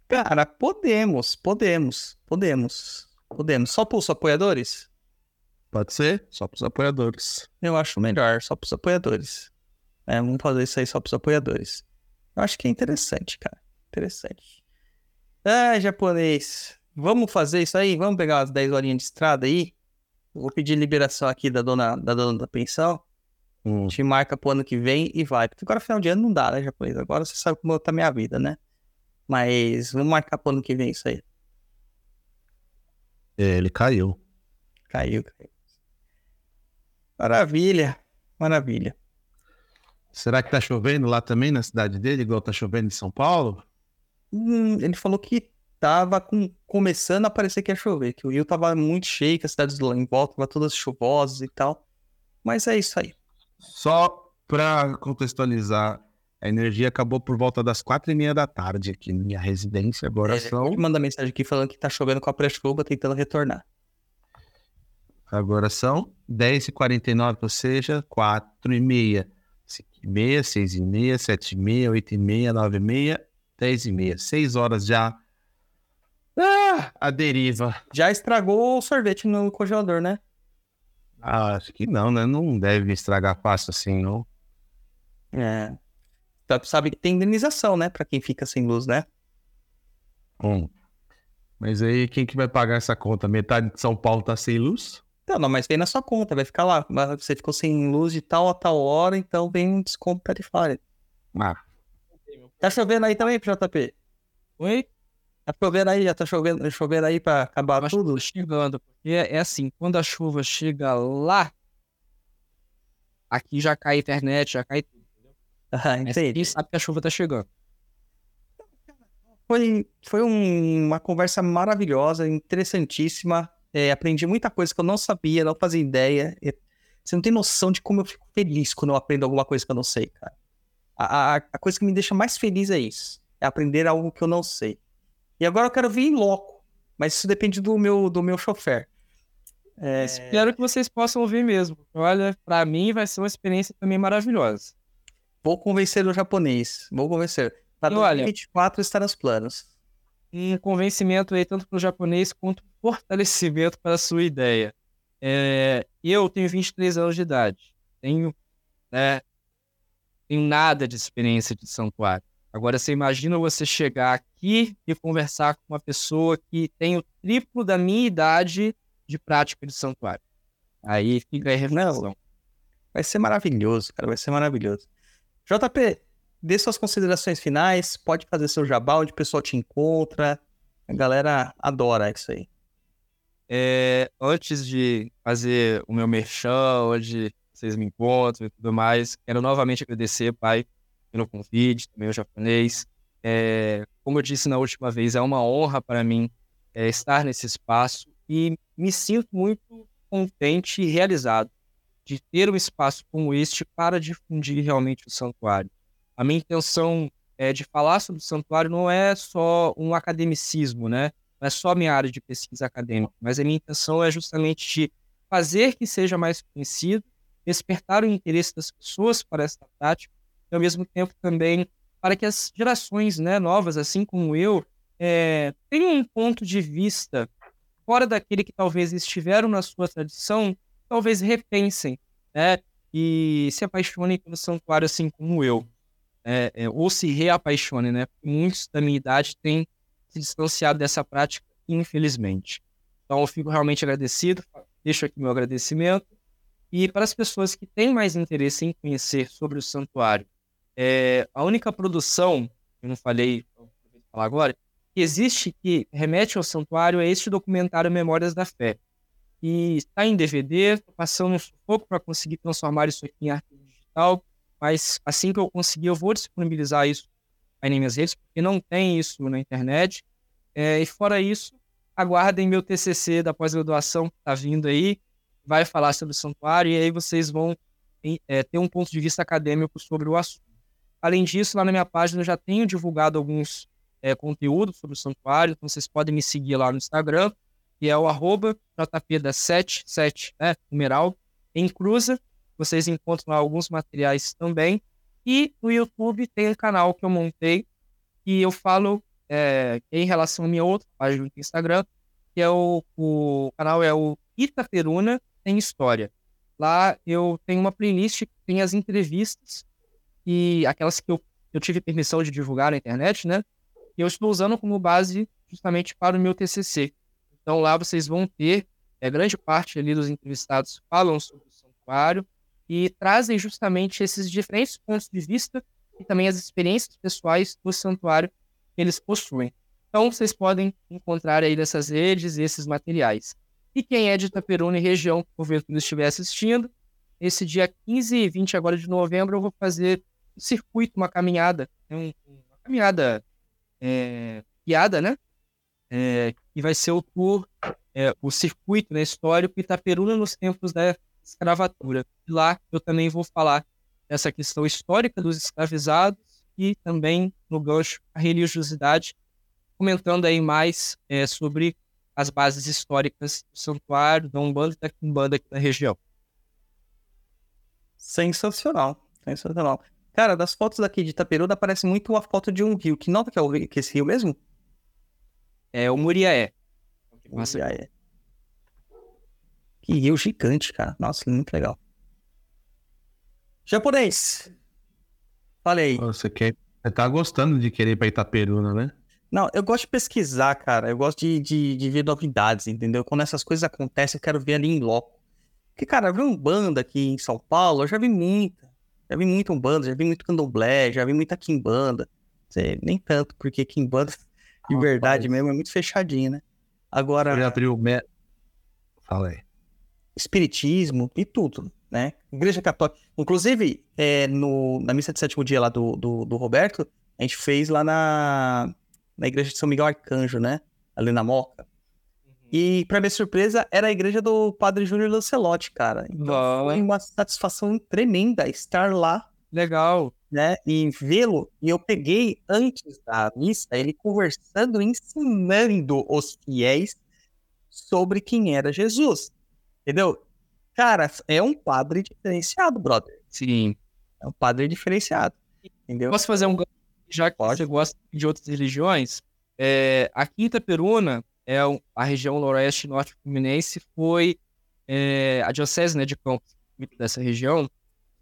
Cara, podemos, podemos, podemos, podemos. Só pros apoiadores? Pode ser? Só pros apoiadores. Eu acho melhor, só pros apoiadores. É, vamos fazer isso aí só pros apoiadores. Eu acho que é interessante, cara. Interessante. Ah, japonês. Vamos fazer isso aí? Vamos pegar umas 10 horinhas de estrada aí? Vou pedir liberação aqui da dona da, dona da pensão. Hum. A gente marca pro ano que vem e vai. Porque agora final de ano não dá, né, japonês? Agora você sabe como tá a minha vida, né? Mas vamos marcar pro ano que vem isso aí. É, ele caiu. Caiu, caiu. Maravilha, maravilha. Será que tá chovendo lá também na cidade dele, igual tá chovendo em São Paulo? Hum, ele falou que tava com- começando a parecer que ia chover, que o rio tava muito cheio, que as cidades lá em volta estavam todas chuvosas e tal. Mas é isso aí. Só pra contextualizar, a energia acabou por volta das quatro e meia da tarde aqui na minha residência. Agora Ele são, manda mensagem aqui falando que tá chovendo com a pré-chuva, tentando retornar. agora são 10h49, ou seja, 4 e meia. 5 e meia, 6 e meia, 7 e meia, 8 e meia, 9 e meia, 10 e meia. 6 horas já. Ah, a deriva. Já estragou o sorvete no congelador, né? Ah, acho que não, né? Não deve estragar fácil assim, não. É. Então, sabe que tem indenização, né? Pra quem fica sem luz, né? Hum. Mas aí, quem que vai pagar essa conta? Metade de São Paulo tá sem luz? Então, não, mas vem na sua conta, vai ficar lá. Mas Você ficou sem luz de tal a tal hora, então vem um desconto tarifário. Ah, Tá chovendo aí também, JP? Oi? Tá chovendo aí? Já tá chovendo, chovendo aí pra acabar que tudo? tá chegando, porque é é assim, quando a chuva chega lá, aqui já cai a internet, já cai tudo. Ah, Mas quem sabe que a chuva tá chegando. Foi, foi um- uma conversa maravilhosa, interessantíssima. É, aprendi muita coisa que eu não sabia, não fazia ideia. É, Você não tem noção de como eu fico feliz quando eu aprendo alguma coisa que eu não sei, cara. A, a, a coisa que me deixa mais feliz é isso. É aprender algo que eu não sei. E agora eu quero vir em loco. Mas isso depende do meu, do meu chofer. É, Espero que vocês possam ouvir mesmo. Olha, pra mim vai ser uma experiência também maravilhosa. Vou convencer o japonês. Vou convencer. Para E olha- 2024 está nos planos. um convencimento aí tanto para o japonês quanto fortalecimento para a sua ideia. É, eu tenho 23 anos de idade, tenho, né, tenho nada de experiência de santuário. Agora você imagina você chegar aqui e conversar com uma pessoa que tem o triplo da minha idade de prática de santuário. Aí fica a reflexão. Vai ser maravilhoso, cara. Vai ser maravilhoso. JP, dê suas considerações finais. Pode fazer seu jabá, onde o pessoal te encontra. A galera adora isso aí. É, antes de fazer o meu merchan, onde vocês me encontram e tudo mais, quero novamente agradecer, pai, pelo convite, também o japonês. É, como eu disse na última vez, é uma honra para mim é, estar nesse espaço e me sinto muito contente e realizado de ter um espaço como este para difundir realmente o santuário. A minha intenção é, de falar sobre o santuário não é só um academicismo, né? não é só minha área de pesquisa acadêmica, mas a minha intenção é justamente de fazer que seja mais conhecido, despertar o interesse das pessoas para esta prática, e ao mesmo tempo também para que as gerações né, novas, assim como eu, é, tenham um ponto de vista fora daquele que talvez estiveram na sua tradição, talvez repensem, né, e se apaixonem pelo santuário assim como eu, é, é, ou se reapaixonem, né, muitos da minha idade têm se distanciado dessa prática, infelizmente. Então, eu fico realmente agradecido, deixo aqui meu agradecimento. E para as pessoas que têm mais interesse em conhecer sobre o santuário, é, a única produção, eu não falei, vou falar agora, que existe que remete ao santuário é este documentário Memórias da Fé. E está em DVD, estou passando um pouco para conseguir transformar isso aqui em arquivo digital, mas assim que eu conseguir, eu vou disponibilizar isso aí nas minhas redes, porque não tem isso na internet. É, e fora isso, aguardem meu TCC da pós-graduação que está vindo aí, vai falar sobre o santuário, e aí vocês vão é, ter um ponto de vista acadêmico sobre o assunto. Além disso, lá na minha página eu já tenho divulgado alguns é, conteúdos sobre o santuário, então vocês podem me seguir lá no Instagram, que é o arroba jpda77, né, numeral, em cruza. Vocês encontram lá alguns materiais também. E no YouTube tem um canal que eu montei que eu falo é, em relação à minha outra página do Instagram, que é o, o canal é o Itaperuna Tem História. Lá eu tenho uma playlist que tem as entrevistas e aquelas que eu, eu tive permissão de divulgar na internet, né? E eu estou usando como base justamente para o meu TCC. Então lá vocês vão ter, é, grande parte ali dos entrevistados falam sobre o santuário e trazem justamente esses diferentes pontos de vista e também as experiências pessoais do santuário que eles possuem. Então, vocês podem encontrar aí nessas redes esses materiais. E quem é de Itaperuna e região, porventura estiver assistindo, esse dia 15 e 20 agora de novembro, eu vou fazer um circuito, uma caminhada, né, um- uma caminhada é, guiada, né? É, que vai ser o tour, é, o circuito né, histórico Itaperuna nos tempos da escravatura. E lá eu também vou falar dessa questão histórica dos escravizados e também no gancho a religiosidade, comentando aí mais é, sobre as bases históricas do santuário, da Umbanda e da Quimbanda aqui na região. Sensacional. Sensacional. Cara, das fotos daqui de Itaperuna parece muito uma foto de um rio. Que nota que é, o, que é esse rio mesmo? É o Muriaé. Nossa, é. Que rio gigante, cara. Nossa, muito legal. Japonês. Falei. Você quer. Você tá gostando de querer ir pra Itaperuna, né? Não, eu gosto de pesquisar, cara. Eu gosto de, de, de ver novidades, entendeu? Quando essas coisas acontecem, eu quero ver ali em loco. Porque, cara, vi um banda aqui em São Paulo, eu já vi muita. Já vi muito Umbanda, já vi muito candomblé, já vi muita Kimbanda. Sei, nem tanto, porque Kimbanda, de Rapaz. verdade mesmo, é muito fechadinho, né? Agora, Ele abriu. Me... Fala aí. espiritismo e tudo, né? Igreja Católica. Inclusive, é, no, na missa de sétimo dia lá do, do, do Roberto, a gente fez lá na, na igreja de São Miguel Arcanjo, né? Ali na Moca. E, pra minha surpresa, era a igreja do Padre Júnior Lancelotti, cara. Então, Bom. foi uma satisfação tremenda estar lá, Legal. Né? E vê-lo. E eu peguei, antes da missa, ele conversando, ensinando os fiéis sobre quem era Jesus. Entendeu? Cara, é um padre diferenciado, brother. Sim. É um padre diferenciado. Entendeu? Posso fazer um? Já que Pode. você gosta de outras religiões, é, a Quinta Peruna, é a região noroeste norte fluminense, foi é, a diocese né, de Campos, dessa região,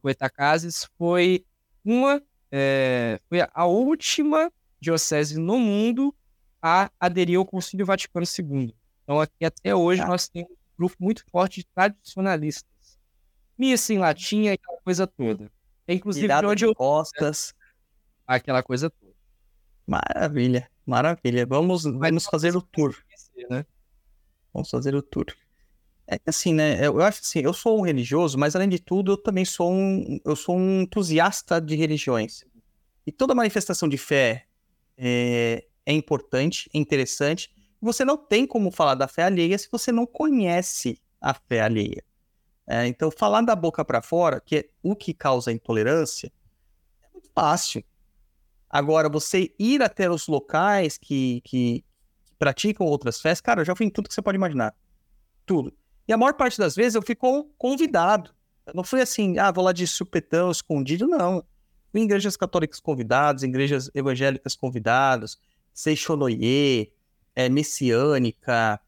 Goitacazes, foi uma, é, foi a última diocese no mundo a aderir ao Concílio Vaticano II. Então aqui até hoje Tá. nós temos um grupo muito forte de tradicionalistas. Missa em latim, aquela coisa toda. É, inclusive de onde de eu costas. aquela coisa toda. Maravilha, maravilha. Vamos, vamos fazer o tour. né? Vamos fazer o tour. É assim, né? Eu acho assim, eu sou um religioso, mas além de tudo, eu também sou um, eu sou um entusiasta de religiões. E toda manifestação de fé é, é importante, é interessante. Você não tem como falar da fé alheia se você não conhece a fé alheia. É, então, falar da boca para fora, que é o que causa intolerância, é muito fácil. Agora, você ir até os locais que, que, praticam outras fés, cara, eu já fui em tudo que você pode imaginar. Tudo. E a maior parte das vezes eu fico convidado. Eu não fui assim, ah, vou lá de supetão, escondido, não. Fui em igrejas católicas convidadas, igrejas evangélicas convidadas, Seixonoye, é, Messiânica.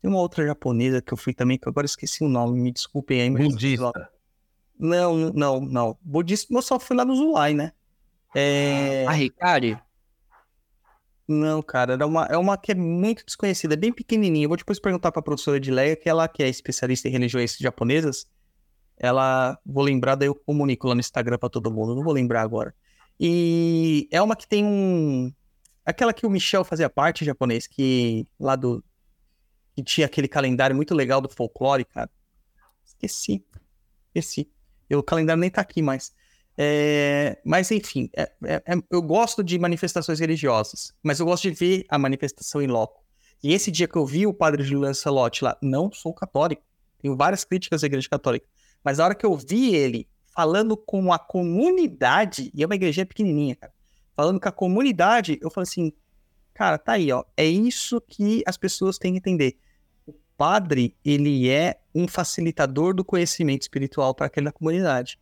Tem uma outra japonesa que eu fui também, que eu agora esqueci o nome, me desculpem aí. mas- Budista. Não, não, não. Budista eu só fui lá no Zulai, né? É... A Ricari? Não, cara, era uma, é uma que é muito desconhecida, bem pequenininha. Vou depois perguntar pra professora Edileia, que ela que é especialista em religiões japonesas. Ela, vou lembrar, daí eu comunico lá no Instagram pra todo mundo, não vou lembrar agora. E é uma que tem um... Aquela que o Michel fazia parte, japonês, que lá do... Que tinha aquele calendário muito legal do folclore, cara. Esqueci. Esqueci. E o calendário nem tá aqui mais. É, mas enfim, é- é- é- eu gosto de manifestações religiosas, mas eu gosto de ver a manifestação em loco. E esse dia que eu vi o padre Júlio Lancelotti lá, não sou católico, tenho várias críticas à igreja católica, mas a hora que eu vi ele falando com a comunidade, e é uma igreja pequenininha, cara, falando com a comunidade, eu falei assim, cara, tá aí, ó, é isso que as pessoas têm que entender. O padre, ele é um facilitador do conhecimento espiritual para aquela comunidade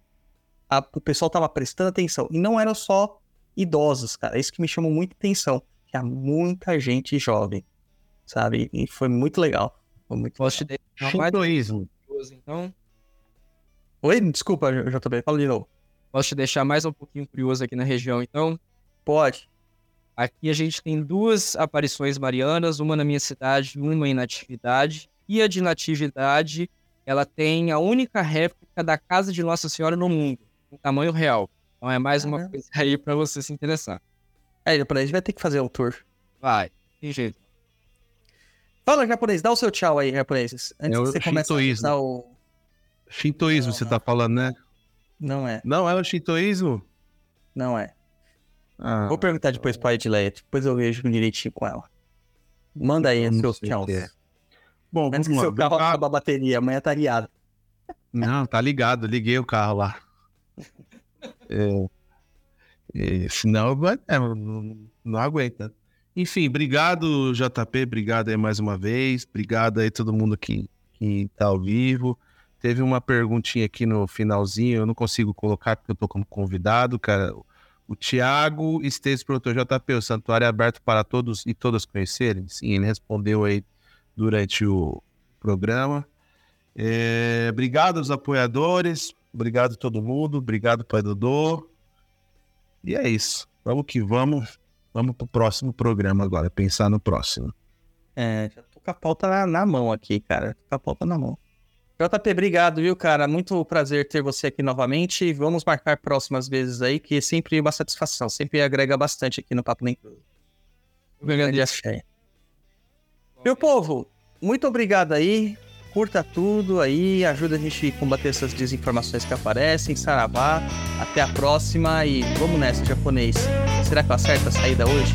a- o pessoal tava prestando atenção. E não eram só idosos, cara. Isso que me chamou muita atenção. Tinha muita gente jovem, sabe? E foi muito legal. Foi muito Posso legal. te deixar mais Shintoísmo. curioso, então? Oi, desculpa, J- JB, fala de novo. Posso te deixar mais um pouquinho curioso aqui na região, então? Pode. Aqui a gente tem duas aparições marianas, uma na minha cidade, uma em Natividade. E a de Natividade, ela tem a única réplica da casa de Nossa Senhora no mundo, em tamanho real. Então é mais uma Caramba. coisa aí pra você se interessar. É, japonês, vai ter que fazer o tour. Vai, tem jeito. Fala, japonês, dá o seu tchau aí, japoneses. Antes É que você comece a shintoísmo. dar o... Shintoísmo, Não, você não. tá falando, né? Não é, Não, é o shintoísmo? não é. Ah, Vou perguntar depois pra Edileia, depois eu vejo direitinho com ela. Manda aí seus que é. Bom, Antes que lá. seu carro Ah, acabe a bateria, amanhã tá guiado. Não, tá ligado, liguei o carro lá. É, é, senão é, não, aguenta. Enfim, obrigado, JP, obrigado aí mais uma vez. Obrigado aí todo mundo que, que tá ao vivo. Teve uma perguntinha aqui no finalzinho, eu não consigo colocar porque eu tô como convidado, cara. O Tiago Esteves perguntou, JP, o santuário é aberto para todos e todas conhecerem? Sim, ele respondeu aí durante o programa. É, obrigado aos apoiadores, obrigado a todo mundo, obrigado Pai Dodô. E é isso. Vamos que vamos. Vamos pro próximo programa agora, pensar no próximo. É, já tô com a pauta na, na mão aqui, cara. Tô com a pauta na mão. JP, obrigado, viu, cara? Muito prazer ter você aqui novamente. Vamos marcar próximas vezes aí, que é sempre uma satisfação. Sempre agrega bastante aqui no Papo Nem. Grande axé. Meu povo, muito obrigado aí. Curta tudo aí, ajuda a gente a combater essas desinformações que aparecem. Saravá, até a próxima e vamos nessa, japonês. Será que eu acerto a saída hoje?